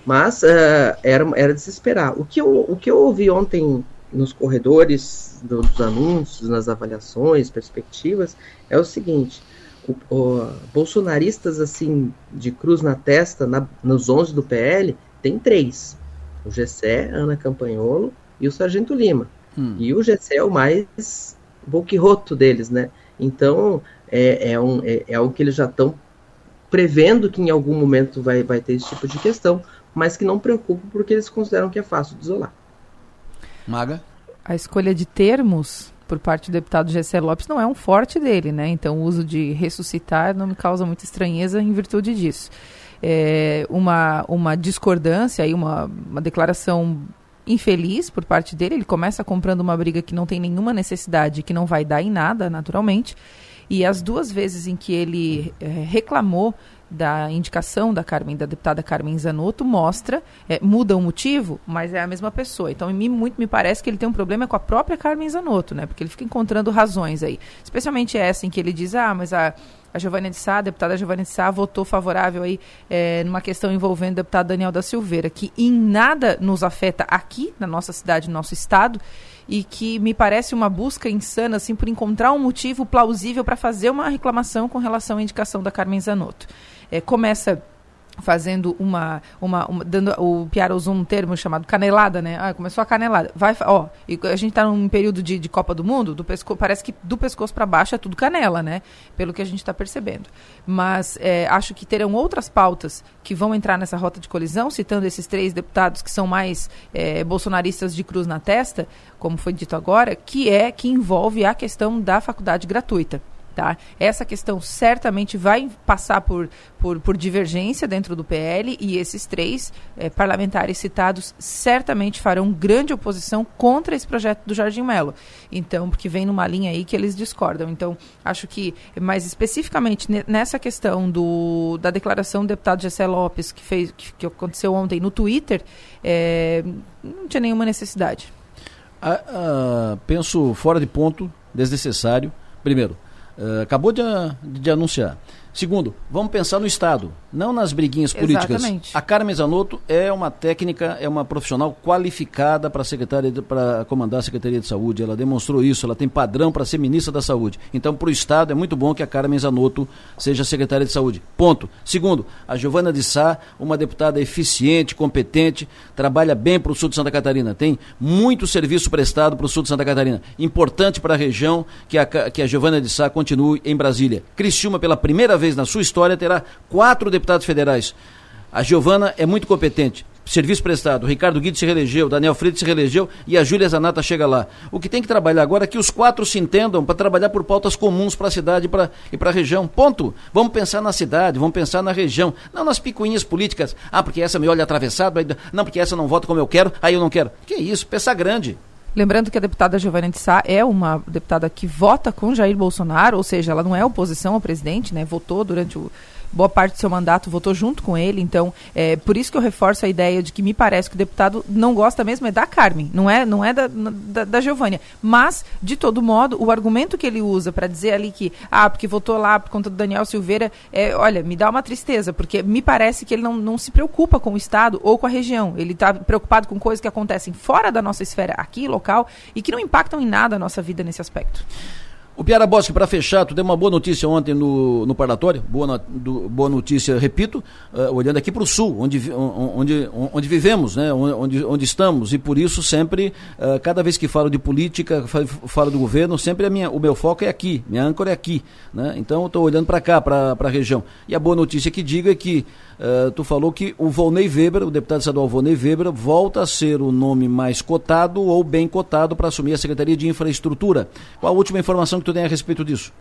Mas uh, era, era de se esperar. O que, eu, o que eu ouvi ontem nos corredores dos anúncios, nas avaliações, perspectivas, é o seguinte: o, o, bolsonaristas assim de cruz na testa, na, nos 11 do PL, tem três: o Gessé, Ana Campanholo e o Sargento Lima. Hum. E o Gessé é o mais boquiroto deles, né? Então é, é, um, é, é algo que eles já estão prevendo que em algum momento vai, vai ter esse tipo de questão mas que não preocupa porque eles consideram que é fácil de isolar. Maga? A escolha de termos por parte do deputado Gessé Lopes não é um forte dele, né? Então o uso de ressuscitar não me causa muita estranheza em virtude disso. É uma, uma discordância e uma, uma declaração infeliz por parte dele. Ele começa comprando uma briga que não tem nenhuma necessidade, que não vai dar em nada, naturalmente. E as duas vezes em que ele é, reclamou da indicação da Carmen, da deputada Carmen Zanotto, mostra, é, muda o motivo, mas é a mesma pessoa. Então, muito me parece que ele tem um problema com a própria Carmen Zanotto, né? Porque ele fica encontrando razões aí. Especialmente essa em que ele diz, ah, mas a, a de Sá, a deputada Giovanna de Sá, votou favorável aí é, numa questão envolvendo o deputado Daniel da Silveira, que em nada nos afeta aqui, na nossa cidade, no nosso estado, e que me parece uma busca insana, assim, por encontrar um motivo plausível para fazer uma reclamação com relação à indicação da Carmen Zanotto é, começa fazendo uma, uma, uma, dando o Piara usou um termo chamado canelada, né? Ah, começou a canelada. Vai, ó, e a gente está num período de, de Copa do Mundo, do pesco, parece que do pescoço para baixo é tudo canela, né? Pelo que a gente está percebendo. Mas é, acho que terão outras pautas que vão entrar nessa rota de colisão, citando esses três deputados que são mais é, bolsonaristas de cruz na testa, como foi dito agora, que é que envolve a questão da faculdade gratuita. Tá? Essa questão certamente vai passar por, por, por divergência dentro do PL e esses três eh, parlamentares citados certamente farão grande oposição contra esse projeto do Jardim Melo. Então, porque vem numa linha aí que eles discordam. Então, acho que, mais especificamente nessa questão do, da declaração do deputado Gessé Lopes, que, fez, que, que aconteceu ontem no Twitter, eh, não tinha nenhuma necessidade. Ah, ah, penso fora de ponto, desnecessário. Primeiro, Uh, acabou de, de anunciar. Segundo, vamos pensar no Estado, não nas briguinhas políticas. Exatamente. A Carmen Zanotto é uma técnica, é uma profissional qualificada para secretária para comandar a Secretaria de Saúde. Ela demonstrou isso, ela tem padrão para ser ministra da Saúde. Então, para o Estado é muito bom que a Carmen Zanotto seja secretária de Saúde. Ponto. Segundo, a Giovana de Sá, uma deputada eficiente, competente, trabalha bem para o sul de Santa Catarina. Tem muito serviço prestado para o sul de Santa Catarina. Importante para a região que a, que a Giovana de Sá continue em Brasília. Criciúma, pela primeira vez vez na sua história terá quatro deputados federais. A Giovana é muito competente. Serviço prestado. O Ricardo Guido se reelegeu, Daniel Freitas se reelegeu e a Júlia Zanata chega lá. O que tem que trabalhar agora é que os quatro se entendam para trabalhar por pautas comuns para a cidade pra, e para a região. Ponto. Vamos pensar na cidade, vamos pensar na região, não nas picuinhas políticas. Ah, porque essa me olha atravessado, não, porque essa não vota como eu quero, aí eu não quero. Que isso, pensar grande. Lembrando que a deputada Giovanna de Sá é uma deputada que vota com Jair Bolsonaro, ou seja, ela não é oposição ao presidente, né? Votou durante o boa parte do seu mandato, votou junto com ele, então é por isso que eu reforço a ideia de que me parece que o deputado não gosta mesmo é da Carmen, não é, não é da, da, da Giovânia. Mas, de todo modo, o argumento que ele usa para dizer ali que, ah, porque votou lá por conta do Daniel Silveira, é, olha, me dá uma tristeza, porque me parece que ele não, não se preocupa com o Estado ou com a região. Ele está preocupado com coisas que acontecem fora da nossa esfera aqui, local, e que não impactam em nada a nossa vida nesse aspecto. O Piara Bosque, para fechar, tu deu uma boa notícia ontem no, no parlatório, boa, do, boa notícia, repito, uh, olhando aqui para o sul, onde, onde, onde vivemos, né, onde, onde estamos, e por isso sempre, uh, cada vez que falo de política, falo do governo, sempre a minha, o meu foco é aqui, minha âncora é aqui, né, então estou olhando para cá, para a região. E a boa notícia que digo é que Uh, tu falou que o Volney Weber, o deputado estadual Volney Weber, volta a ser o nome mais cotado ou bem cotado para assumir a Secretaria de Infraestrutura. Qual a última informação que tu tem a respeito disso?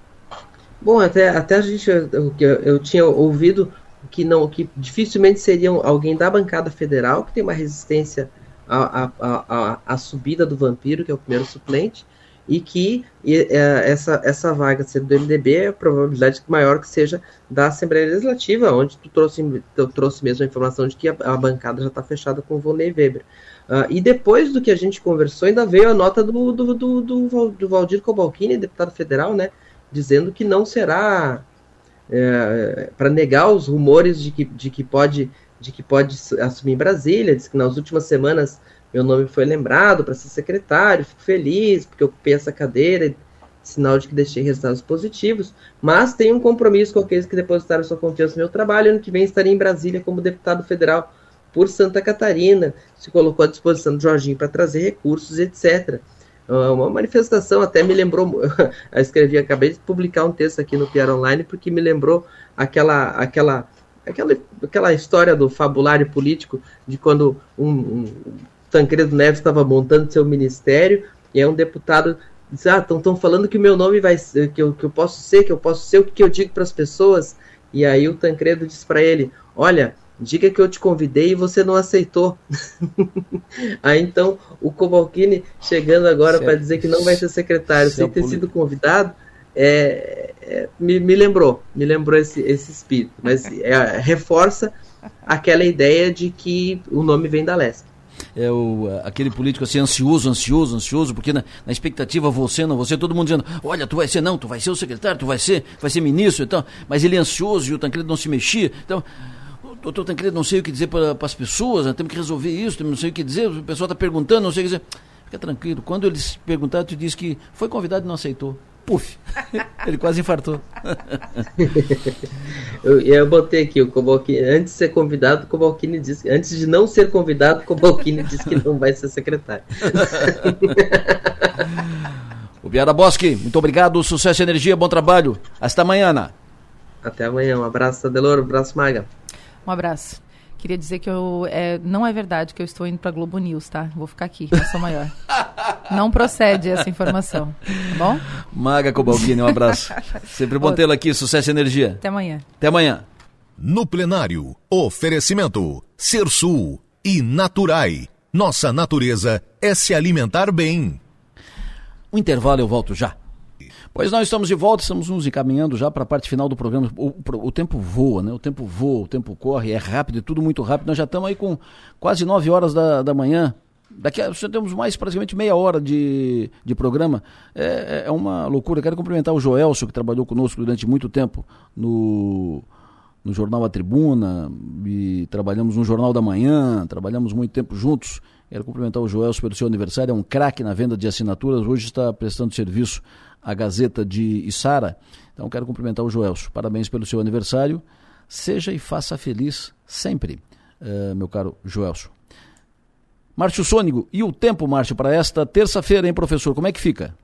Bom, até, até a gente, eu, eu, eu tinha ouvido que não que dificilmente seria alguém da bancada federal, que tem uma resistência à, à, à, à subida do vampiro, que é o primeiro suplente, e que e, é, essa, essa vaga sendo do MDB é a probabilidade maior que seja da Assembleia Legislativa, onde tu trouxe, tu trouxe mesmo a informação de que a, a bancada já está fechada com o Volney Weber. Uh, e depois do que a gente conversou, ainda veio a nota do, do, do, do, do Valdir Cobalcini, deputado federal, né, dizendo que não será é, para negar os rumores de que, de que pode de que pode assumir Brasília, diz que nas últimas semanas meu nome foi lembrado para ser secretário, fico feliz porque ocupei essa cadeira, sinal de que deixei resultados positivos, mas tenho um compromisso com aqueles que depositaram sua confiança no meu trabalho. Ano que vem estarei em Brasília como deputado federal por Santa Catarina. Se colocou à disposição do Jorginho para trazer recursos, etc. Ah, uma manifestação até me lembrou, <laughs> eu escrevi, acabei de publicar um texto aqui no Piar Online porque me lembrou aquela aquela aquela, aquela história do fabulário político de quando um, um Tancredo Neves estava montando seu ministério e é um deputado diz, ah, estão falando que o meu nome vai ser, que eu, que eu posso ser, que eu posso ser o que eu digo para as pessoas. E aí o Tancredo diz para ele, olha, diga que eu te convidei e você não aceitou. <laughs> aí então o Cobalcini chegando agora para dizer que não vai ser secretário sem ter sido convidado, é, é, me, me, lembrou, me lembrou esse, esse espírito, mas é, reforça aquela ideia de que o nome vem da Leste é o, aquele político assim, ansioso, ansioso, ansioso, porque na, na, expectativa você, não você, todo mundo dizendo, olha, tu vai ser, não, tu vai ser o secretário, tu vai ser, vai ser ministro, então, mas ele é ansioso e o Tancredo não se mexia, então, doutor Tancredo, não sei o que dizer para as pessoas, né, temos que resolver isso, não sei o que dizer, o pessoal está perguntando, não sei o que dizer. Fica tranquilo, quando eles perguntaram, tu disse que foi convidado e não aceitou puf, ele quase infartou. <laughs> eu, eu botei aqui, o Cobalcini, antes de ser convidado, o Cobalcini disse, antes de não ser convidado, o Cobalcini <laughs> disse que não vai ser secretário. <laughs> o Biara Bosque, muito obrigado, sucesso e energia, bom trabalho. Até amanhã, Ana. Até amanhã, um abraço, Adelor, um abraço, Maga. Um abraço. Queria dizer que eu, é, não é verdade que eu estou indo para Globo News, tá? Vou ficar aqui, eu sou maior. <laughs> não procede essa informação, tá bom? Maga Cobalcini, um abraço. Sempre bom tê-lo aqui, sucesso e energia. Até amanhã. Até amanhã. No plenário, oferecimento Sul e Naturai. Nossa natureza é se alimentar bem. O intervalo eu volto já. Pois nós estamos de volta, estamos nos encaminhando já para a parte final do programa. O, o, tempo voa, né? O tempo voa, o tempo corre, é rápido, é tudo muito rápido. Nós já estamos aí com quase 9 horas da, da manhã. Daqui a já temos mais praticamente meia hora de, de programa. É, é uma loucura. Quero cumprimentar o Joelso, que trabalhou conosco durante muito tempo no, no Jornal A Tribuna, e trabalhamos no Jornal da Manhã, trabalhamos muito tempo juntos. Quero cumprimentar o Joelso pelo seu aniversário, é um craque na venda de assinaturas, hoje está prestando serviço a Gazeta de Içara. Então quero cumprimentar o Joelso. Parabéns pelo seu aniversário. Seja e faça feliz sempre, uh, meu caro Joelso. Márcio Sônigo, e o tempo, Márcio, para esta terça-feira, hein, professor? Como é que fica?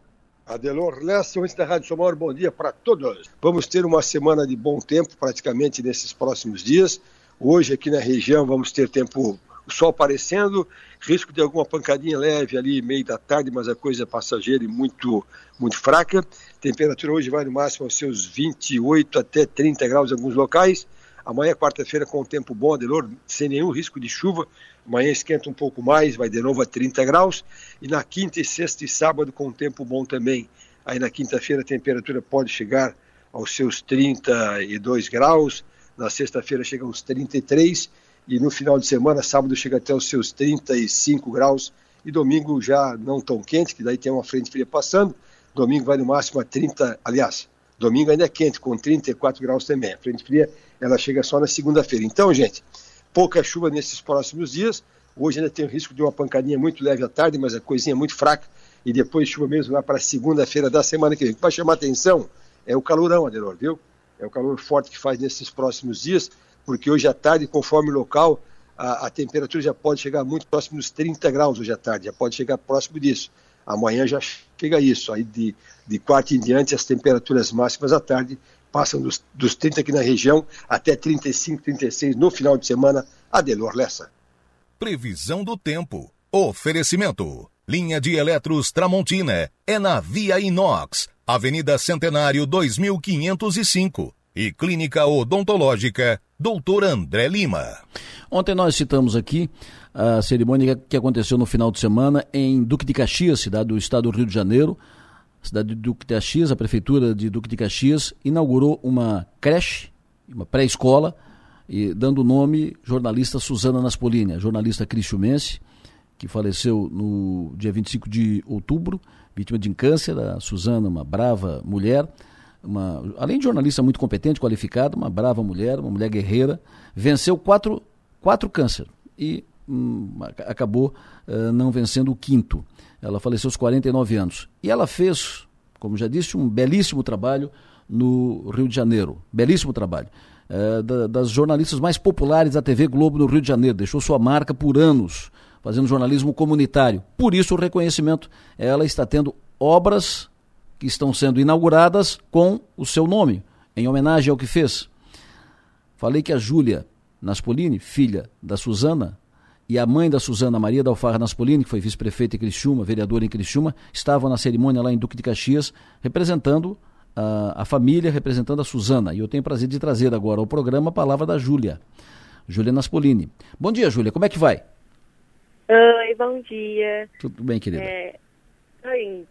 Adelor ouvintes da Rádio Somar, bom dia para todos. Vamos ter uma semana de bom tempo, praticamente nesses próximos dias. Hoje, aqui na região, vamos ter tempo, o sol aparecendo, risco de alguma pancadinha leve ali, meio da tarde, mas a coisa é passageira e muito muito fraca. Temperatura hoje vai no máximo aos seus 28 até 30 graus em alguns locais. Amanhã, quarta-feira, com o tempo bom, Adelor, sem nenhum risco de chuva. Amanhã esquenta um pouco mais, vai de novo a 30 graus. E na quinta e sexta e sábado, com o tempo bom também. Aí na quinta-feira a temperatura pode chegar aos seus 32 graus. na sexta-feira chega uns 33 e no final de semana, sábado chega até os seus 35 graus e domingo já não tão quente, que daí tem uma frente fria passando, domingo vai no máximo a 30, aliás, domingo ainda é quente, com 34 graus também, a frente fria ela chega só na segunda-feira. Então, gente, pouca chuva nesses próximos dias, hoje ainda tem o risco de uma pancadinha muito leve à tarde, mas a coisinha muito fraca, e depois chuva mesmo lá para segunda-feira da semana que vem. Para chamar atenção é o calorão, Adelor, viu? É o calor forte que faz nesses próximos dias, porque hoje à tarde, conforme o local, a, a, temperatura já pode chegar muito próximo dos 30 graus hoje à tarde, já pode chegar próximo disso. Amanhã já chega isso. Aí de, de quarta em diante, as temperaturas máximas à tarde passam dos, dos 30 aqui na região até 35, 36 no final de semana. Adelor Lessa. Previsão do tempo. Oferecimento. Linha de Eletros Tramontina. É na Via Inox. Avenida Centenário 2505. E Clínica Odontológica. Doutor André Lima. Ontem nós citamos aqui a cerimônia que aconteceu no final de semana em Duque de Caxias, cidade do estado do Rio de Janeiro. A cidade de Duque de Caxias, a prefeitura de Duque de Caxias, inaugurou uma creche, uma pré-escola, dando o nome jornalista Suzana Naspolini, a jornalista cristiumense, que faleceu no dia 25 de outubro, vítima de câncer. A Suzana, uma brava mulher, uma, além de jornalista muito competente, qualificada, uma brava mulher, uma mulher guerreira, venceu quatro, quatro câncer e hum, acabou uh, não vencendo o quinto. Ela faleceu aos 49 anos. E ela fez, como já disse, um belíssimo trabalho no Rio de Janeiro. Belíssimo trabalho. Da, das jornalistas mais populares da TV Globo no Rio de Janeiro. Deixou sua marca por anos, fazendo jornalismo comunitário. Por isso o reconhecimento. Ela está tendo obras que estão sendo inauguradas com o seu nome, em homenagem ao que fez. Falei que a Júlia Naspolini, filha da Suzana, e a mãe da Suzana, Maria da Alfarra Naspolini, que foi vice-prefeita em Criciúma, vereadora em Criciúma, estavam na cerimônia lá em Duque de Caxias, representando a, a família, representando a Suzana. E eu tenho o prazer de trazer agora ao programa a palavra da Júlia, Júlia Naspolini. Bom dia, Júlia, como é que vai? Oi, bom dia. Tudo bem, querida? É,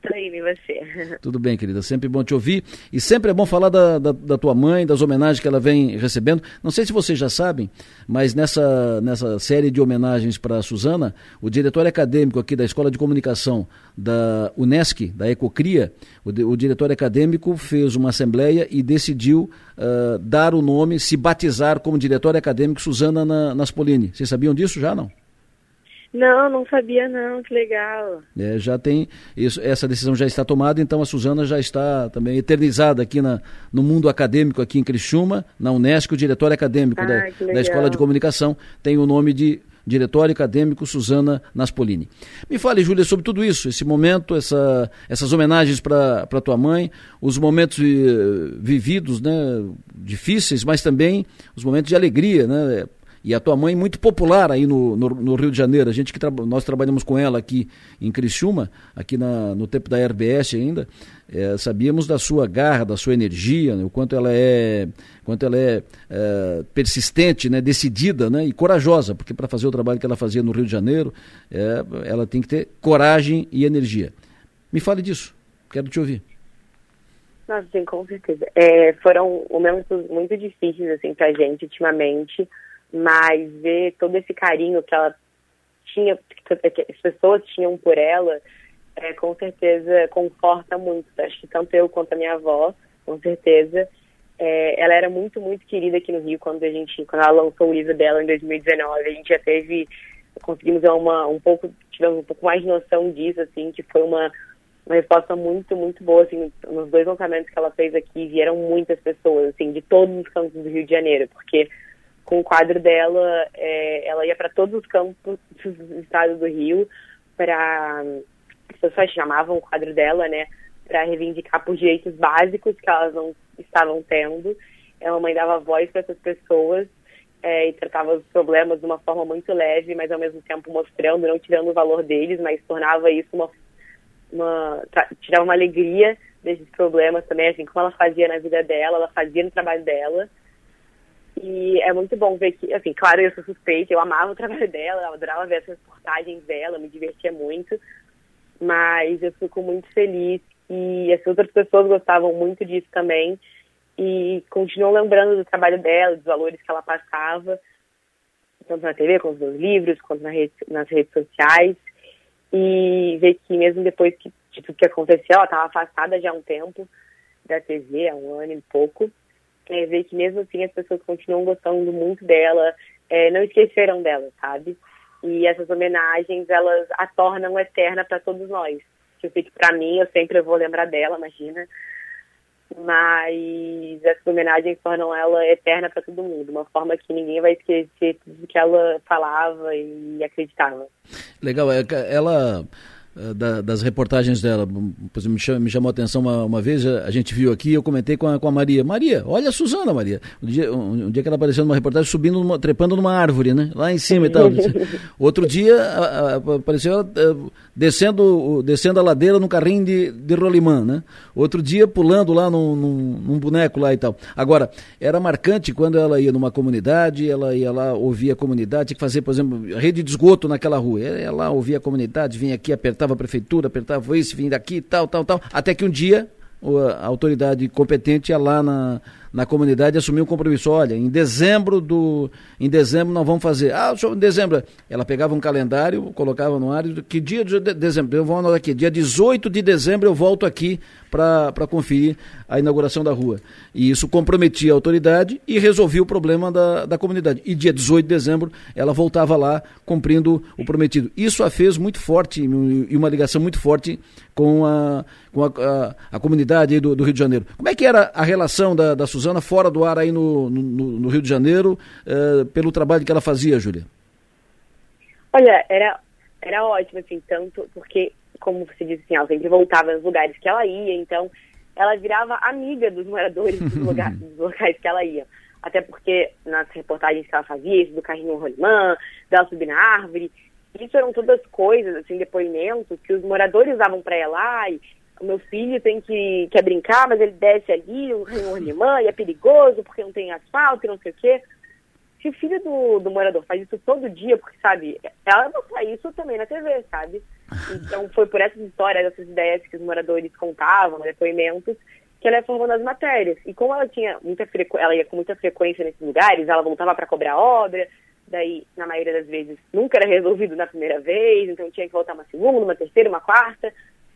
Tô você? <laughs> Tudo bem, querida. Sempre bom te ouvir. E sempre é bom falar da, da, da, tua mãe, das homenagens que ela vem recebendo. Não sei se vocês já sabem, mas nessa, nessa série de homenagens para a Suzana, o diretório acadêmico aqui da Escola de Comunicação da Unesc, da Ecocria, o, o diretório acadêmico fez uma assembleia e decidiu uh, dar o nome, se batizar como diretório acadêmico Suzana na, Naspolini. Vocês sabiam disso já, não? Não, não sabia não, que legal. É, já tem, isso, essa decisão já está tomada, então a Suzana já está também eternizada aqui na, no mundo acadêmico aqui em Criciúma, na Unesco, o diretório acadêmico ah, da, da Escola de Comunicação tem o nome de Diretório Acadêmico Suzana Naspolini. Me fale, Júlia, sobre tudo isso, esse momento, essa, essas homenagens para tua mãe, os momentos eh, vividos, né, difíceis, mas também os momentos de alegria, né, e a tua mãe muito popular aí no, no, no Rio de Janeiro. A gente que tra nós trabalhamos com ela aqui em Criciúma, aqui na, no tempo da RBS ainda, é, sabíamos da sua garra, da sua energia, né, o quanto ela é, quanto ela é, é persistente, né, decidida, né, e corajosa, porque para fazer o trabalho que ela fazia no Rio de Janeiro, é, ela tem que ter coragem e energia. Me fale disso. Quero te ouvir. Nossa, sim, com certeza. É, foram momentos muito difíceis, assim, pra gente, ultimamente mas ver todo esse carinho que ela tinha, que as pessoas tinham por ela, é, com certeza conforta muito. Acho que tanto eu quanto a minha avó, com certeza, é, ela era muito, muito querida aqui no Rio quando a gente, quando ela lançou o livro dela em 2019. A gente já teve, conseguimos uma, um pouco, tivemos um pouco mais de noção disso, assim, que foi uma, uma resposta muito, muito boa, assim, nos dois lançamentos que ela fez aqui, vieram muitas pessoas, assim, de todos os cantos do Rio de Janeiro, porque com o quadro dela, é, ela ia para todos os campos do estado do Rio, para as pessoas chamavam o quadro dela, né, para reivindicar por direitos básicos que elas não estavam tendo. Ela mãe dava voz para essas pessoas é, e tratava os problemas de uma forma muito leve, mas ao mesmo tempo mostrando, não tirando o valor deles, mas tornava isso uma, uma tirava uma alegria desses problemas também, assim como ela fazia na vida dela, ela fazia no trabalho dela. E é muito bom ver que, assim, claro, eu sou suspeita, eu amava o trabalho dela, eu adorava ver as reportagens dela, me divertia muito, mas eu fico muito feliz e as outras pessoas gostavam muito disso também. e continuam lembrando do trabalho dela, dos valores que ela passava, tanto na TV, quanto nos livros, quanto na rede, nas redes sociais. E ver que mesmo depois que, de tudo que aconteceu, ela estava afastada já há um tempo da TV, há um ano e pouco. É, ver que mesmo assim as pessoas continuam gostando muito dela, é, não esqueceram dela, sabe? E essas homenagens, elas a tornam eterna para todos nós. Eu sei que para mim, eu sempre vou lembrar dela, imagina. Mas essas homenagens tornam ela eterna para todo mundo, uma forma que ninguém vai esquecer tudo que ela falava e acreditava. Legal, é ela da, das reportagens dela. Me chamou, me chamou a atenção uma, uma, vez, a gente viu aqui, eu comentei com a, com a Maria. Maria, olha a Suzana, Maria. Um dia, um, um dia que ela apareceu numa reportagem subindo, numa, trepando numa árvore, né? Lá em cima e tal. <laughs> Outro dia a, a, apareceu ela uh, descendo, descendo a ladeira no carrinho de, de rolimã, né? Outro dia pulando lá num, num, num, boneco lá e tal. Agora, era marcante quando ela ia numa comunidade, ela ia lá ouvir a comunidade, tinha que fazer, por exemplo, rede de esgoto naquela rua. Ela ia lá ouvir a comunidade, vinha aqui apertar apertava a prefeitura, apertava isso, vim daqui, tal, tal, tal, até que um dia a autoridade competente ia lá na, na comunidade e assumiu um compromisso. Olha, em dezembro do. Em dezembro nós vamos fazer. Ah, em dezembro. Ela pegava um calendário, colocava no ar, que dia de dezembro? Eu vou anotar aqui. Dia 18 de dezembro eu volto aqui para conferir a inauguração da rua. E isso comprometia a autoridade e resolvia o problema da, da comunidade. E dia 18 de dezembro ela voltava lá cumprindo o prometido. Isso a fez muito forte e uma ligação muito forte com a, com a, a, a comunidade do, do, Rio de Janeiro. Como é que era a relação da, da Suzana fora do ar aí no, no, no Rio de Janeiro, uh, pelo trabalho que ela fazia, Júlia? Olha, era, era ótimo, assim, tanto porque como você disse, assim, ela sempre voltava nos lugares que ela ia, então ela virava amiga dos moradores dos, lugares, dos locais que ela ia. Até porque nas reportagens que ela fazia, isso do carrinho rolimã, dela subir na árvore, isso eram todas coisas, assim, depoimentos que os moradores usavam para ela. E o meu filho tem que quer brincar, mas ele desce ali, o carrinho rolimã, e é perigoso porque não tem asfalto e não sei o quê se o filho do, do morador faz isso todo dia, porque, sabe, ela faz isso também na TV, sabe? Então foi por essas histórias, essas ideias que os moradores contavam, depoimentos, que ela ia formando as matérias. E como ela tinha muita frequência, ela ia com muita frequência nesses lugares, ela voltava para cobrar obra, daí, na maioria das vezes, nunca era resolvido na primeira vez, então tinha que voltar uma segunda, uma terceira, uma quarta.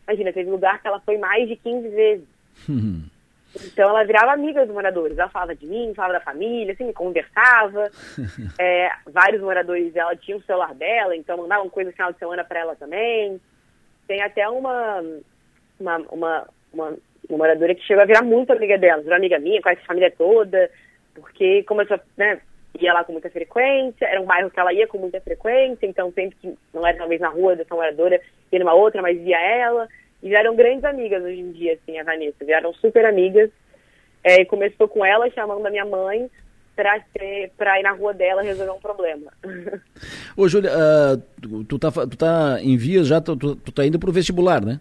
Imagina, teve lugar que ela foi mais de 15 vezes. <laughs> Então ela virava amiga dos moradores. Ela falava de mim, falava da família, assim, conversava. <laughs> é, vários moradores dela tinham o celular dela, então mandavam coisa no final de semana para ela também. Tem até uma, uma, uma, uma, uma moradora que chegou a virar muito amiga dela, virou amiga minha, quase a família toda, porque começou, né, ia lá com muita frequência, era um bairro que ela ia com muita frequência, então sempre que não era talvez na rua dessa moradora, ia numa outra, mas via ela. E vieram grandes amigas hoje em dia, assim, a Vanessa. Vieram super amigas. É, e começou com ela chamando a minha mãe para ir na rua dela resolver um problema. <laughs> Ô, Júlia, uh, tu, tá, tu tá em vias já, tu, tu tá indo para o vestibular, né?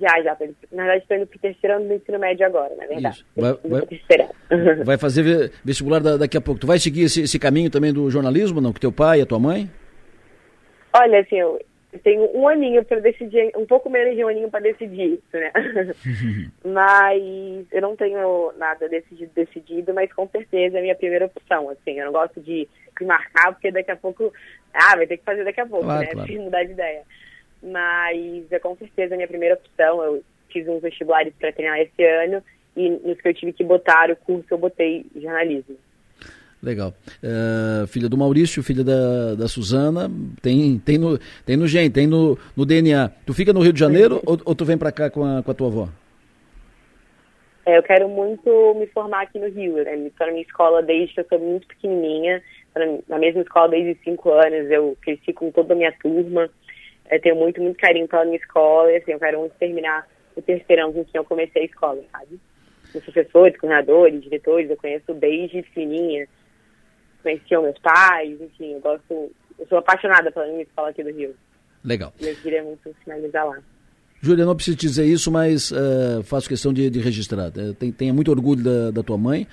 Já, já. Na verdade, estou indo para o terceiro ano do ensino médio agora, na verdade. Vai, vai, <laughs> vai, fazer vestibular daqui a pouco. Tu vai seguir esse, esse caminho também do jornalismo, não? Com teu pai e a tua mãe? Olha, assim, eu tenho um aninho para decidir, um pouco menos de um aninho para decidir isso, né? <laughs> mas eu não tenho nada decidido, decidido, mas com certeza é a minha primeira opção, assim. Eu não gosto de marcar, porque daqui a pouco, ah, vai ter que fazer daqui a pouco, claro, né? Claro. mudar de ideia. Mas é com certeza a minha primeira opção. Eu fiz uns vestibulares para treinar esse ano e nos que eu tive que botar o curso, eu botei jornalismo. Legal. Uh, filha do Maurício, filha da, da Suzana, tem, tem, no, tem no gene, tem no, no DNA. Tu fica no Rio de Janeiro ou, ou tu vem para cá com a, com a tua avó? É, eu quero muito me formar aqui no Rio. Né? Estou na minha escola desde que eu sou muito pequenininha. Na mesma escola desde cinco anos. Eu cresci com toda a minha turma. Eu tenho muito, muito carinho pela minha escola. E, assim, eu quero muito terminar o terceirão com quem eu comecei a escola, sabe? Os professores, coordenadores, diretores, eu conheço desde fininha conheciam meus pais, enfim, eu gosto, eu sou apaixonada pela minha escola aqui do Rio. Legal. E eu queria muito finalizar lá. Júlia, não preciso dizer isso, mas uh, faço questão de, de registrar. Tem, tenha muito orgulho da, da tua mãe.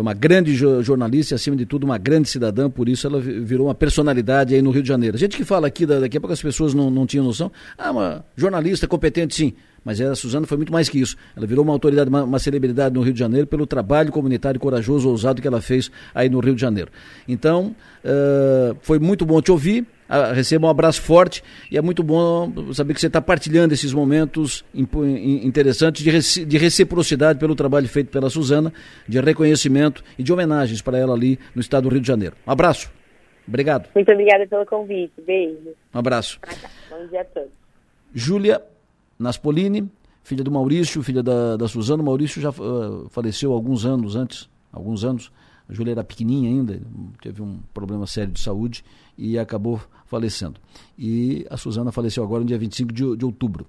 Foi uma grande jo jornalista e, acima de tudo, uma grande cidadã, por isso ela virou uma personalidade aí no Rio de Janeiro. A gente que fala aqui, daqui a pouco as pessoas não, não tinham noção. Ah, uma jornalista competente, sim. Mas a Suzana foi muito mais que isso. Ela virou uma autoridade, uma, uma, celebridade no Rio de Janeiro pelo trabalho comunitário corajoso, ousado que ela fez aí no Rio de Janeiro. Então, uh, foi muito bom te ouvir. Uh, receba um abraço forte e é muito bom saber que você está partilhando esses momentos interessantes de, reci de reciprocidade pelo trabalho feito pela Suzana, de reconhecimento e de homenagens para ela ali no estado do Rio de Janeiro. Um abraço. Obrigado. Muito obrigada pelo convite. Beijo. Um abraço. Bom dia a todos. Júlia Naspolini, filha do Maurício, filha da, da Suzana. O Maurício já uh, faleceu alguns anos antes, alguns anos. A Júlia era pequenininha ainda, teve um problema sério de saúde e acabou falecendo. E a Suzana faleceu agora no dia 25 de, de outubro.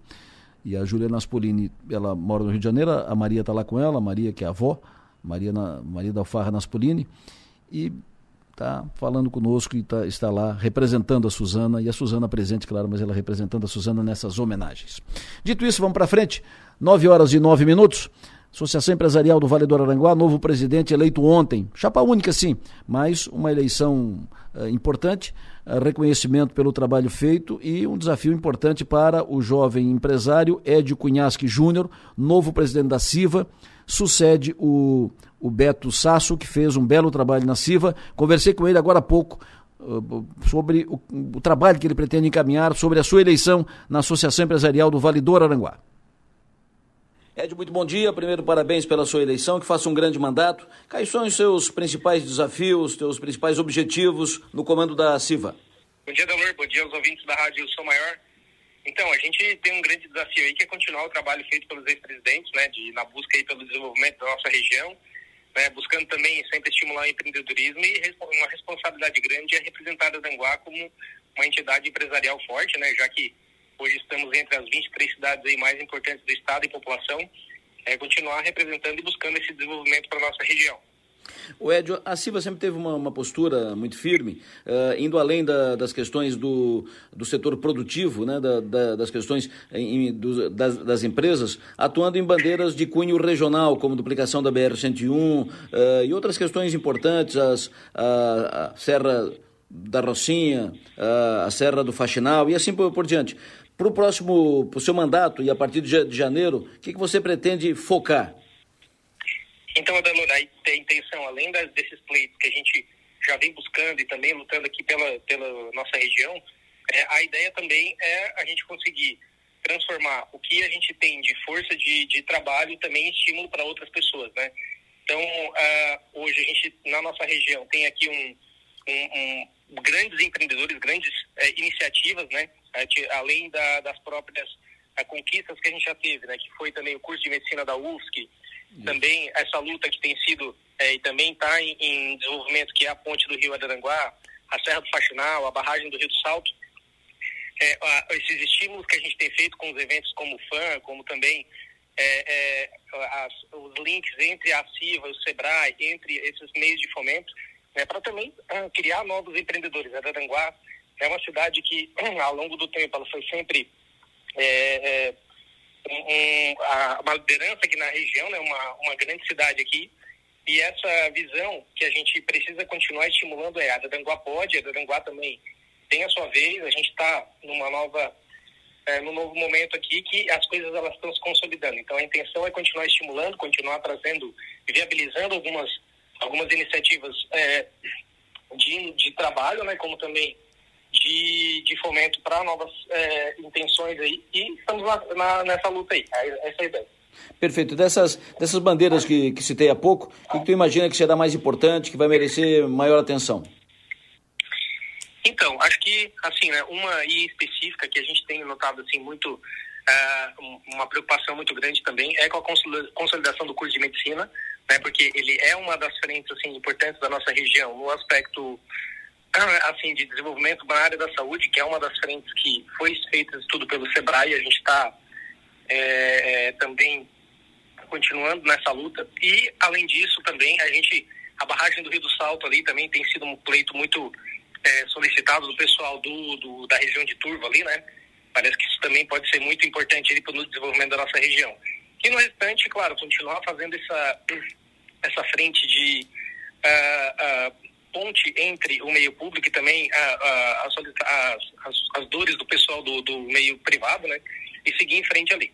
E a Júlia Naspolini, ela mora no Rio de Janeiro, a Maria está lá com ela, a Maria que é a avó, Maria, na, Maria da Alfarra Naspolini. E está falando conosco e tá, está lá representando a Suzana, e a Suzana presente, claro, mas ela representando a Suzana nessas homenagens. Dito isso, vamos para frente. Nove horas e nove minutos. Associação Empresarial do Vale do Aranguá, novo presidente eleito ontem. Chapa única, sim, mas uma eleição uh, importante, uh, reconhecimento pelo trabalho feito e um desafio importante para o jovem empresário Edio Cunhasque Júnior, novo presidente da CIVA, sucede o o Beto Sasso, que fez um belo trabalho na CIVA. Conversei com ele agora há pouco uh, sobre o, o, trabalho que ele pretende encaminhar, sobre a sua eleição na Associação Empresarial do Vale do Aranguá. Ed, muito bom dia. Primeiro, parabéns pela sua eleição, que faça um grande mandato. Quais são os seus principais desafios, seus principais objetivos no comando da CIVA? Bom dia, Delor. Bom dia aos ouvintes da Rádio Sou Maior. Então, a gente tem um grande desafio aí, que é continuar o trabalho feito pelos ex-presidentes, né, de, na busca aí pelo desenvolvimento da nossa região né, buscando também sempre estimular o empreendedorismo e uma responsabilidade grande é representar a Danguá como uma entidade empresarial forte, né, já que hoje estamos entre as 23 cidades aí mais importantes do estado e população, é continuar representando e buscando esse desenvolvimento para nossa região. O Edio, a Silva sempre teve uma, uma postura muito firme, uh, indo além da, das questões do, do setor produtivo, né, da, da, das questões em, do, das, das, empresas, atuando em bandeiras de cunho regional, como duplicação da BR-101 uh, eh, e outras questões importantes, as, a, a Serra da Rocinha, a Serra do Faxinal e assim por, por diante. Para o próximo, para o seu mandato e a partir de, janeiro, o que, que você pretende focar? Então, Adelora, a intenção, além das, desses pleitos que a gente já vem buscando e também lutando aqui pela, pela nossa região, é, a ideia também é a gente conseguir transformar o que a gente tem de força de, de trabalho também em estímulo para outras pessoas, né? Então, uh, hoje a gente, na nossa região, tem aqui um, um, um grandes empreendedores, grandes uh, iniciativas, né? Além da, das próprias eh, conquistas que a gente já teve, né? Que foi também o curso de medicina da UFSC, também essa luta que tem sido é, e também está em, em, desenvolvimento, que é a ponte do Rio Araranguá, a Serra do Faxinal, a barragem do Rio do Salto, é, a, esses estímulos que a gente tem feito com os eventos como o FAN, como também é, as, os links entre a CIVA o SEBRAE, entre esses meios de fomento, né, para também uh, criar novos empreendedores. Araranguá é uma cidade que, <clears throat> ao longo do tempo, ela foi sempre é, é um, a, uma liderança aqui na região, né, uma, uma grande cidade aqui, e essa visão que a gente precisa continuar estimulando é a Daranguá pode, a Daranguá também tem a sua vez, a gente está numa nova, é, num novo momento aqui que as coisas elas estão se consolidando. Então a intenção é continuar estimulando, continuar trazendo, viabilizando algumas, algumas iniciativas é, de, de trabalho, né, como também de, de fomento para novas é, intenções aí e estamos na, na, nessa luta aí, é, essa é a ideia. Perfeito. Dessas, dessas bandeiras que, que citei há pouco, o que tu imagina que será mais importante, que vai merecer maior atenção? Então, acho que, assim, né, uma específica que a gente tem notado, assim, muito, uh, uma preocupação muito grande também é com a consolidação do curso de medicina, né, porque ele é uma das frentes, assim, importantes da nossa região no aspecto assim, de desenvolvimento na área da saúde, que é uma das frentes que foi feito estudo pelo SEBRAE, a gente está é, é, também continuando nessa luta. E, além disso, também, a gente, a barragem do Rio do Salto ali também tem sido um pleito muito é, solicitado do pessoal do, do, da região de Turva ali, né? Parece que isso também pode ser muito importante para o desenvolvimento da nossa região. E no restante, claro, continuar fazendo essa essa frente de uh, uh, ponte entre o meio público e também as, as, as, dores do pessoal do, do meio privado, né? E seguir em frente ali.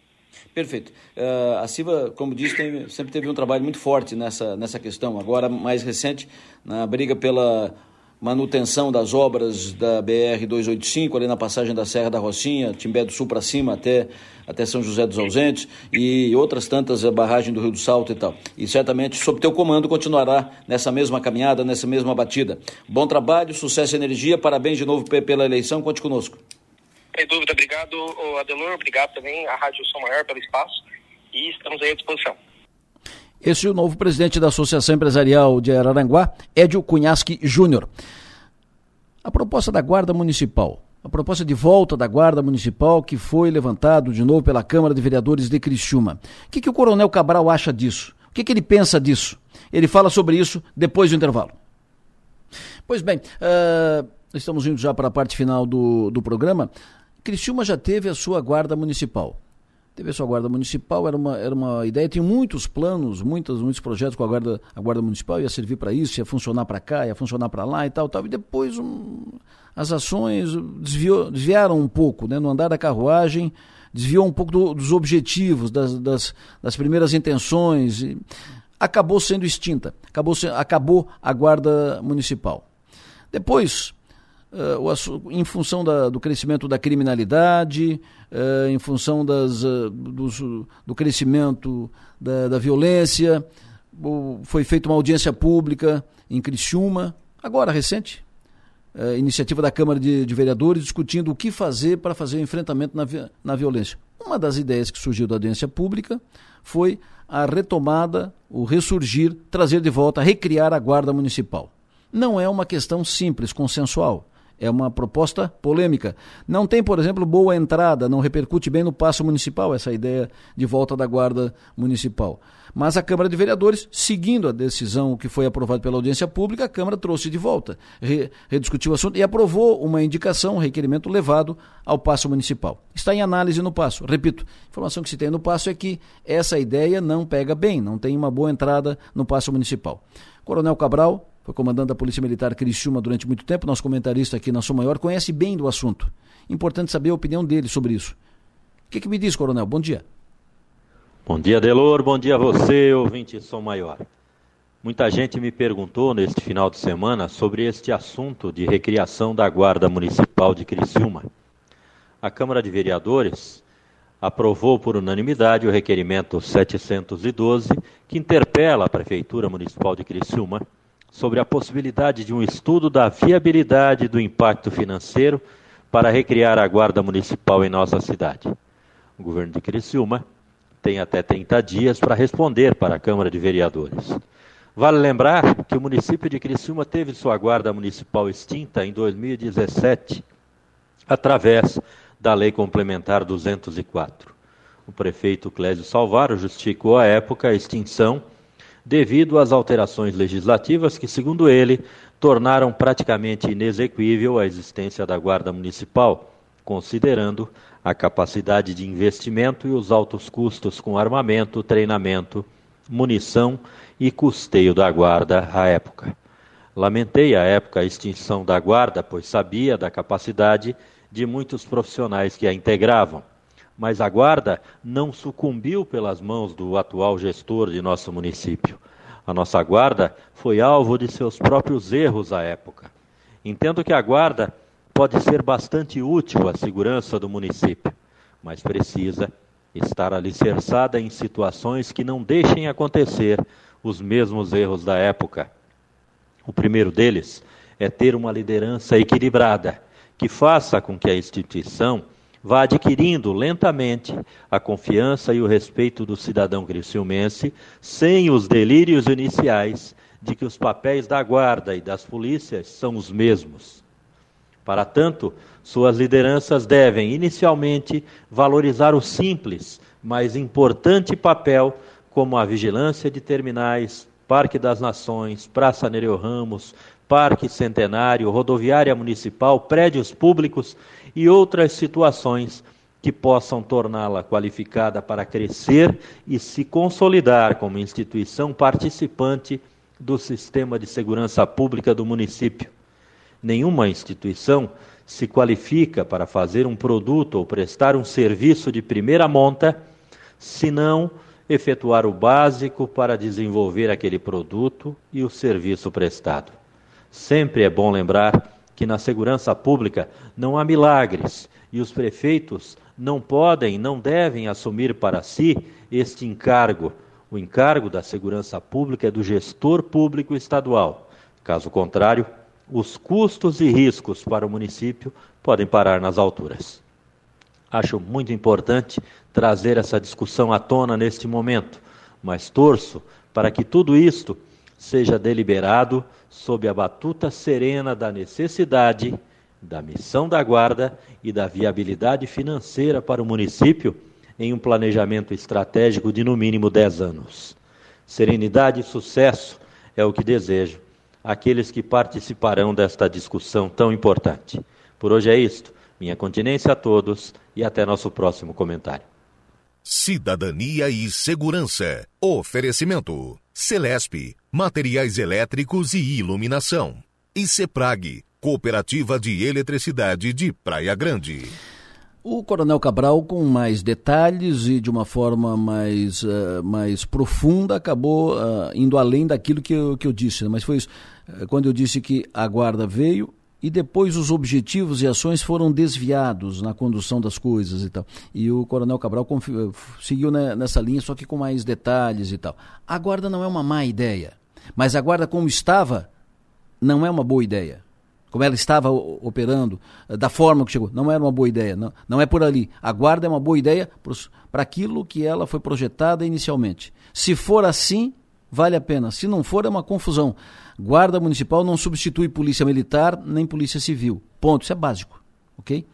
Perfeito. Uh, a Silva, como disse, tem, sempre teve um trabalho muito forte nessa, nessa questão. Agora, mais recente, na briga pela manutenção das obras da BR-285, ali na passagem da Serra da Rocinha, Timbé do Sul para cima até, até São José dos Ausentes, e outras tantas, a barragem do Rio do Salto e tal. E certamente, sob teu comando, continuará nessa mesma caminhada, nessa mesma batida. Bom trabalho, sucesso e energia, parabéns de novo pela eleição, conte conosco. Sem dúvida, obrigado, Adelor, obrigado também à Rádio São Maior pelo espaço, e estamos aí à disposição. Esse é o novo presidente da Associação Empresarial de Araranguá, Edio Cunhasque Júnior. A proposta da Guarda Municipal, a proposta de volta da Guarda Municipal que foi levantado de novo pela Câmara de Vereadores de Criciúma. O que, que o Coronel Cabral acha disso? O que, que ele pensa disso? Ele fala sobre isso depois do intervalo. Pois bem, uh, estamos indo já para a parte final do, do programa. Criciúma já teve a sua Guarda Municipal teve a sua guarda municipal, era uma, era uma ideia, tinha muitos planos, muitos, muitos projetos com a guarda, a guarda municipal, ia servir para isso, ia funcionar para cá, ia funcionar para lá e tal, tal. E depois um, as ações desviou, desviaram um pouco, né? no andar da carruagem, desviou um pouco do, dos objetivos, das, das, das primeiras intenções, acabou sendo extinta, acabou, acabou a guarda municipal. Depois, uh, em função da, do crescimento da criminalidade, uh, em função das, uh, do, crescimento da, da violência, foi feita uma audiência pública em Criciúma, agora recente, iniciativa da Câmara de, de, Vereadores discutindo o que fazer para fazer o enfrentamento na, na violência. Uma das ideias que surgiu da audiência pública foi a retomada, o ressurgir, trazer de volta, recriar a Guarda Municipal. Não é uma questão simples, consensual. É uma proposta polêmica. Não tem, por exemplo, boa entrada, não repercute bem no passo municipal essa ideia de volta da guarda municipal. Mas a Câmara de Vereadores, seguindo a decisão que foi aprovada pela audiência pública, a Câmara trouxe de volta, re, rediscutiu o assunto e aprovou uma indicação, um requerimento levado ao passo municipal. Está em análise no passo. Repito, a informação que se tem no passo é que essa ideia não pega bem, não tem uma boa entrada no passo municipal. Coronel Cabral, foi comandante da Polícia Militar Criciúma durante muito tempo, nosso comentarista aqui na Sua Maior, conhece bem do assunto. Importante saber a opinião dele sobre isso. O que, que me diz, coronel? Bom dia. Bom dia, Delor. Bom dia a você, ouvinte São Maior. Muita gente me perguntou neste final de semana sobre este assunto de recriação da Guarda Municipal de Criciúma. A Câmara de Vereadores aprovou por unanimidade o requerimento 712, que interpela a Prefeitura Municipal de Criciúma sobre a possibilidade de um estudo da viabilidade do impacto financeiro para recriar a Guarda Municipal em nossa cidade. O governo de Criciúma tem até 30 dias para responder para a Câmara de Vereadores. Vale lembrar que o município de Criciúma teve sua guarda municipal extinta em 2017, através da Lei Complementar 204. O prefeito Clésio Salvaro justificou à época a extinção devido às alterações legislativas que, segundo ele, tornaram praticamente inexequível a existência da Guarda Municipal, considerando a capacidade de investimento e os altos custos com armamento, treinamento, munição e custeio da Guarda à época. Lamentei à época a extinção da Guarda, pois sabia da capacidade de muitos profissionais que a integravam mas a guarda não sucumbiu pelas mãos do atual gestor de nosso município. A nossa guarda foi alvo de seus próprios erros à época. Entendo que a guarda pode ser bastante útil à segurança do município, mas precisa estar alicerçada em situações que não deixem acontecer os mesmos erros da época. O primeiro deles é ter uma liderança equilibrada, que faça com que a instituição vá adquirindo lentamente a confiança e o respeito do cidadão criciumense, sem os delírios iniciais de que os papéis da guarda e das polícias são os mesmos. Para tanto, suas lideranças devem, inicialmente, valorizar o simples, mas importante papel como a vigilância de terminais, Parque das Nações, Praça Nereu Ramos, Parque Centenário, Rodoviária Municipal, prédios públicos e outras situações que possam torná-la qualificada para crescer e se consolidar como instituição participante do sistema de segurança pública do município. Nenhuma instituição se qualifica para fazer um produto ou prestar um serviço de primeira monta se não efetuar o básico para desenvolver aquele produto e o serviço prestado. Sempre é bom lembrar que na segurança pública não há milagres e os prefeitos não podem, não devem assumir para si este encargo. O encargo da segurança pública é do gestor público estadual. Caso contrário, os custos e riscos para o município podem parar nas alturas. Acho muito importante trazer essa discussão à tona neste momento, mas torço para que tudo isto seja deliberado sob a batuta serena da necessidade, da missão da guarda e da viabilidade financeira para o município em um planejamento estratégico de no mínimo 10 anos. Serenidade e sucesso é o que desejo àqueles que participarão desta discussão tão importante. Por hoje é isto. Minha continência a todos e até nosso próximo comentário. Cidadania e Segurança. Oferecimento. Celesp, Materiais Elétricos e Iluminação. E Ceprag, Cooperativa de Eletricidade de Praia Grande. O Coronel Cabral, com mais detalhes e de uma forma mais, uh, mais profunda, acabou uh, indo além daquilo que eu, que eu disse. Né? Mas foi isso. Uh, quando eu disse que a guarda veio, e depois os objetivos e ações foram desviados na condução das coisas e tal. E o Coronel Cabral seguiu nessa linha, só que com mais detalhes e tal. A guarda não é uma má ideia, mas a guarda como estava não é uma boa ideia. Como ela estava operando, da forma que chegou, não era uma boa ideia, não, não é por ali. A guarda é uma boa ideia para aquilo que ela foi projetada inicialmente. Se for assim, vale a pena. Se não for, é uma confusão. Guarda Municipal não substitui Polícia Militar nem Polícia Civil. Ponto. Isso é básico. Ok?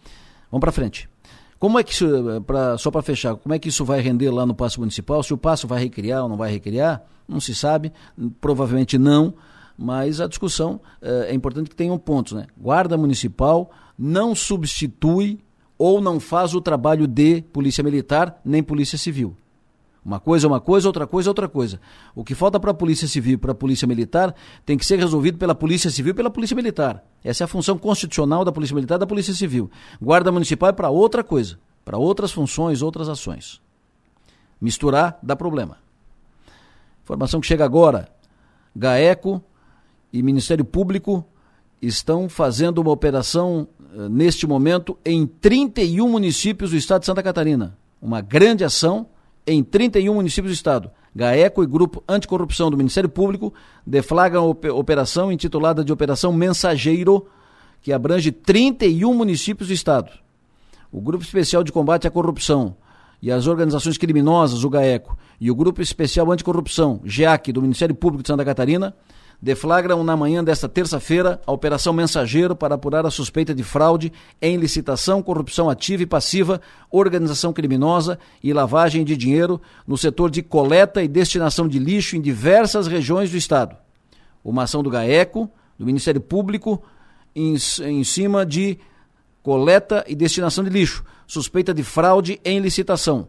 Vamos para frente. Como é que isso, pra, só para fechar, como é que isso vai render lá no Passo Municipal? Se o Passo vai recriar ou não vai recriar, não se sabe, provavelmente não, mas a discussão é, é importante que tenham pontos. Né? Guarda Municipal não substitui ou não faz o trabalho de Polícia Militar nem Polícia Civil. Uma coisa é uma coisa, outra coisa é outra coisa. O que falta para a Polícia Civil e para a Polícia Militar tem que ser resolvido pela Polícia Civil e pela Polícia Militar. Essa é a função constitucional da Polícia Militar e da Polícia Civil. Guarda Municipal é para outra coisa, para outras funções, outras ações. Misturar dá problema. Informação que chega agora. GAECO e Ministério Público estão fazendo uma operação eh, neste momento em 31 municípios do estado de Santa Catarina. Uma grande ação em 31 municípios do estado. GAECO e Grupo Anticorrupção do Ministério Público deflagram operação intitulada de Operação Mensageiro, que abrange 31 municípios do estado. O Grupo Especial de Combate à Corrupção e as organizações criminosas, o GAECO, e o Grupo Especial Anticorrupção, GEAC, do Ministério Público de Santa Catarina, deflagram na manhã desta terça-feira a Operação Mensageiro para apurar a suspeita de fraude em licitação, corrupção ativa e passiva, organização criminosa e lavagem de dinheiro no setor de coleta e destinação de lixo em diversas regiões do Estado. Uma ação do GAECO, do Ministério Público, em, em cima de coleta e destinação de lixo, suspeita de fraude em licitação.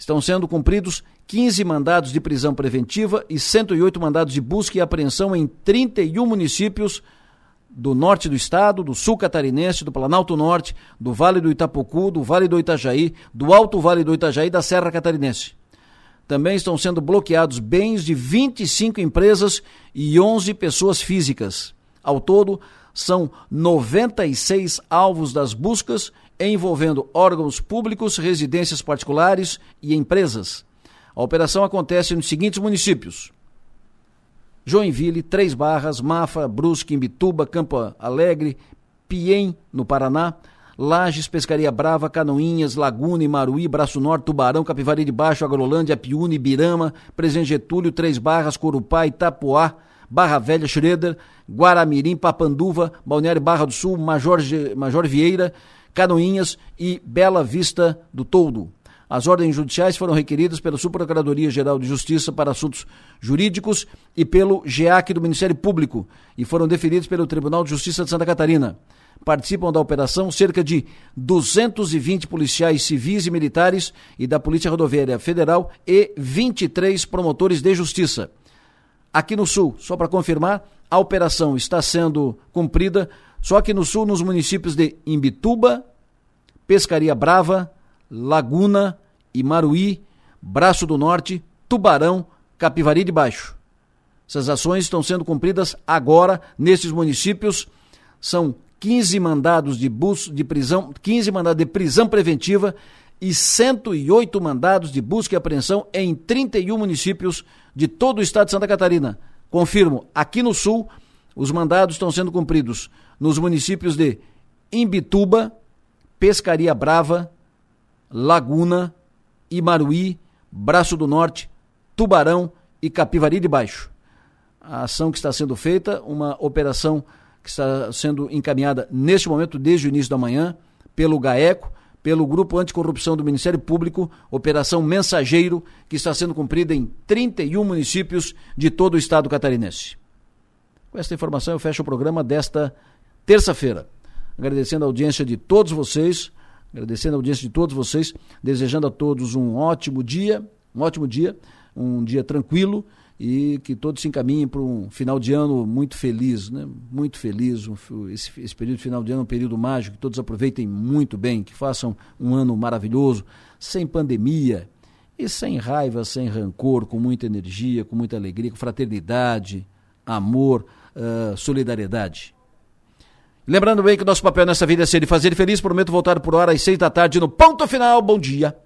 Estão sendo cumpridos 15 mandados de prisão preventiva e 108 mandados de busca e apreensão em 31 municípios do norte do estado, do sul catarinense, do Planalto Norte, do Vale do Itapocu, do Vale do Itajaí, do Alto Vale do Itajaí e da Serra Catarinense. Também estão sendo bloqueados bens de 25 empresas e 11 pessoas físicas. Ao todo, são 96 alvos das buscas envolvendo órgãos públicos, residências particulares e empresas. A operação acontece nos seguintes municípios: Joinville, Três Barras, Mafra, Brusque, Imbituba, Campo Alegre, Piem, no Paraná, Lages, Pescaria Brava, Canoinhas, Laguna, Maruí, Braço Norte, Tubarão, Capivari de Baixo, Agrolândia, Piúna, Ibirama, Presidente Getúlio, Três Barras, Corupá, Itapuá, Barra Velha, Schroeder, Guaramirim, Papanduva, Balneário Barra do Sul, Major, Major Vieira, Canoinhas e Bela Vista do Toldo. As ordens judiciais foram requeridas pela Subprocuradoria-Geral de Justiça para Assuntos Jurídicos e pelo GEAC do Ministério Público e foram deferidas pelo Tribunal de Justiça de Santa Catarina. participam da operação cerca de 220 policiais civis e militares e da Polícia Rodoviária Federal e 23 promotores de justiça. Aqui no Sul, só para confirmar, a operação está sendo cumprida só aqui no Sul, nos municípios de Imbituba, Pescaria Brava, Laguna, Imaruí, Braço do Norte, Tubarão, Capivari de Baixo. Essas ações estão sendo cumpridas agora nesses municípios. São 15 mandados de bus de prisão, 15 mandados de prisão preventiva e 108 mandados de busca e apreensão em 31 municípios de todo o estado de Santa Catarina. Confirmo, aqui no sul, os mandados estão sendo cumpridos nos municípios de Imbituba, Pescaria Brava, Laguna, Imaruí, Braço do Norte, Tubarão e Capivari de Baixo a ação que está sendo feita, uma operação que está sendo encaminhada neste momento, desde o início da manhã, pelo GAECO, pelo Grupo Anticorrupção do Ministério Público, Operação Mensageiro, que está sendo cumprida em 31 municípios de todo o estado catarinense. Com esta informação, eu fecho o programa desta terça-feira. Agradecendo a audiência de todos vocês, agradecendo a audiência de todos vocês, desejando a todos um ótimo dia, um ótimo dia, um dia tranquilo e que todos se encaminhem para um final de ano muito feliz, né? muito feliz. esse, esse, período de final de ano é um período mágico, que todos aproveitem muito bem, que façam um ano maravilhoso, sem pandemia e sem raiva, sem rancor, com muita energia, com muita alegria, com fraternidade, amor, uh, solidariedade. Lembrando bem que nosso papel nessa vida é ser e fazer feliz. Prometo voltar por hora às seis da tarde no ponto final. Bom dia.